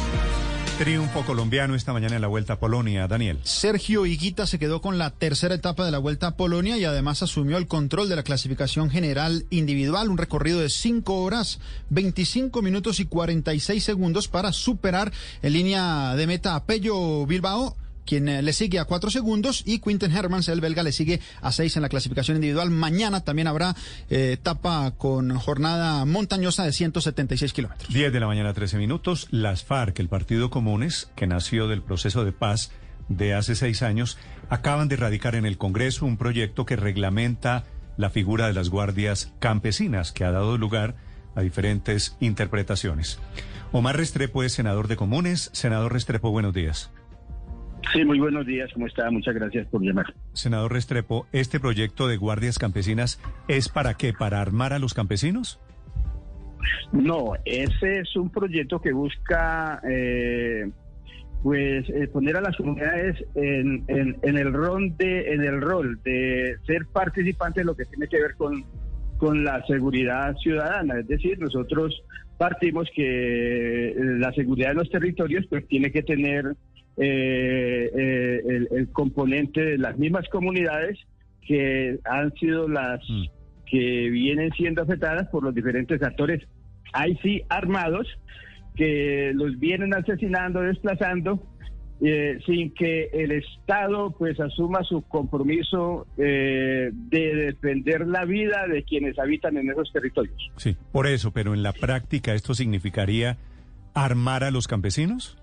Triunfo colombiano esta mañana en la Vuelta a Polonia, Daniel. Sergio Higuita se quedó con la tercera etapa de la Vuelta a Polonia y además asumió el control de la clasificación general individual, un recorrido de 5 horas, 25 minutos y 46 segundos para superar en línea de meta a Pello Bilbao quien eh, le sigue a cuatro segundos y Quinten Hermans, el belga, le sigue a seis en la clasificación individual. Mañana también habrá eh, etapa con jornada montañosa de 176 kilómetros. 10 de la mañana, 13 minutos. Las FARC, el Partido Comunes, que nació del proceso de paz de hace seis años, acaban de radicar en el Congreso un proyecto que reglamenta la figura de las guardias campesinas, que ha dado lugar a diferentes interpretaciones. Omar Restrepo es senador de Comunes. Senador Restrepo, buenos días. Sí, muy buenos días, ¿cómo está? Muchas gracias por llamar. Senador Restrepo, ¿este proyecto de guardias campesinas es para qué? ¿Para armar a los campesinos? No, ese es un proyecto que busca eh, pues eh, poner a las comunidades en, en, en, el rol de en el rol de ser participantes de lo que tiene que ver con, con la seguridad ciudadana. Es decir, nosotros partimos que la seguridad de los territorios pues tiene que tener eh, eh, el, el, componente de las mismas comunidades que han sido las mm. que vienen siendo afectadas por los diferentes actores, ahí sí armados, que los vienen asesinando, desplazando, eh, sin que el Estado pues asuma su compromiso eh, de defender la vida de quienes habitan en esos territorios. Sí, por eso, pero en la práctica esto significaría armar a los campesinos.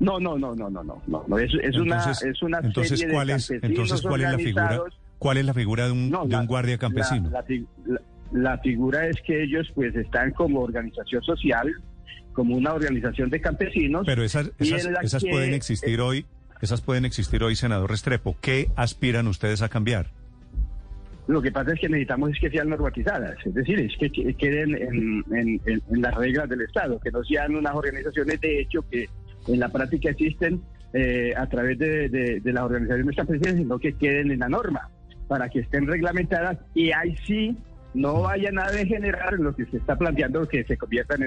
No, no, no, no, no, no, no. Es, es entonces, una, es una entonces, serie ¿cuál de es, entonces, ¿cuál es la figura? ¿Cuál es la figura de un, No, de la- un guardia campesino? La, la- la figura es que ellos pues están como organización social, como una organización de campesinos. Pero esas, esas, esas que- pueden existir hoy, esas pueden existir hoy, senador Restrepo. ¿Qué aspiran ustedes a cambiar? Lo que pasa es que necesitamos es que sean normatizadas, es decir, es que que queden en, en- en- en las reglas del Estado, que no sean unas organizaciones de hecho que en la práctica existen eh, a través de, de- de las organizaciones sino que queden en la norma, para que estén reglamentadas y ahí sí no vayan a degenerar lo que se está planteando que se conviertan en